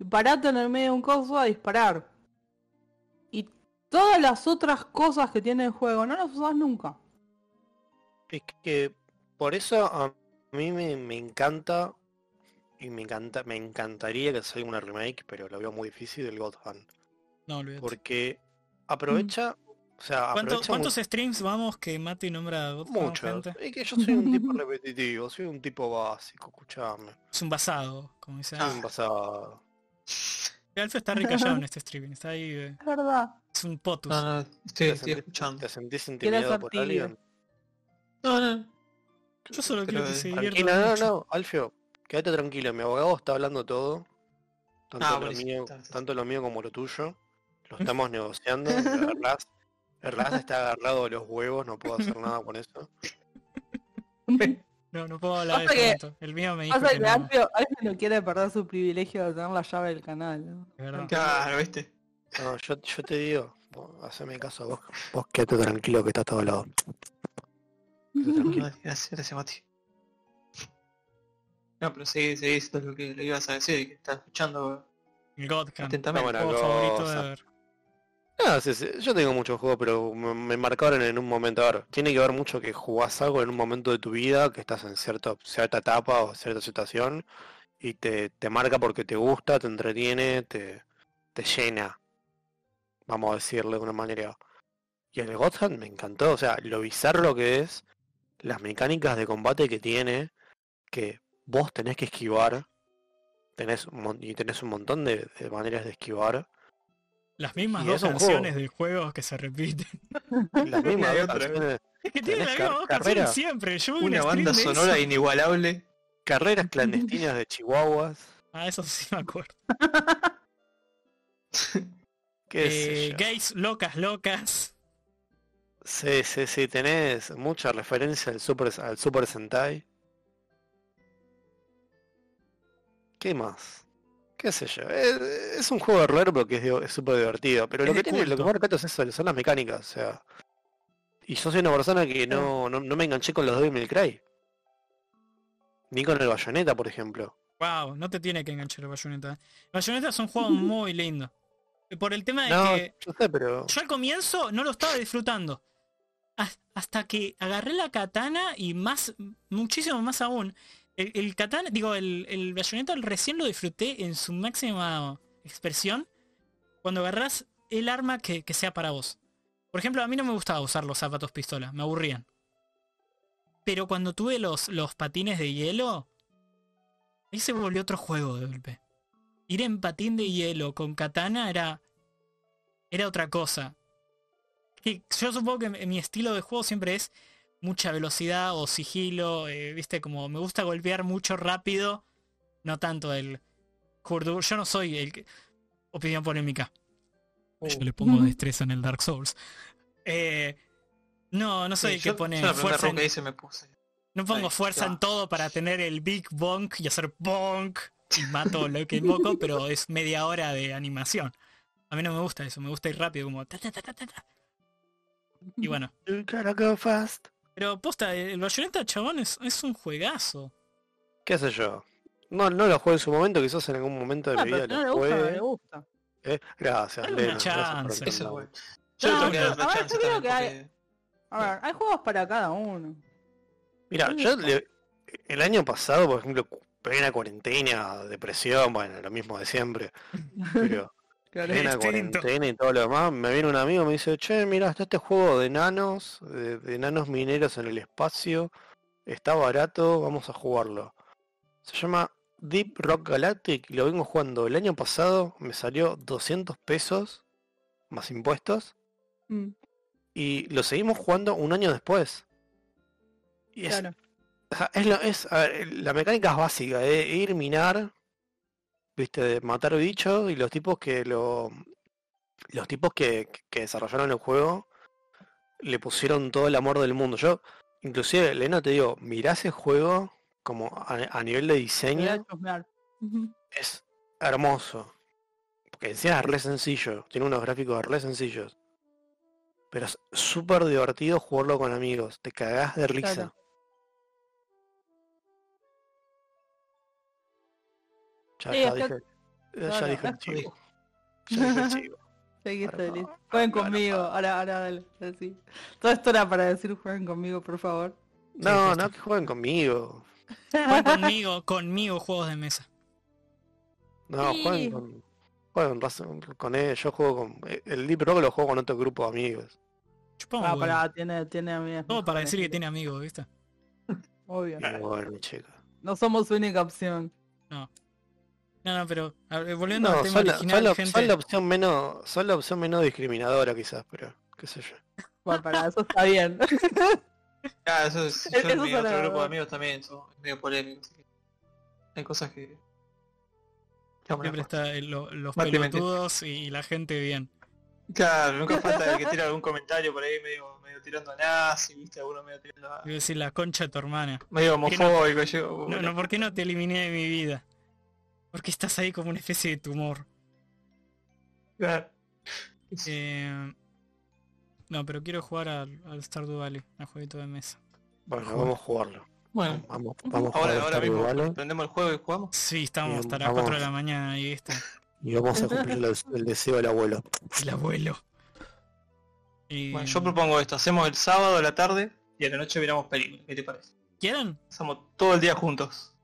D: y parate en el medio de un coso a disparar. Y todas las otras cosas que tiene el juego no las usas nunca.
E: Es que por eso a mí me, me encanta y me encanta me encantaría que salga una remake, pero lo veo muy difícil del God Hand.
B: No, olvídate.
E: Porque aprovecha, o sea,
B: ¿Cuánto-
E: aprovecha
B: ¿Cuántos streams vamos que Mati nombra a
E: mucho.
B: gente?
E: Es que yo soy un tipo repetitivo, soy un tipo básico, escuchame.
B: Es un basado, como dice.
E: Soy un pasado.
B: Alfa está recallado en este streaming, está ahí, eh,
D: Es verdad.
B: es un potus.
C: No, no, estoy,
E: ¿Te
C: estoy
E: sentís-
C: escuchando.
E: ¿Te sentís
D: Quiere
E: intimidado por alguien?
C: No, no.
B: Yo solo
C: Pero,
B: quiero que se divierta
E: no,
B: mucho.
E: no, Alfio, quédate tranquilo, mi abogado está hablando todo. Tanto,
C: Ah,
E: lo, mío, tanto lo mío como lo tuyo. Lo estamos negociando. Erlas, Erlas está agarrado de los huevos, no puedo hacer nada con eso.
B: No, no puedo hablar de eso.
D: que-
B: tanto. El mío me dijo que
D: que
B: no.
D: Alfio, Alfio no quiere perder su privilegio de tener la llave del canal. ¿no?
B: de.
C: Claro, viste.
E: No, yo, yo te digo, haceme caso, vos, vos quédate tranquilo que está todo lado. Tranquilo.
C: Gracias, gracias, Mati. No, pero seguí, seguí, esto es lo que le ibas a decir, que estás escuchando
B: El God
C: atentamente.
E: buena
B: juego favorito de ver.
E: No, yo tengo muchos juegos, pero me, marcaron en un momento. A ver, tiene que ver mucho que jugás algo en un momento de tu vida, que estás en cierta, cierta etapa o cierta situación, y te, te marca porque te gusta, te entretiene, te, te llena. Vamos a decirlo de una manera. Y el God Hand me encantó, o sea, lo bizarro que es, las mecánicas de combate que tiene, que vos tenés que esquivar, tenés y tenés un montón de, de maneras de esquivar.
B: Las mismas
E: Y
B: dos
E: es un
B: canciones
E: juego.
B: del juego que se repiten.
E: Las mismas
C: y
E: dos
C: otra.
E: canciones.
B: Es que tiene
E: car-
B: mismas dos canciones siempre. Yo vi un
C: Una banda sonora
B: eso.
C: inigualable.
E: Carreras clandestinas de chihuahuas.
B: Ah, eso sí me acuerdo.
E: ¿Qué sé
B: Eh, gays locas, locas.
E: Sí, sí, sí, tenés mucha referencia al Super, al Super Sentai. ¿Qué más? ¿Qué sé yo? Es, es un juego raro pero que es súper divertido. Pero lo
B: de
E: que tiene, lo que más rescato es eso, son las mecánicas, o sea. Y yo soy una persona que no, no, no me enganché con los Devil Cry. Ni con el Bayonetta, por ejemplo.
B: Wow, no te tiene que enganchar el Bayonetta. Bayonetta es un juego muy lindo. Por el tema de
E: No,
B: que
E: yo sé, pero...
B: yo al comienzo no lo estaba disfrutando. Has- Hasta que agarré la katana y más, muchísimo más aún. El, el digo, el, el bayoneta recién lo disfruté en su máxima expresión cuando agarrás el arma que, que sea para vos. Por ejemplo, a mí no me gustaba usar los zapatos pistola, me aburrían. Pero cuando tuve los, los patines de hielo, ahí se volvió otro juego de golpe. Ir en patín de hielo con katana era. era otra cosa. Que yo supongo que mi estilo de juego siempre es mucha velocidad o sigilo, eh, viste, como me gusta golpear mucho rápido, no tanto el. Yo no soy el que... Opinión polémica. Yo le pongo destreza en el Dark Souls. Eh, no, no soy el que
C: yo,
B: pone
C: yo
B: fuerza
C: roca
B: en,
C: que hice me puse.
B: no pongo
C: Ahí,
B: fuerza en todo para tener el big bonk y hacer bonk y mato lo que invoco, pero es media hora de animación. A mí no me gusta eso, me gusta ir rápido, como ta ta ta ta ta ta. Y bueno,
E: You gotta go fast.
B: Pero posta, el Bayonetta, chabón, es, es un juegazo.
E: ¿Qué sé yo? No, no lo jugué en su momento, quizás en algún momento de
D: Ah,
E: mi vida
D: no
E: lo
D: le gusta, le gusta.
E: Eh, Gracias,
B: Dale una
E: Lena, gracias por
B: chance.
E: el.
C: Yo
D: No,
C: tengo que
D: a ver,
C: chance
D: yo creo que hay-
C: porque-
D: A ver, hay juegos para cada uno.
E: Mira, yo le- el año pasado, por ejemplo, plena cuarentena, depresión, bueno, lo mismo de siempre. Pero
D: Claro.
E: plena cuarentena y todo lo demás, me viene un amigo y me dice, che, mira, está este juego de nanos, de, de nanos mineros en el espacio, está barato, vamos a jugarlo. Se llama Deep Rock Galactic y lo vengo jugando el año pasado, me salió 200 pesos más impuestos
D: Mm,
E: y lo seguimos jugando un año después. Y es,
D: claro.
E: o sea, es, lo- es, a ver, la mecánica es básica, de ir minar, viste, de matar bichos y los tipos que lo los tipos que, que desarrollaron el juego le pusieron todo el amor del mundo. Yo, inclusive, Lena, te digo, mirá ese juego como a, a nivel de diseño, es hermoso. Porque encima es re sencillo, tiene unos gráficos re sencillos. Pero es súper divertido jugarlo con amigos, te cagás de risa.
D: Claro.
E: Ya,
D: Sí,
E: ya dije, ya dije el chivo. Ya dije el chivo.
D: Seguiste,
E: Para
D: Liz.
E: favor,
D: Jueguen conmigo. Ahora, ahora, dale. así. Todo esto era para decir jueguen conmigo, por favor.
E: No, no, que jueguen conmigo.
B: Jueguen conmigo, conmigo juegos de mesa.
E: No,
D: Sí.
E: jueguen con, jueguen razón- con él. Yo juego con... El Deep Rock lo juego con otro grupo de amigos.
B: Chupamos
D: Ah, pará, tiene, tiene amigas.
B: Todo para decir que tiene amigos, ¿viste?
D: Obvio.
E: Muy bueno, chica.
D: No somos su única opción.
B: No, no, pero a ver, volviendo
E: No,
B: al tema
E: son la,
B: original,
E: son la-
B: gente.
E: son la opción menos, son la opción menos discriminadora quizás, pero qué sé yo.
D: Bueno, para eso está bien.
C: Ah, eso es, yo
D: Eso
C: en mi otro grupo de amigos también son medio así que Hay cosas que...
B: Siempre
C: no.
B: está el- lo- los pelotudos y la gente bien.
C: Claro, nunca falta el que tira algún comentario por ahí medio, medio tirando a nazi, viste, alguno medio tirando a...
B: Quiero decir, la concha de tu hermana.
C: medio
B: no-
C: homofóbico, yo...
B: No,
C: bueno.
B: no, ¿por qué no te eliminé de mi vida? Porque estás ahí como una especie de tumor.
C: Claro.
B: Eh, no, pero quiero jugar al, al Stardew Valley, al jueguito de mesa.
E: Bueno,
B: Joder.
E: vamos a jugarlo.
C: Bueno,
E: Vamos, vamos
C: ahora, ahora mismo
E: Valley
C: prendemos el juego y jugamos.
B: Sí, estábamos
E: Bien,
B: hasta las 4 de la mañana y ¿viste?
E: y vamos a cumplir el, el deseo del abuelo.
B: El abuelo. Y...
C: Bueno, yo propongo esto, hacemos el sábado a la tarde y a la noche miramos películas, ¿qué te parece?
B: ¿Quieren?
C: Pasamos todo el día juntos.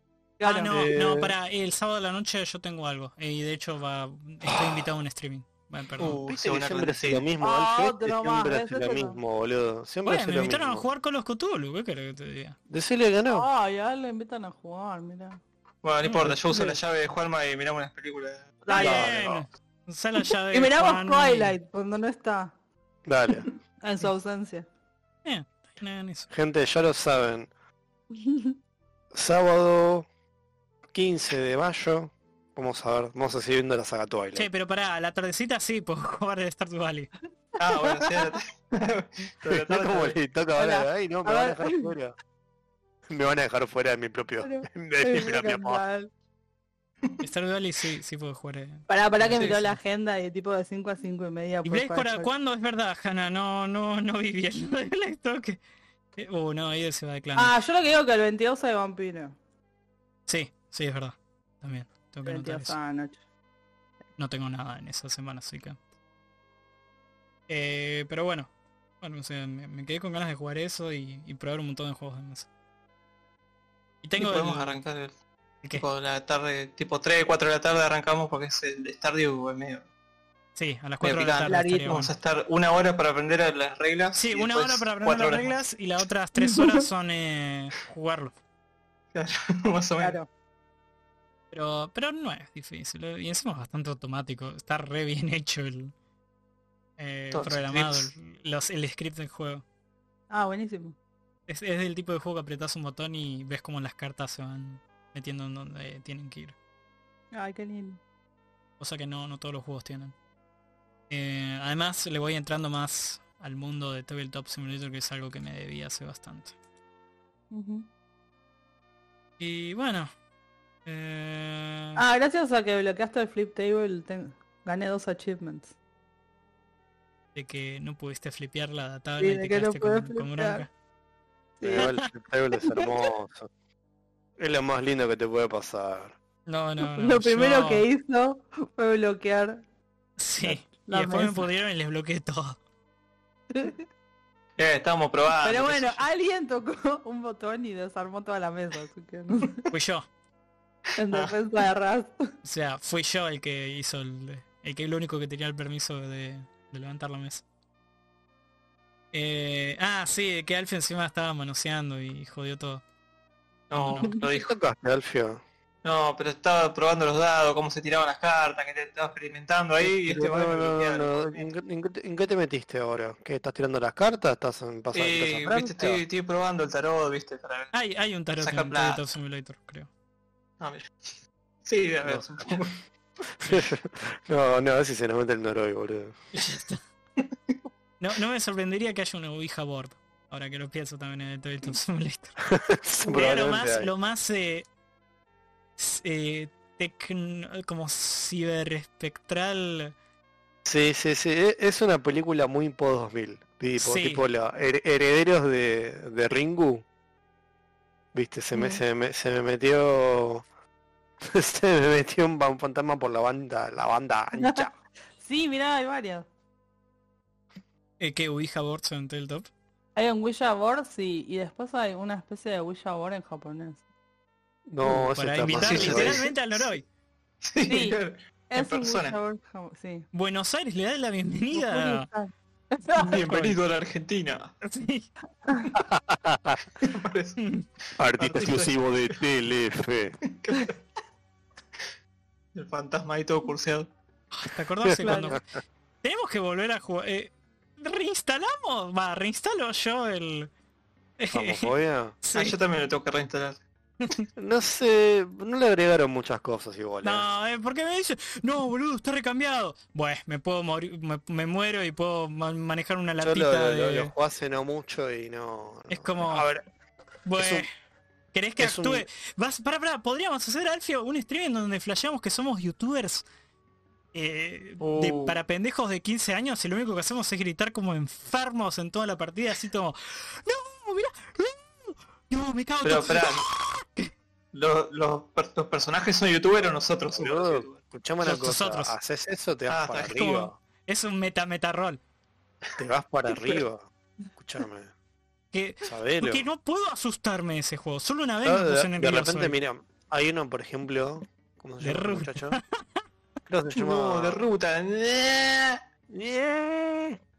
B: Ah,
D: Claro.
B: no,
C: Eh,
B: no, para el sábado de la noche yo tengo algo. eh, Y de hecho va, estoy invitado a un streaming. Bueno, perdón.
C: Uh,
E: Viste que
C: una
E: siempre hace lo mismo,
D: Ah,
E: Alfred, siempre hace lo
D: no.
E: mismo, boludo. Siempre
B: Bueno,
E: hace
B: me
E: lo
B: invitaron a jugar con los Cthulhu, ¿qué querés que te diga?
E: Decirle que no.
D: Ay, a él le invitan a jugar, mira.
C: Bueno, no importa, yo uso la llave de Juanma y miramos unas películas.
E: Dale,
B: bien. Usá la llave
D: Y miramos
B: Juan,
D: Twilight cuando no está.
E: Dale.
D: En su ausencia.
B: Eh, hagan eso.
E: Gente, ya lo saben. Sábado 15 de mayo. Vamos a ver, vamos a seguir viendo la saga Twilight.
B: Che, pero pará, la tardecita sí puedo jugar el Stardew Valley.
C: Ah, bueno, sí, pero
E: No como le toca ahora, ay no, me
D: A
E: van a dejar fuera. Me van a dejar fuera de mi propio, de mi propia.
B: Stardew Valley sí, sí puedo jugar. eh.
D: Pará, pará que miró la agenda y tipo de 5 a 5 y media.
B: ¿Y
D: por
B: Blaze para cuándo? Es verdad, Hanna, no, no, no vi bien lo del esto Eh, Uh, no, ahí se va de clan.
D: Ah, yo lo que digo es que el 22 hay vampiro.
B: Sí, sí, es verdad. También, tengo que
D: 22
B: eso. No tengo nada en esa semana, así que... Eh, pero bueno, bueno, o sea, me, me quedé con ganas de jugar eso y, y probar un montón de juegos de mesa. Y
C: Y
B: tengo
C: podemos
B: el-
C: arrancar el,
B: ¿el qué?
C: tipo la tarde, tipo 3, 4 de la tarde arrancamos porque es el Stardew es medio.
B: Sí, a las 4
C: medio
B: de la tarde
C: Vamos a estar una hora para aprender las reglas.
B: Sí,
C: y
B: una hora para aprender las reglas y las otras 3 horas son eh, jugarlo.
C: más. Claro, más o menos.
D: Claro.
B: Pero, pero no es difícil. eh, Y encima es bastante automático. Está re bien hecho el eh, programado, el, los- el script del juego.
D: Ah, buenísimo.
B: Es, es del tipo de juego que apretas un botón y ves cómo las cartas se van metiendo en donde tienen que ir.
D: Ay, qué lindo.
B: Cosa que no, no todos los juegos tienen. Eh, además le voy entrando más al mundo de Tabletop Simulator que es algo que me debía hace bastante. Y bueno. Eh,
D: Ah, gracias a que bloqueaste el flip table, ten- gané dos achievements.
B: de que no pudiste flipear la tabla
D: Sí,
B: y
D: de
B: te
D: que no
B: con, con
D: flipear.
B: bronca.
D: Sí.
E: El table es hermoso. Es lo más lindo que te puede pasar.
B: No, no, no.
D: Lo primero
B: yo-
D: que hizo fue bloquear.
B: Sí.
D: la
B: y después me pudieron y les bloqueé todo.
C: Eh, estábamos probando.
D: Pero bueno, alguien tocó un botón y desarmó toda la mesa, así que no
B: Fui yo.
D: En defensa de Raz.
B: O sea, fui yo el que hizo el, el que el único que tenía el permiso de, de levantar la mesa. Eh, ah, sí, que Alfie encima estaba manoseando y jodió todo.
C: No,
B: no.
C: lo
E: ¿Qué
C: dijo.
E: Alfio?
C: No, pero estaba probando los dados, cómo se tiraban las cartas, que te estaba experimentando ahí y este
E: no, no, no, no. ¿En, qué- en qué te- metiste ahora? ¿Qué estás tirando las cartas? ¿Estás en pasar
C: Eh, viste, estoy, estoy probando el tarot, viste, para ver.
B: Hay, hay un tarot
C: Saca
B: en. Tabletop Simulator, creo.
C: Ah, mira. Sí, a ver,
E: No.
C: supongo.
E: no, no, a ver si se nos mete el Noroi, boludo.
B: No, no me sorprendería que haya una Ouija board. Ahora que lo pienso también en el Tabletop Simulator. Sería lo más,
E: hay.
B: lo más eh, eh, tecno- como ciberespectral.
E: Sí, sí, sí. e- Es una película muy post 2000. Tipo,
B: Sí.
E: tipo la her- herederos de, de Ringu. Viste, se me,
D: Mm.
E: se me, se me metió. Se me metió un, un fantasma por la banda, la banda ancha.
D: Sí, mirá, hay varias.
B: Eh, que Ouija boards en Tabletop.
D: Hay un Ouija board, sí, y después hay una especie de Ouija board en japonés.
E: No, eso
B: Para invitar
C: sí.
B: literalmente al Noroi.
D: Sí. Es un
C: persona.
D: Board, sí.
B: Buenos Aires le da la bienvenida.
C: Bienvenido a la Argentina.
B: Sí.
E: Artista
C: exclusivo
E: de Telefe.
C: El fantasma ahí todo curseado.
B: ¿Te acordás de cuando tenemos que volver a jugar? eh, reinstalamos, va, reinstalo yo el.
E: ¿Famofobia?
B: Sí.
C: Ah, yo también lo tengo que reinstalar.
E: No sé, no le agregaron muchas cosas igual. ¿eh?
B: No, eh, porque me dice, no, boludo, está recambiado. Bueno, me puedo morir, me, me muero y puedo ma- manejar una
E: Yo
B: latita
E: lo, lo,
B: de.
E: lo jugué hace no mucho y no...
B: Es como-
E: A ver,
B: Bueno,
E: es un-
B: ¿querés que
E: es un-
B: actúe? Vas, para, para, podríamos hacer, Alfio, un streaming donde flasheamos que somos youtubers eh, de-
C: Uh.
B: para pendejos de 15 años y lo único que hacemos es gritar como enfermos en toda la partida, así como, no, mira, no, no, me cago.
C: Pero
B: todo".
C: esperá. ¿Los, los, los personajes son youtubers o nosotros youtubers?
E: escuchame una cosa,
B: nosotros.
E: haces eso, te vas
C: Ah,
E: para
B: como-
E: arriba.
B: Es un meta meta rol.
E: Te vas para arriba. Escuchame,
B: Que,
E: sabelo.
B: porque no puedo asustarme de ese juego. Solo una vez
E: No,
B: me
E: de,
B: puse
E: de
B: nervioso.
E: repente,
B: ahí.
E: mira, hay uno, por ejemplo, ¿cómo se
B: De
E: llama muchacho? Creo que se llama...
C: No, de ruta.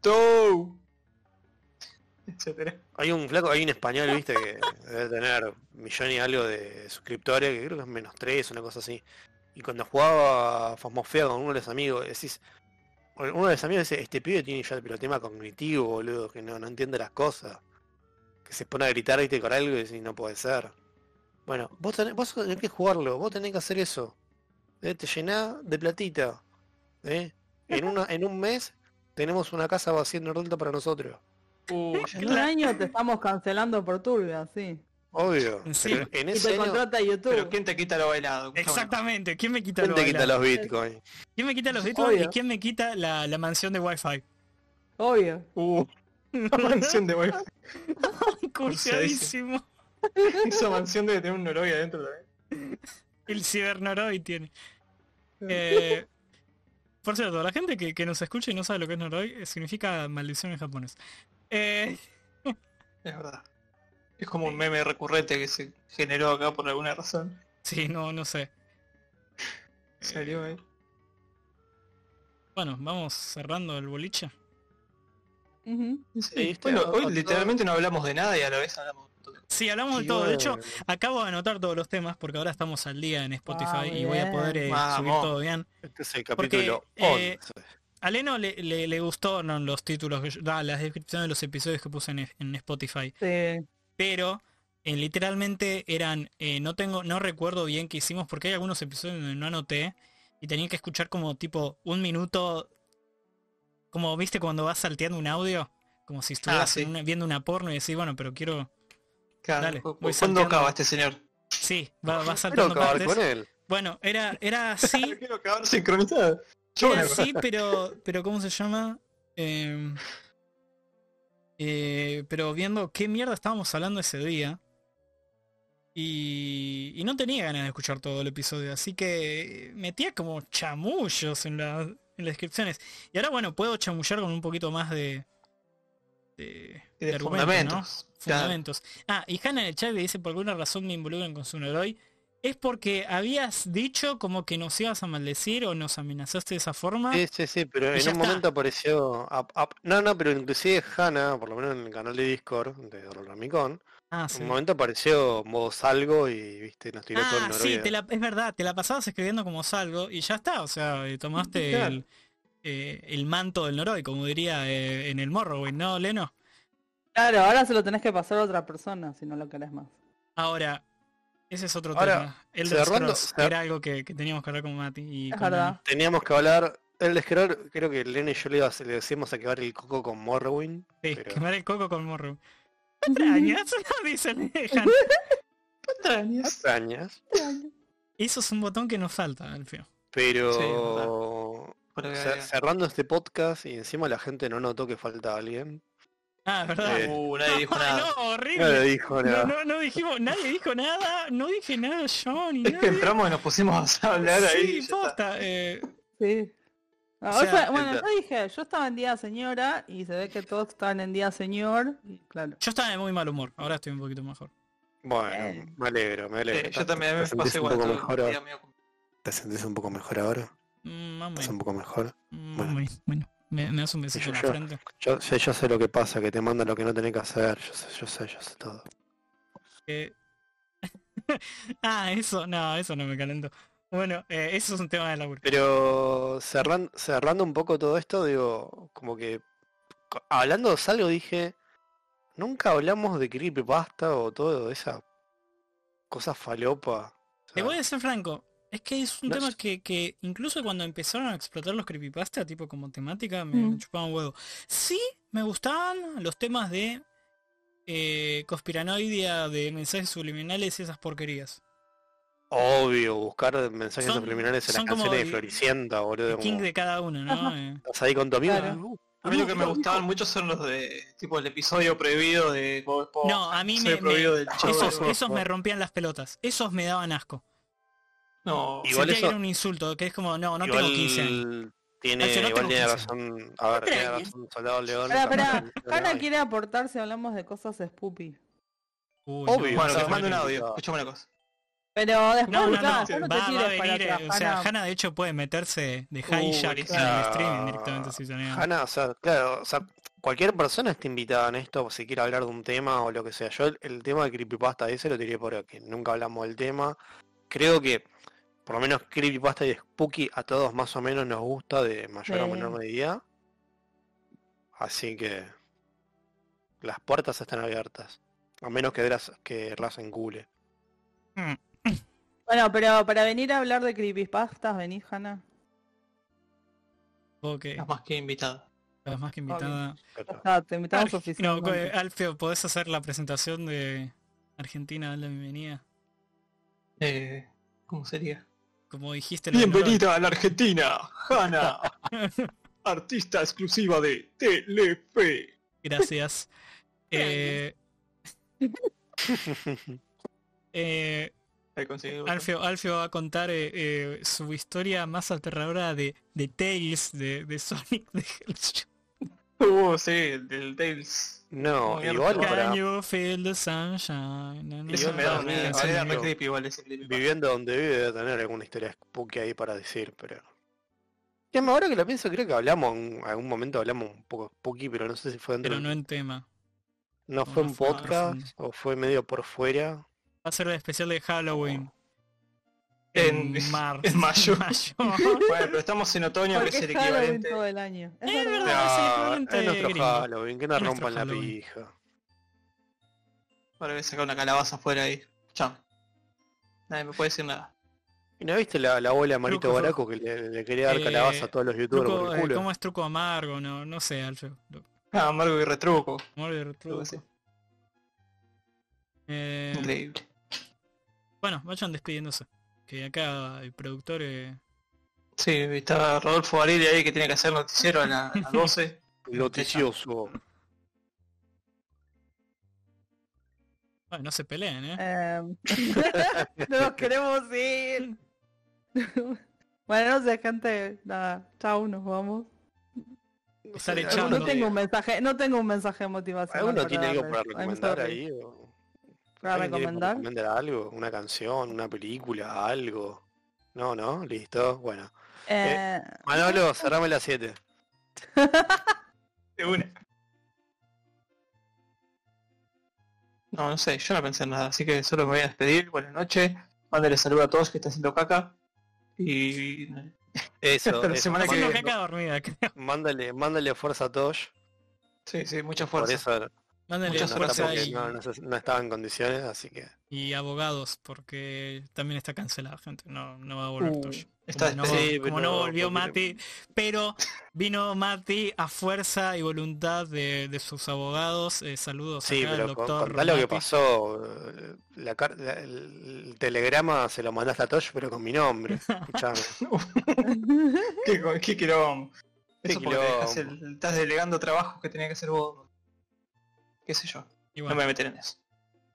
C: Tou. Etcétera.
E: Hay un flaco, hay un español, viste, que debe tener millón y algo de suscriptores, que creo que es menos tres, una cosa así. Y cuando jugaba Fasmofea con uno de los amigos, decís, uno de los amigos dice, este pibe tiene ya el tema cognitivo, boludo, que no, no entiende las cosas. Que se pone a gritar, viste, con algo y decís, no puede ser. Bueno, vos tenés, vos tenés que jugarlo, vos tenés que hacer eso. ¿eh? Te llenás de platita. ¿eh? En, una, en un mes tenemos una casa vacía en Nordelta para nosotros.
C: Uh,
D: En un año te estamos cancelando por turbia, sí.
E: Obvio.
B: Sí.
E: En
D: Y
E: ese
D: te
E: año,
D: contrata YouTube.
C: pero ¿quién te quita lo bailado?
B: Exactamente. ¿Quién me quita
E: ¿quién
B: lo
E: te quita los bitcoins?
B: ¿Quién me quita los bitcoins y quién me quita la, la mansión de wifi?
D: Obvio.
C: Uh, mansión de wifi.
B: Cursiadísimo.
C: Esa mansión debe tener un Noroi adentro también.
B: El cibernoroi tiene. Eh, por cierto, la gente que, que nos escucha y no sabe lo que es noroi eh, significa maldición en japonés. Eh,
C: Es verdad. Es como un meme recurrente que se generó acá por alguna razón.
B: sí, no, no sé.
C: Salió ahí.
B: Bueno, vamos cerrando el boliche.
C: Sí, Bueno,
E: a-
C: hoy
E: a-
C: literalmente no hablamos de nada y a la vez hablamos de todo.
B: Sí, hablamos de todo. De hecho, acabo de anotar todos los temas porque ahora estamos al día en Spotify
D: Ah,
B: y voy a poder eh, subir todo bien.
E: Este es el
B: Porque,
E: capítulo
B: eh,
E: 11.
B: A Leno le, le, le gustó no, los títulos, que yo- ah, las descripciones de los episodios que puse en, en Spotify.
D: Sí.
B: pero eh, literalmente eran eh, no tengo no recuerdo bien qué hicimos porque hay algunos episodios donde no anoté y tenía que escuchar como tipo un minuto como viste cuando vas salteando un audio como si estuvieras
C: sí.
B: en una- viendo una porno y decís bueno pero quiero
C: Claro,
B: Dale,
C: ¿cu-
B: voy
C: ¿Cuándo acaba este señor?
B: sí va, va
E: Quiero
B: saltando
E: acabar
B: partes
E: con él.
B: bueno era era así
C: Quiero acabar sincronizado. Yo
B: era así pero pero cómo se llama Eh, eh, pero viendo qué mierda estábamos hablando ese día. Y, y no tenía ganas de escuchar todo el episodio, así que metía como chamullos en, la- en las descripciones. Y ahora bueno, puedo chamullar con un poquito más de... De,
C: de fundamentos. Claro.
B: Fundamentos. Ah, y Hannah en el chat le dice por alguna razón me involucran con su Noroi. Es porque habías dicho como que nos ibas a maldecir o nos amenazaste de esa forma.
E: Sí, sí, sí, pero en un
B: está.
E: momento apareció... ap- ap- no, no, pero inclusive Hanna, por lo menos en el canal de Discord de Rollamicon,
B: ah,
E: en
B: sí.
E: un momento apareció modo salgo y viste, nos tiró todo el
B: Ah, sí,
E: Noruega.
B: te la- es verdad, te la pasabas escribiendo como salgo y ya está, o sea, tomaste
C: Claro.
B: el, eh, el manto del Noroi, como diría eh, en el Morrowind, ¿no, Leno?
D: Claro, ahora se lo tenés que pasar a otra persona si no lo querés más.
B: Ahora, ese es otro
E: Ahora,
B: tema. El
E: cerrando-
B: Scrolls
E: cer-
B: era algo que, que teníamos que hablar con Mati y
D: Es
B: con
D: verdad.
B: Nani.
E: Teníamos que hablar... El descrol, creo que Lene y yo le, iba a- le decimos a quedar el coco con Morrowind.
B: Sí,
E: pero-
B: quemar el coco con Morrowind. Extrañas, dice Lejan.
C: Patrañas.
E: Extrañas.
B: Eso es un botón que nos falta, Alfio.
E: Pero...
C: Agregar.
E: cerrando este podcast y encima la gente no notó que falta alguien.
B: Ah, es verdad.
E: Eh,
C: Uh, nadie dijo nada.
B: no,
E: No
B: horrible.
E: le dijo
B: No,
E: nada.
B: no, no dijimos, nadie dijo nada, no dije nada yo ni
C: Es que
B: nadie.
C: entramos y nos pusimos a hablar ahí.
B: Sí,
C: está.
B: posta. eh,
D: Sí.
B: O
D: hoy
B: sea,
D: fue- bueno, yo dije, yo estaba en día señora y se ve que todos estaban en día señor. Y claro.
B: yo estaba de muy mal humor, ahora estoy un poquito mejor.
E: Bueno, me alegro, me alegro.
C: Sí, yo también a mí
E: ¿Te
C: me
E: un
C: igual.
E: ¿Te sentís un poco mejor ahora?
B: Mm, Más o
E: ¿Estás un poco mejor?
B: Mm,
E: Bueno.
B: muy- Bueno, me, me das un besito
E: Yo-
B: en la
E: yo-
B: frente.
E: Yo sé, yo sé lo que pasa, que te manda lo que no tenés que hacer. Yo sé, yo sé, yo sé todo.
B: Eh, ah, eso, no, eso no me calentó. Bueno, eh, eso es un tema de laburo.
E: Pero cerrando, cerrando un poco todo esto, digo, como que hablando de algo dije, nunca hablamos de creepypasta o todo esa cosa falopa. O
B: Te voy a ser franco, es que es un
E: No
B: tema que, que incluso cuando empezaron a explotar los creepypasta, tipo como temática, me,
D: Mm.
B: me chupaban huevo. Sí, me gustaban los temas de eh, conspiranoidia, de mensajes subliminales y esas porquerías.
E: Obvio, buscar mensajes
B: Son-
E: subliminales en las canciones de Floricienta, boludo.
B: El king
E: como,
B: de cada uno, ¿no? Eh,
E: Estás ahí con tu amigo.
D: Claro.
E: uh,
C: A mí lo que me gustaban mucho son los de tipo el episodio prohibido de Bob Esponja,
B: No, a mí me, me- esos, me rompían las pelotas. Esos me daban asco.
C: No,
E: Igual
B: Sentía que
E: eso-
B: era un insulto, que es como, no, no
E: igual
B: tengo 15 años.
E: Tiene,
B: no
E: igual tiene
B: 15.
E: razón. A ver, tiene razón Soldado León.
D: Pará, pará. Hanna
E: no,
D: quiere aportar si hablamos de cosas spoopy.
B: Uy,
E: Obvio.
B: no,
C: bueno,
E: o
C: que
E: sea,
C: te mande un
E: no,
C: audio,
E: no.
C: escuchame una cosa.
D: Pero después,
B: No, no,
D: claro,
B: no,
D: te
B: va, a venir, eh,
D: atrás,
B: o sea,
D: Hanna.
B: De hecho puede meterse de hijack en
C: claro.
B: el streaming directamente si se niega.
E: Hanna, o sea, claro, o sea, cualquier persona está invitada en esto si quiere hablar de un tema o lo que sea. Yo el, el tema de creepypasta ese lo tiré porque nunca hablamos del tema. Creo que por lo menos creepypasta y spooky a todos más o menos nos gusta de mayor o menor medida. Así que las puertas están abiertas. A menos que Dras, que Rasen cule.
D: Bueno, pero para venir a hablar de creepypastas, venís, Hanna.
B: Ok,
C: Es más que invitada.
B: estás más que invitada.
D: Ah, te invitamos
B: no,
D: oficialmente.
B: eh, Alfio, ¿podés hacer la presentación de Argentina? Dale la bienvenida.
C: Eh, ¿Cómo sería?
B: Como dijiste la de
C: Bienvenida a la Argentina, Hanna, artista exclusiva de Telefe.
B: Gracias. Eh, eh, Alfio, Alfio va a contar eh, eh, su historia más aterradora de, de Tales de, de Sonic de Hedgehog.
C: Uh, sí, el del Tales.
E: No,
C: Mierda,
E: igual para viviendo donde vive debe tener alguna historia spooky ahí para decir, pero... Ya, ahora que lo pienso, creo que hablamos, en algún momento hablamos un poco spooky, pero no sé si fue dentro
B: Pero no en tema.
E: ¿No
B: no,
E: fue
B: no no
E: podcast o fue medio por fuera?
B: Va a ser el especial de Halloween.
C: En-
B: marzo.
C: en mayo.
B: mayo.
C: Bueno, pero estamos en otoño, que es el
D: Halloween
C: equivalente.
D: todo el año. Es
B: Es
D: verdad.
B: verdad. es el
E: No,
B: equivalente
E: es nuestro
B: gringo.
E: Halloween, que nos
B: nuestro
E: rompan la
B: Halloween.
E: pija.
C: Ahora voy a sacar una calabaza afuera ahí. Chao. Nadie me puede decir nada.
E: ¿Y no viste la, la bola de Marito
B: Truco,
E: Baraco que le, le quería dar
B: Eh,
E: calabaza a todos los youtubers
B: Truco,
E: por
B: eh,
E: el culo?
B: ¿Cómo es truco amargo? No, no sé, Alfio.
C: Ah, amargo y retruco.
B: amor de
C: Algo
B: truco.
C: así.
B: Eh,
C: Increíble.
B: Bueno, vayan despidiéndose. Que acá el productor... eh,
C: Sí, estaba Rodolfo Varela ahí que tiene que hacer noticiero a la- a las 12.
E: Noticioso.
B: No se peleen, ¿eh?
D: No nos queremos ir. bueno, no sé, gente. Nada, chao, nos vamos.
E: Sé.
D: No
E: ¿alguno
D: tengo un mensaje, no tengo un mensaje motivacional.
E: ¿Alguno tiene algo para recomendar ahí? o-
D: ¿Para
E: ¿Alguien tiene
D: recomendar?
E: recomendar algo? ¿Una canción? ¿Una película? ¿Algo? No, no, listo. Bueno.
D: Eh,
E: Manolo, cerrame las 7.
C: De una. No, no sé, yo no pensé en nada, así que solo me voy a despedir. Buenas noches. Mándale saludo a todos que están haciendo caca. Y
E: Eso,
C: Hasta la
E: eso.
C: semana que
B: dormida, creo.
E: Mándale, mándale fuerza a Tosh.
C: sí, sí, mucha
E: Por
C: fuerza.
E: eso
B: Mándale
C: Muchas
E: porque
B: y,
E: no, no no estaba en condiciones, así que.
B: y abogados, porque también está cancelada, gente. No, no va a volver
D: Uh,
B: Tosh.
C: está
B: Como no,
E: despedido.
B: como
E: Sí,
B: no volvió Mati, pero vino Mati a fuerza y voluntad de, de sus abogados. Eh, saludos
E: Sí,
B: acá al
E: pero con,
B: doctor.
E: contá lo que pasó. eh, La, la- el, el telegrama se lo mandaste a Tosh, pero con mi nombre. Escuchame.
C: ¿Qué, qué quilombo?
E: Qué
C: Eso porque dejas
E: quilombo.
C: el- estás delegando trabajos que tenía que hacer vos. Qué sé yo. No me voy a meter en eso.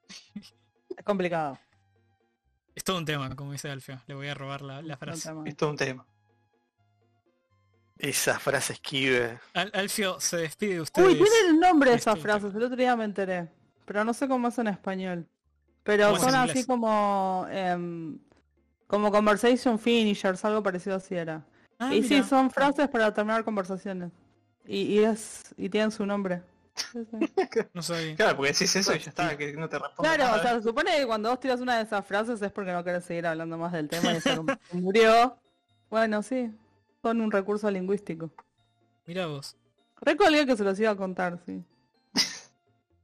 D: es complicado.
B: es todo un tema, como dice Alfio. Le voy a robar la, la frase.
C: Es todo un tema.
E: Esa frase esquive.
B: Al- Alfio se despide de ustedes.
D: Uy, tiene el nombre de esas frases, el otro día me enteré. Pero no sé cómo es en español. Pero
B: ¿Cómo es
D: son así
B: inglés?
D: como... em, como conversation finishers, algo parecido así era.
B: Ah,
D: y sí,
B: mira.
D: son frases para terminar conversaciones. Y, y es y tienen su nombre.
B: No sabía.
C: Claro, porque decís eso y ya está, que no te responde
D: Claro,
C: nada.
D: o sea, se supone que cuando vos tiras una de esas frases es porque no querés seguir hablando más del tema y que murió. Bueno, sí, son un recurso lingüístico.
B: Mira vos.
D: Recuerdo que se los iba a contar, sí.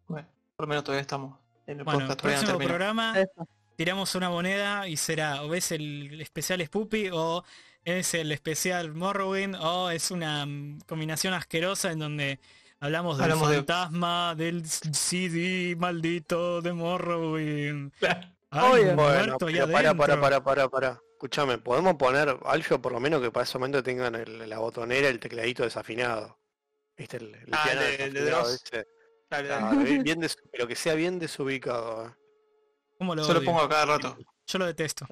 C: Bueno, por lo menos todavía estamos en el
B: Bueno,
C: podcast, todavía no
B: próximo programa
D: Eso.
B: tiramos una moneda y será o es el especial Spoopy o es el especial Morrowind o es una mm, combinación asquerosa en donde hablamos del
C: Hablamos de-
B: fantasma, del CD maldito de Morrowind.
C: Claro.
B: Ay,
E: Bueno, pero para, para, para, para, para. Escuchame, podemos poner Alfio por lo menos que para ese momento tengan el- la botonera, el tecladito desafinado. ¿Viste? El, el
C: Ah, de-. Dale, dale.
E: Bien- des- pero que sea bien desubicado. eh.
B: ¿Cómo lo
C: Yo lo pongo a cada rato.
B: Yo lo detesto.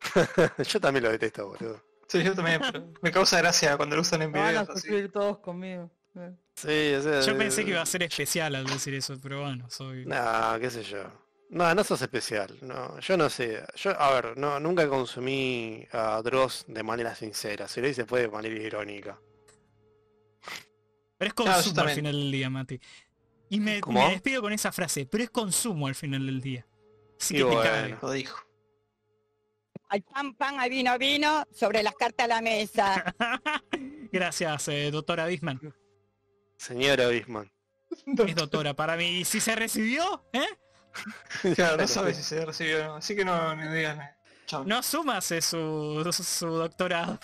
E: Yo también lo detesto, boludo.
C: Sí, yo también, me causa gracia cuando lo usan en
D: Van a
C: videos así.
D: suscribir todos conmigo. Eh.
E: Sí, o sea,
B: Yo pensé que iba a ser especial al decir eso, pero bueno, soy...
E: Nah, qué sé yo. No, no sos especial. No, yo no sé. Yo, a ver, no, nunca consumí a Dross de manera sincera. Si lo hice fue de manera irónica.
B: Pero es
C: Claro,
B: consumo al final del día, Mati. Y me, despido con esa frase, pero es consumo al final del día. Así
E: Y
B: que te
E: bueno.
B: cabe.
C: Lo dijo.
F: Al pan, pan, al vino, vino, sobre las cartas a la mesa.
B: Gracias, eh, doctora Bisman.
E: Señora Bisman.
B: Es doctora para mí. ¿Y si se recibió? ¿Eh?
C: Claro, no sabes si se recibió o no. Así que no, no digas nada. Chao.
B: No sumas eh, su, su doctorado.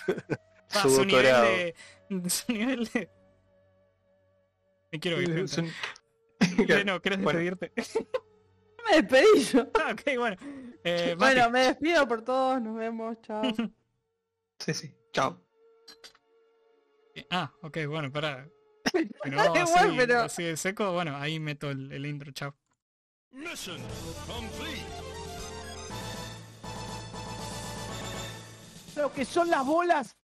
B: Va,
E: Su
B: su
E: doctorado.
B: nivel de. Su nivel de. Me quiero ir. ¿Qué no? ¿Quieres
C: Bueno.
B: despedirte?
D: Me despedí yo.
B: Ah, ok, bueno. Eh, Mati,
D: Bueno, me despido por todos, nos vemos, chao.
C: Sí, sí. Chao.
B: Ah, ok, bueno, pará. Pero
D: Da
B: así,
D: igual, pero-
B: así de seco, bueno, ahí meto el, el intro, chao.
G: Mission complete.
H: Lo que son las bolas